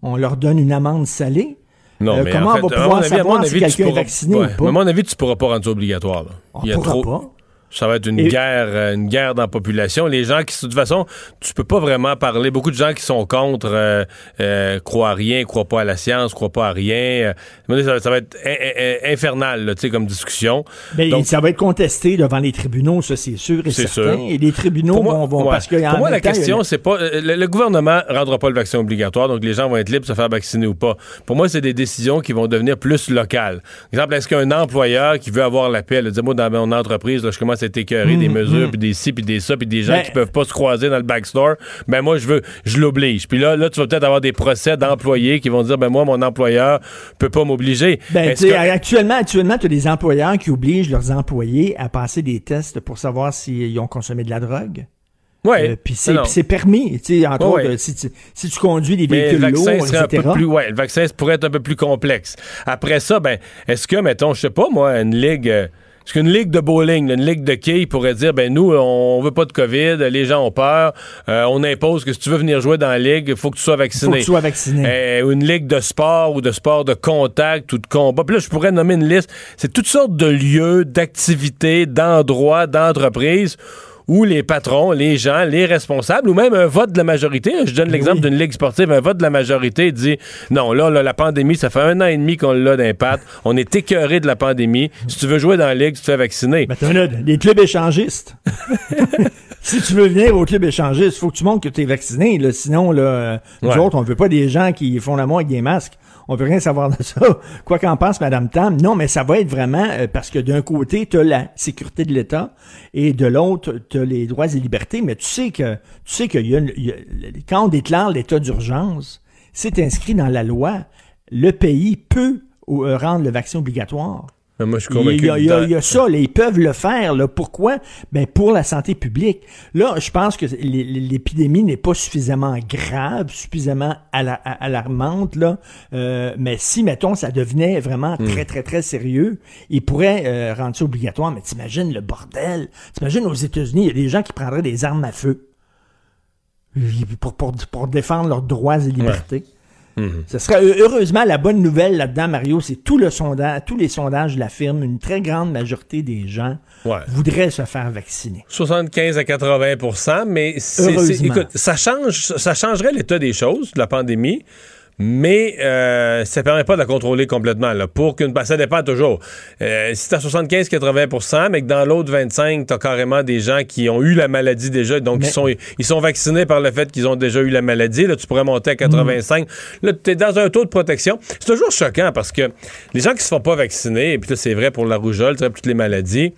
On leur donne une amende salée? Non, Euh, mais comment en fait, on va à mon pouvoir avis- à mon savoir si quelqu'un est vacciné ouais, ou pas? mais À mon avis, tu pourras pas rendre ça obligatoire. là. On pourra pas. Ça va être une Et- guerre, euh, une guerre dans la population. Les gens qui, de toute façon, tu peux pas vraiment parler. Beaucoup de gens qui sont contre euh, euh, croient à rien, croient pas à la science, croient pas à rien. Ça, ça va être in- in- infernal, tu sais, comme discussion. Ben, Donc, ça va être contesté devant les tribunaux, ça c'est sûr et certain. sûr. Et les tribunaux moi, vont, vont ouais. parce que en Pour moi, la temps, a question, c'est pas. Le, le gouvernement rendra pas le vaccin obligatoire, donc les gens vont être libres de se faire vacciner ou pas. Pour moi, c'est des décisions qui vont devenir plus locales. Exemple, est-ce qu'un employeur qui veut avoir la paix, là, dis moi, dans mon entreprise, là, je commence à être écœuré des Mm, mesures, mm. puis des ci, puis des ça, puis des gens Ben- qui peuvent pas se croiser dans le backstore, ben moi, je veux, je l'oblige. Puis là, là, tu vas peut-être avoir des procès d'employés qui vont dire, ben moi, mon employeur peut pas m'obliger. Ben, Est-ce tu sais, que- actuellement, actuellement, tu as des employeurs qui obligent leurs employés à passer des tests pour savoir s'ils ont consommé de la drogue. Ouais. Euh, puis c'est permis, tu sais, entre Ouais, autres, ouais. euh, si, tu, si tu conduis des Mais véhicules le vaccin lourds, serait un peu plus, ouais, le vaccin pourrait être un peu plus complexe. Après ça, ben, est-ce que, mettons, je sais pas, moi, une ligue, est-ce qu'une ligue de bowling, une ligue de quilles pourrait dire, ben, nous, on veut pas de COVID, les gens ont peur, euh, on impose que si tu veux venir jouer dans la ligue, il faut que tu sois vacciné. Faut que tu sois vacciné. Euh, une ligue de sport ou de sport de contact ou de combat. Puis là, je pourrais nommer une liste. C'est toutes sortes de lieux, d'activités, d'endroits, d'entreprises où les patrons, les gens, les responsables, ou même un vote de la majorité. Je donne l'exemple d'une ligue sportive. Un vote de la majorité dit non, là, là, la pandémie, ça fait un an et demi qu'on l'a d'impact. On est écœuré de la pandémie. Si tu veux jouer dans la ligue, tu te fais vacciner. Ben, t'as là, des clubs échangistes. si tu veux venir au club échangiste, faut que tu montres que tu es vacciné. Là. Sinon, là, euh, nous Ouais. autres, on veut pas des gens qui font l'amour avec des masques. On veut rien savoir de ça. Quoi qu'en pense Madame Tam, non, mais ça va être vraiment euh, parce que d'un côté, tu as la sécurité de l'État et de l'autre, tu as les droits et libertés. Mais tu sais que tu sais qu'il y a, y a- quand on déclare l'état d'urgence, c'est inscrit dans la loi. Le pays peut euh, rendre le vaccin obligatoire. Mais moi, je suis Il y, a, il y a- il y a ça, là, ils peuvent le faire. Là. Pourquoi? Ben, pour la santé publique. Là, je pense que l'é- l'épidémie n'est pas suffisamment grave, suffisamment alarmante. Là. Euh, mais si, mettons, ça devenait vraiment Hmm. très, très, très sérieux, ils pourraient euh, rendre ça obligatoire. Mais t'imagines le bordel. T'imagines aux États-Unis, il y a des gens qui prendraient des armes à feu. pour, pour, pour défendre leurs droits et libertés. Mhm. Ce serait heureusement la bonne nouvelle là-dedans, Mario, c'est tout le sondage, tous les sondages l'affirment, une très grande majorité des gens Ouais. voudraient se faire vacciner. 75 à 80 mais c'est, écoute, ça change, ça changerait l'état des choses de la pandémie. Mais euh, ça permet pas de la contrôler complètement. Là, pour qu'une, ça dépend toujours. Euh, si t'as 75-80% mais que dans l'autre 25 t'as carrément des gens qui ont eu la maladie déjà, donc Mais- ils sont ils sont vaccinés par le fait qu'ils ont déjà eu la maladie. Là, tu pourrais monter à 85. Là, t'es dans un taux de protection. C'est toujours choquant parce que les gens qui se font pas vacciner, et puis là, c'est vrai pour la rougeole, c'est vrai pour toutes les maladies.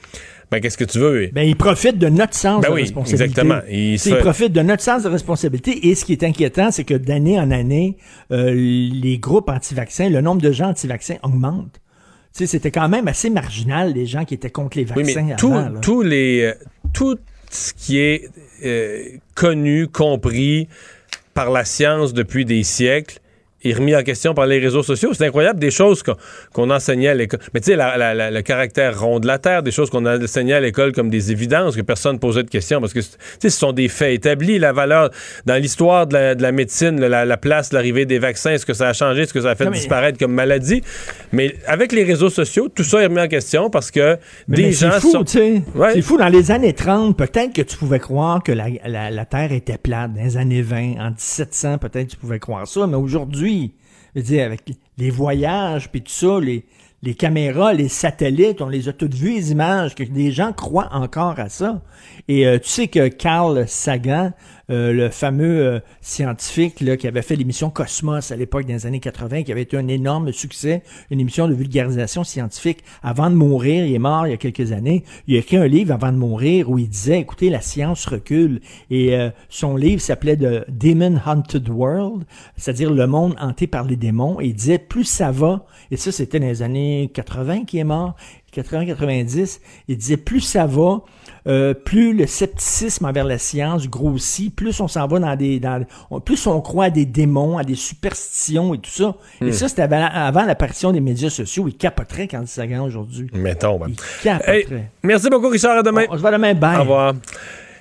Ben, qu'est-ce que tu veux? Ben, ils profitent de notre sens Ben de oui, responsabilité. exactement. Ils Ils, se fait- profitent de notre sens de responsabilité. Et ce qui est inquiétant, c'est que d'année en année, euh, les groupes anti-vaccins, le nombre de gens anti-vaccins augmente. Tu sais, c'était quand même assez marginal, les gens qui étaient contre les Oui, vaccins mais tout, avant. là. tous les, euh, tout ce qui est euh, connu, compris par la science depuis des siècles est remis en question par les réseaux sociaux. C'est incroyable, des choses qu'on enseignait à l'école. Mais tu sais, le caractère rond de la Terre, des choses qu'on enseignait à l'école comme des évidences, que personne ne posait de questions, parce que tu sais, ce sont des faits établis. La valeur, dans l'histoire de la, de la médecine, la, la place, l'arrivée des vaccins, est-ce que ça a changé, est-ce que ça a fait mais- disparaître comme maladie? Mais avec les réseaux sociaux, tout ça est remis en question parce que Mais- des mais gens c'est fou, sont... tu sais. Ouais. C'est fou. Dans les années 30, peut-être que tu pouvais croire que la, la- la Terre était plate. Dans les années 20, en 1700, peut-être tu pouvais croire ça. Mais aujourd'hui, avec les voyages, puis tout ça, les, les caméras, les satellites, on les a toutes vues, les images, que des gens croient encore à ça. Et euh, tu sais que Carl Sagan, euh, le fameux euh, scientifique qui avait fait l'émission Cosmos à l'époque les années 80, qui avait été un énorme succès, une émission de vulgarisation scientifique. Avant de mourir, il est mort il y a quelques années, il a écrit un livre avant de mourir où il disait, écoutez, la science recule. Et euh, son livre s'appelait The Demon Haunted World, c'est-à-dire le monde hanté par les démons. Et il disait, plus ça va, et ça c'était dans les années 80 qu'il est mort, 80-90, il disait, plus ça va, euh, plus le scepticisme envers la science grossit, plus on s'en va dans des, dans, on- plus on croit à des démons, à des superstitions et tout ça. Et Hmm. ça, c'était avant, avant l'apparition des médias sociaux. Il capoterait quand il aujourd'hui. Mettons, ben. Il capoterait. Hey, merci beaucoup, Richard. À demain. On se voit demain. Bye. Au revoir.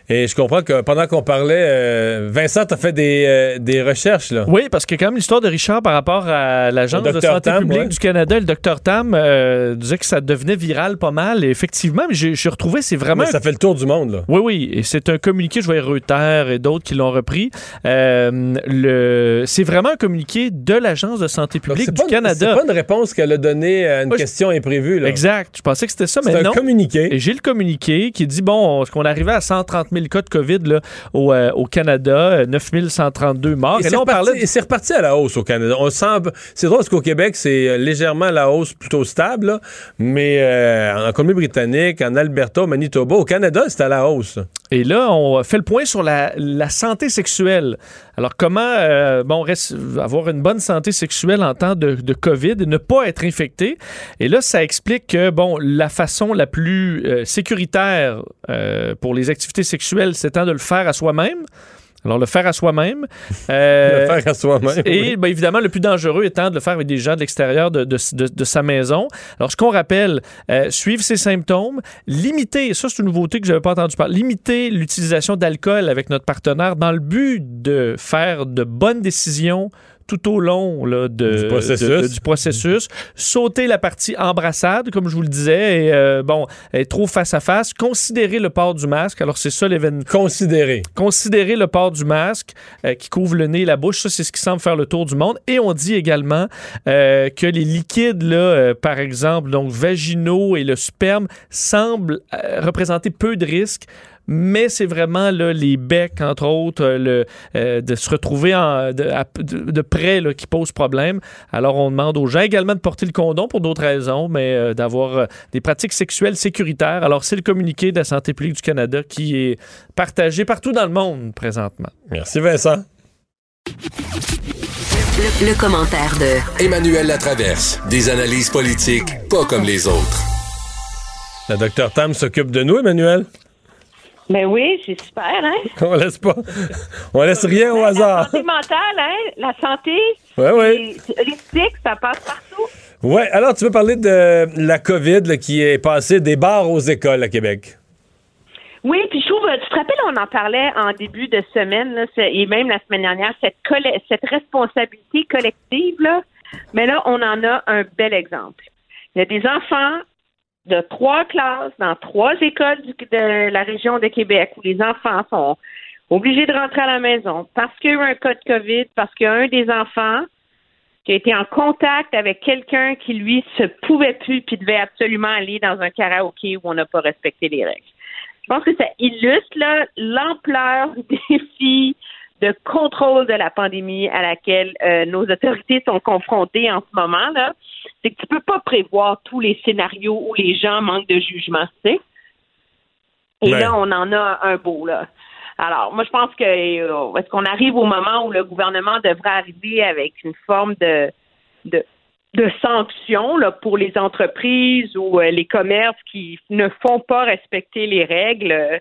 Et je comprends que pendant qu'on parlait, euh, Vincent, t'as fait des, euh, des recherches, là. Oui, parce que quand même l'histoire de Richard par rapport à l'Agence de santé Tam, publique ouais. du Canada, le Dr Tam euh, disait que ça devenait viral pas mal. Et effectivement, mais j'ai j'ai retrouvé, c'est vraiment... Mais ça fait le tour du monde, là. Oui, oui, et c'est un communiqué, je voyais Reuters et d'autres qui l'ont repris. Euh, le... C'est vraiment un communiqué de l'Agence de santé publique du Canada. C'est pas une réponse qu'elle a donnée à une je- question imprévue, là. Exact. Je pensais que c'était ça, mais C'est un non. communiqué. Et j'ai le communiqué qui dit, bon, est-ce qu'on arrivait à 130 000 cas de COVID là, au, euh, au Canada, euh, 9 132 morts. Et, là, on reparti, parlait... et c'est reparti à la hausse au Canada. On sent, c'est drôle parce qu'au Québec, c'est euh, légèrement à la hausse, plutôt stable, là. mais euh, en Colombie-Britannique, en Alberta, au Manitoba, au Canada, c'est à la hausse. Et là, on fait le point sur la, la santé sexuelle. Alors, comment euh, bon, reste- avoir une bonne santé sexuelle en temps de, COVID et ne pas être infecté? Et là, ça explique que, bon, la façon la plus euh, sécuritaire euh, pour les activités sexuelles, c'est de le faire à soi-même. Alors, le faire à soi-même. Euh, Le faire à soi-même, Et oui. ben, évidemment, le plus dangereux étant de le faire avec des gens de l'extérieur de, de- de- de sa maison. Alors, ce qu'on rappelle, euh, suivre ses symptômes, limiter, ça c'est une nouveauté que je n'avais pas entendu parler, limiter l'utilisation d'alcool avec notre partenaire dans le but de faire de bonnes décisions tout au long là, de, Du processus. de- de- du processus. Sauter la partie embrassade, comme je vous le disais, et euh, bon, être trop face à face. Considérer le port du masque. Alors, c'est ça l'événement. Considérer. Considérer le port du masque euh, qui couvre le nez et la bouche. Ça, c'est ce qui semble faire le tour du monde. Et on dit également euh, que les liquides, là, euh, par exemple, donc vaginaux et le sperme, semblent représenter peu de risques. Mais c'est vraiment là, les becs, entre autres, euh, le, euh, de se retrouver en- de, à- de- de près là, qui pose problème. Alors, on demande aux gens également de porter le condom pour d'autres raisons, mais euh, d'avoir euh, des pratiques sexuelles sécuritaires. Alors, c'est le communiqué de la Santé publique du Canada qui est partagé partout dans le monde présentement. Merci, Vincent. Le, le commentaire de Emmanuel Latraverse. Des analyses politiques pas comme les autres. Le docteur Tam s'occupe de nous, Emmanuel. Ben oui, c'est super, hein? On laisse pas. On laisse rien au La hasard. santé mentale, hein? La santé, et- l'éthique, ça passe partout. Ouais, alors tu veux parler de la COVID là, qui est passée des bars aux écoles à Québec? Oui, puis je trouve, tu te rappelles, on en parlait en début de semaine, là, et même la semaine dernière, cette, cette responsabilité collective, là, mais là, on en a un bel exemple. Il y a des enfants de trois classes dans trois écoles du- de la région de Québec où les enfants sont obligés de rentrer à la maison parce qu'il y a eu un cas de COVID, parce qu'il y a un des enfants qui a été en contact avec quelqu'un qui, lui, se pouvait plus puis devait absolument aller dans un karaoké où on n'a pas respecté les règles. Je pense que ça illustre l'ampleur du défi de contrôle de la pandémie à laquelle euh, nos autorités sont confrontées en ce moment. là. C'est que tu peux pas prévoir tous les scénarios où les gens manquent de jugement, tu sais. Et là, on en a un beau, là. Alors, moi, je pense que euh, est-ce qu'on arrive au moment où le gouvernement devrait arriver avec une forme de de, de sanctions là, pour les entreprises ou euh, les commerces qui ne font pas respecter les règles.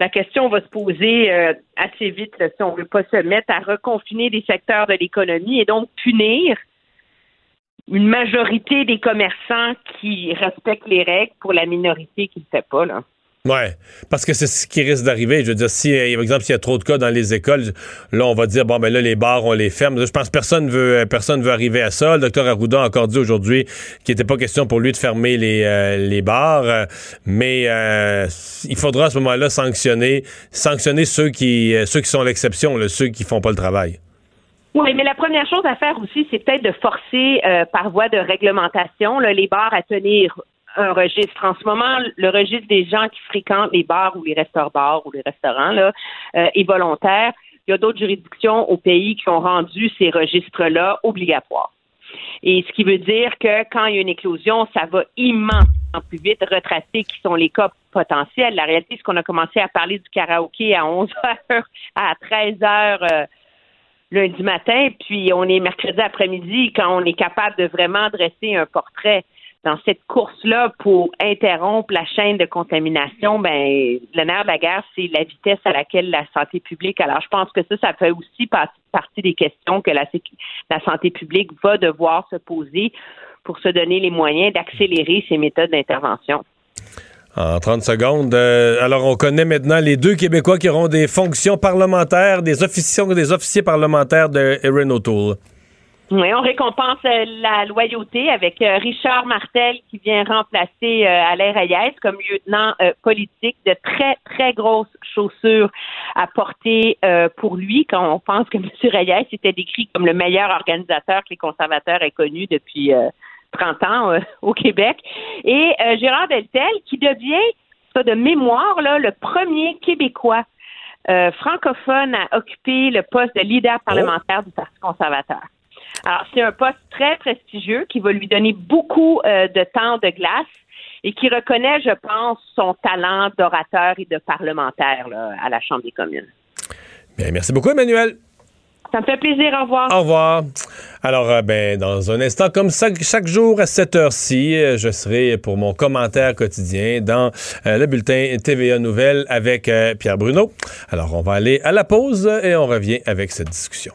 La question va se poser euh, assez vite si on ne veut pas se mettre à reconfiner des secteurs de l'économie et donc punir une majorité des commerçants qui respectent les règles pour la minorité qui ne le fait pas. Là. Ouais, parce que c'est ce qui risque d'arriver. Je veux dire, si, euh, par exemple, s'il y a trop de cas dans les écoles, là, on va dire, bon, ben là, les bars, on les ferme. Je pense que personne veut, euh, personne veut arriver à ça. Le docteur Arruda a encore dit aujourd'hui qu'il n'était pas question pour lui de fermer les, euh, les bars, euh, mais euh, il faudra à ce moment-là sanctionner, sanctionner ceux qui, euh, ceux qui sont l'exception, ceux qui font pas le travail. Oui, mais la première chose à faire aussi, c'est peut-être de forcer euh, par voie de réglementation là, les bars à tenir un registre. En ce moment, le registre des gens qui fréquentent les bars ou les restaurants ou les restaurants là, euh, est volontaire. Il y a d'autres juridictions au pays qui ont rendu ces registres-là obligatoires. Et ce qui veut dire que quand il y a une éclosion, ça va immensément plus vite retracer qui sont les cas potentiels. La réalité, c'est qu'on a commencé à parler du karaoké à 11 heures, à 13 heures euh, lundi matin, puis on est mercredi après-midi quand on est capable de vraiment dresser un portrait dans cette course-là pour interrompre la chaîne de contamination, ben le nerf de la guerre, c'est la vitesse à laquelle la santé publique. Alors, je pense que ça, ça fait aussi par- partie des questions que la, santé publique va devoir se poser pour se donner les moyens d'accélérer ses méthodes d'intervention. En 30 secondes. euh, alors, on connaît maintenant les deux Québécois qui auront des fonctions parlementaires, des officiers, des officiers parlementaires de Erin O'Toole. Oui, on récompense euh, la loyauté avec euh, Richard Martel qui vient remplacer euh, Alain Reyes comme lieutenant politique de très, très grosses chaussures à porter pour lui quand on pense que M. Reyes était décrit comme le meilleur organisateur que les conservateurs aient connu depuis euh, 30 ans au Québec. Et Gérard Deltel qui devient, ça de mémoire, là, le premier Québécois euh, francophone à occuper le poste de leader parlementaire du Parti conservateur. Alors, c'est un poste très prestigieux qui va lui donner beaucoup euh, de temps de glace et qui reconnaît, je pense, son talent d'orateur et de parlementaire là, à la Chambre des communes. Bien, merci beaucoup, Emmanuel. Ça me fait plaisir. Au revoir. Au revoir. Alors, euh, ben, dans un instant, comme ça, chaque jour à cette heure-ci, euh, je serai pour mon commentaire quotidien dans euh, le bulletin TVA Nouvelles avec Pierre Bruno. Alors, on va aller à la pause et on revient avec cette discussion.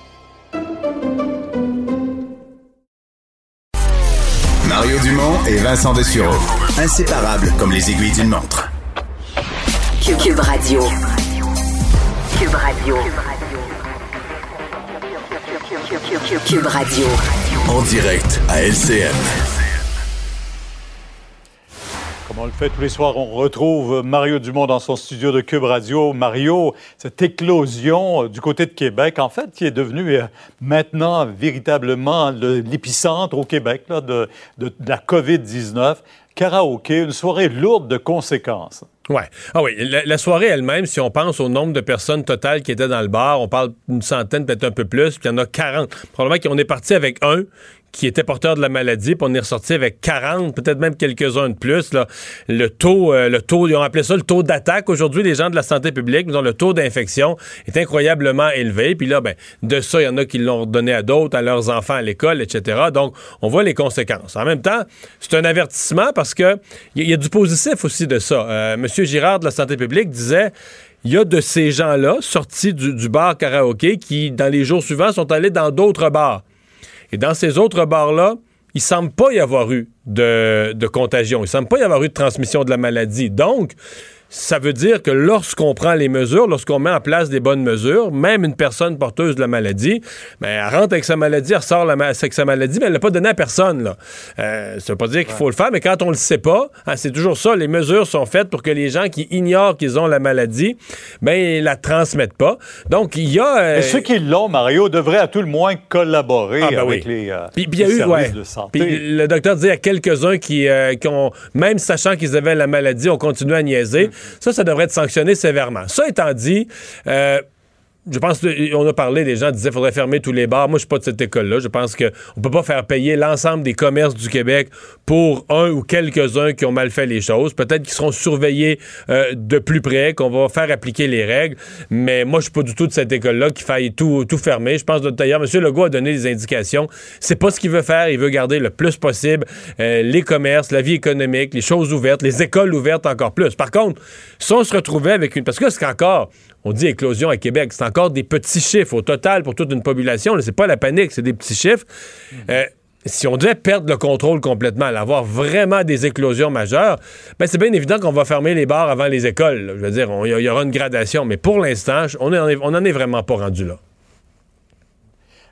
Mario Dumont et Vincent Dessureau. Inséparables comme les aiguilles d'une montre. Cube, Cube Radio. Cube Radio. Cube Radio. En direct à LCN. On le fait tous les soirs, on retrouve Mario Dumont dans son studio de Cube Radio. Mario, cette éclosion euh, du côté de Québec, en fait, qui est devenue euh, maintenant véritablement le- l'épicentre au Québec de, la COVID-19. Karaoké, une soirée lourde de conséquences. Ouais. Ah oui, la, la soirée elle-même, si on pense au nombre de personnes totales qui étaient dans le bar, on parle d'une centaine, peut-être un peu plus, puis il y en a 40. Probablement qu'on est parti avec un qui étaient porteurs de la maladie, puis on est ressorti avec 40, peut-être même quelques-uns de plus. Le taux, euh, le taux, ils ont appelé ça le taux d'attaque. Aujourd'hui, les gens de la santé publique, disons, le taux d'infection est incroyablement élevé. Puis là, ben, de ça, il y en a qui l'ont donné à d'autres, à leurs enfants à l'école, etc. Donc, on voit les conséquences. En même temps, c'est un avertissement parce que il y, a du positif aussi de ça. Monsieur Girard de la santé publique disait il y a de ces gens-là sortis du, bar karaoké qui, dans les jours suivants, sont allés dans d'autres bars. Et dans ces autres bars-là, il semble pas y avoir eu de, contagion. Il semble pas y avoir eu de transmission de la maladie. Donc, ça veut dire que lorsqu'on prend les mesures, lorsqu'on met en place des bonnes mesures, même une personne porteuse de la maladie, ben, elle rentre avec sa maladie, elle ressort avec sa maladie, mais elle l'a pas donné à personne. Là. Euh, ça veut pas dire qu'il faut le faire, mais quand on le sait pas, hein, c'est toujours ça, les mesures sont faites pour que les gens qui ignorent qu'ils ont la maladie, ben, ils la transmettent pas. Donc, il y a... Euh... Et ceux qui l'ont, Mario, devraient à tout le moins collaborer ah, ben avec oui. les, euh, puis, puis, les eu, services ouais. de santé. Puis le docteur dit à quelques-uns qui, euh, qui ont, même sachant qu'ils avaient la maladie, ont continué à niaiser. Ça, ça devrait être sanctionné sévèrement. Ça étant dit, euh, je pense qu'on a parlé, les gens disaient qu'il faudrait fermer tous les bars. Moi, je suis pas de cette école-là. Je pense qu'on ne peut pas faire payer l'ensemble des commerces du Québec pour un ou quelques-uns qui ont mal fait les choses. Peut-être qu'ils seront surveillés euh, de plus près, qu'on va faire appliquer les règles. Mais moi, je suis pas du tout de cette école-là qui faille tout, tout fermer. Je pense d'ailleurs, M. Legault a donné des indications. C'est pas ce qu'il veut faire. Il veut garder le plus possible euh, les commerces, la vie économique, les choses ouvertes, les écoles ouvertes encore plus. Par contre, si on se retrouvait avec une... Parce que c'est encore on dit éclosion à Québec, c'est encore des petits chiffres au total pour toute une population. C'est pas la panique, c'est des petits chiffres. Euh, si on devait perdre le contrôle complètement, avoir vraiment des éclosions majeures, ben c'est bien évident qu'on va fermer les bars avant les écoles. Je veux dire, il y, aura une gradation, mais pour l'instant, on n'en est vraiment pas rendu là.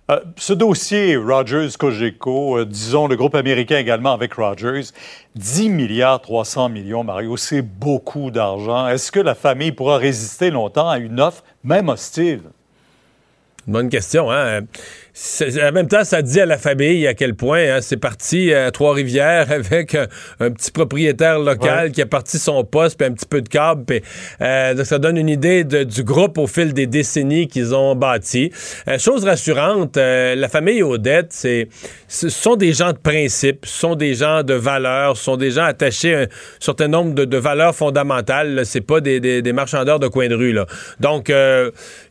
Euh, ce dossier Rogers-Cogeco, euh, disons le groupe américain également avec Rogers, 10 milliards 300 millions, Mario, c'est beaucoup d'argent. Est-ce que la famille pourra résister longtemps à une offre, même hostile? Bonne question, hein? En même temps, ça dit à la famille à quel point hein, c'est parti à Trois-Rivières avec un, un petit propriétaire local qui a parti son poste puis un petit peu de câble. puis, euh, donc ça donne une idée de- du groupe au fil des décennies qu'ils ont bâti. Euh, chose rassurante, euh, la famille Odette, c'est, ce sont des gens de principe, ce sont des gens de valeurs, ce sont des gens attachés à un certain nombre de, de valeurs fondamentales. là. C'est pas des, des- des marchandeurs de coin de rue. Là. Donc,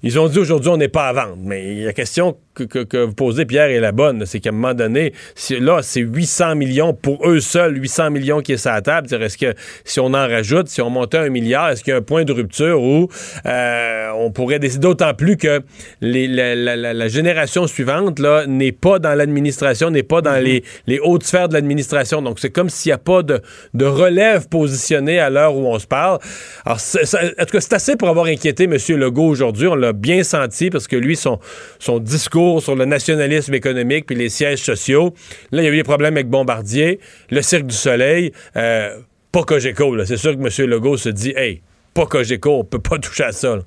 ils ont dit aujourd'hui, on n'est pas à vendre. Mais la question que, que- que vous posez, Pierre, est la bonne. C'est qu'à un moment donné, si- là, c'est 800 millions pour eux seuls, 800 millions qui est sur la table. Est-ce que si on en rajoute, si on montait un milliard, est-ce qu'il y a un point de rupture où euh, on pourrait décider d'autant plus que les- la, la- la- la génération suivante là n'est pas dans l'administration, n'est pas dans les, les hautes sphères de l'administration. Donc, c'est comme s'il n'y a pas de, de relève positionnée à l'heure où on se parle. Alors, ça- en tout cas, c'est assez pour avoir inquiété M. Legault aujourd'hui. On l'a bien senti parce que lui, son, son discours sur le nationalisme économique puis les sièges sociaux, là, il y a eu des problèmes avec Bombardier, le Cirque du Soleil, euh, pas Cogeco. C'est sûr que M. Legault se dit, hey, pas Cogeco, on peut pas toucher à ça.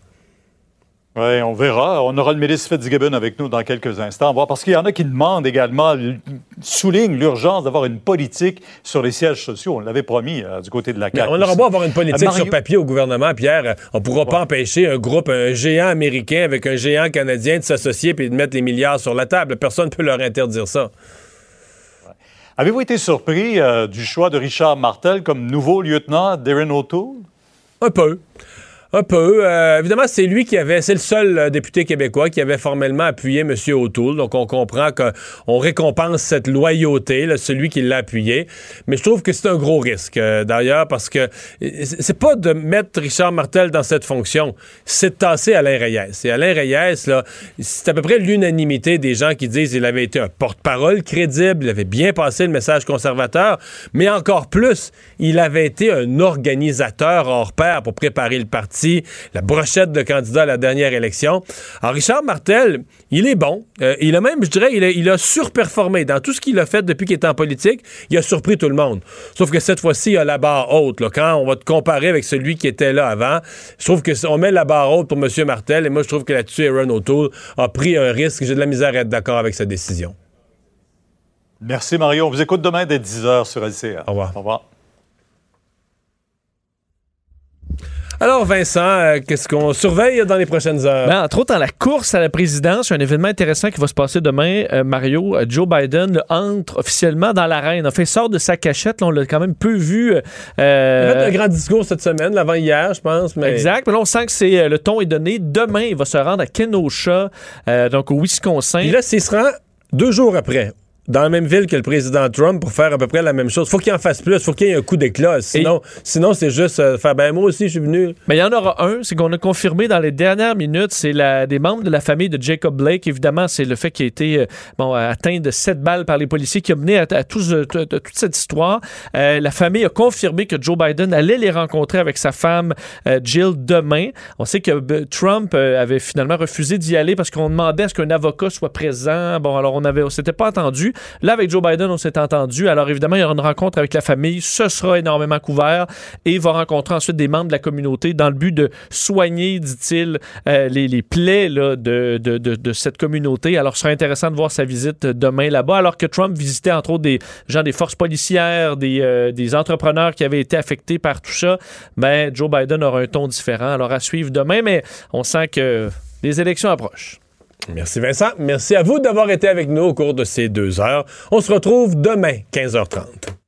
Oui, on verra. On aura le ministre Fitzgibbon avec nous dans quelques instants. Voir, Parce qu'il y en a qui demandent également, soulignent l'urgence d'avoir une politique sur les sièges sociaux. On l'avait promis euh, du côté de la Mais CAQ. on aura beau avoir une politique Euh, Mario- sur papier au gouvernement, Pierre. euh, On pourra pas empêcher un groupe, un géant américain avec un géant canadien de s'associer et de mettre les milliards sur la table. Personne ne peut leur interdire ça. Avez-vous été surpris euh, du choix de Richard Martel comme nouveau lieutenant d'Erin O'Toole? Un peu. Un peu. Euh, évidemment, c'est lui qui avait, c'est le seul euh, député québécois qui avait formellement appuyé M. O'Toole. Donc, on comprend qu'on récompense cette loyauté, là, celui qui l'a appuyé. Mais je trouve que c'est un gros risque, euh, d'ailleurs, parce que c'est pas de mettre Richard Martel dans cette fonction, c'est de tasser Alain Reyes. Et Alain Reyes, là, c'est à peu près l'unanimité des gens qui disent qu'il avait été un porte-parole crédible, il avait bien passé le message conservateur, mais encore plus, il avait été un organisateur hors pair pour préparer le parti, la brochette de candidats à la dernière élection. Alors, Richard Martel, il est bon. Euh, il a même, je dirais, il a, il a surperformé. Dans tout ce qu'il a fait depuis qu'il est en politique, il a surpris tout le monde. Sauf que cette fois-ci, il a la barre haute. là. Quand on va te comparer avec celui qui était là avant, je trouve que on met la barre haute pour M. Martel. Et moi, je trouve que là-dessus, Aaron O'Toole a pris un risque. J'ai de la misère à être d'accord avec sa décision. Merci Mario. On vous écoute demain dès 10h sur LCA. Au revoir. Au revoir. Alors, Vincent, euh, qu'est-ce qu'on surveille dans les prochaines heures? Ben, entre autres, dans la course à la présidence, un événement intéressant qui va se passer demain, euh, Mario, euh, Joe Biden là, entre officiellement dans l'arène. Enfin, il sort de sa cachette. là, on l'a quand même peu vu. Il a fait un grand discours cette semaine, l'avant-hier, je pense. Mais... Exact. Mais là, on sent que c'est, le ton est donné. Demain, il va se rendre à Kenosha, donc au Wisconsin. Puis là, s'il se rend deux jours après, dans la même ville que le président Trump pour faire à peu près la même chose. Faut qu'il en fasse plus, faut qu'il y ait un coup d'éclat. Sinon, sinon c'est juste euh, faire ben moi aussi je suis venu. Mais il y en aura un, c'est qu'on a confirmé dans les dernières minutes, c'est la, des membres de la famille de Jacob Blake. Évidemment, c'est le fait qu'il a été euh, bon, atteint de sept balles par les policiers qui a mené à, toute cette histoire. Euh, la famille a confirmé que Joe Biden allait les rencontrer avec sa femme Jill demain. On sait que Trump avait finalement refusé d'y aller parce qu'on demandait à ce qu'un avocat soit présent. Bon, alors on avait, s'était pas entendu. Là, avec Joe Biden, on s'est entendu. Alors évidemment, il y aura une rencontre avec la famille. Ce sera énormément couvert et va rencontrer ensuite des membres de la communauté dans le but de soigner, dit-il, euh, les, plaies de cette communauté. Alors, ce sera intéressant de voir sa visite demain là-bas, alors que Trump visitait entre autres des gens des forces policières, des, euh, des entrepreneurs qui avaient été affectés par tout ça. Ben, Joe Biden aura un ton différent. Alors, à suivre demain, mais on sent que les élections approchent. Merci Vincent. Merci à vous d'avoir été avec nous au cours de ces deux heures. On se retrouve demain, 15h30.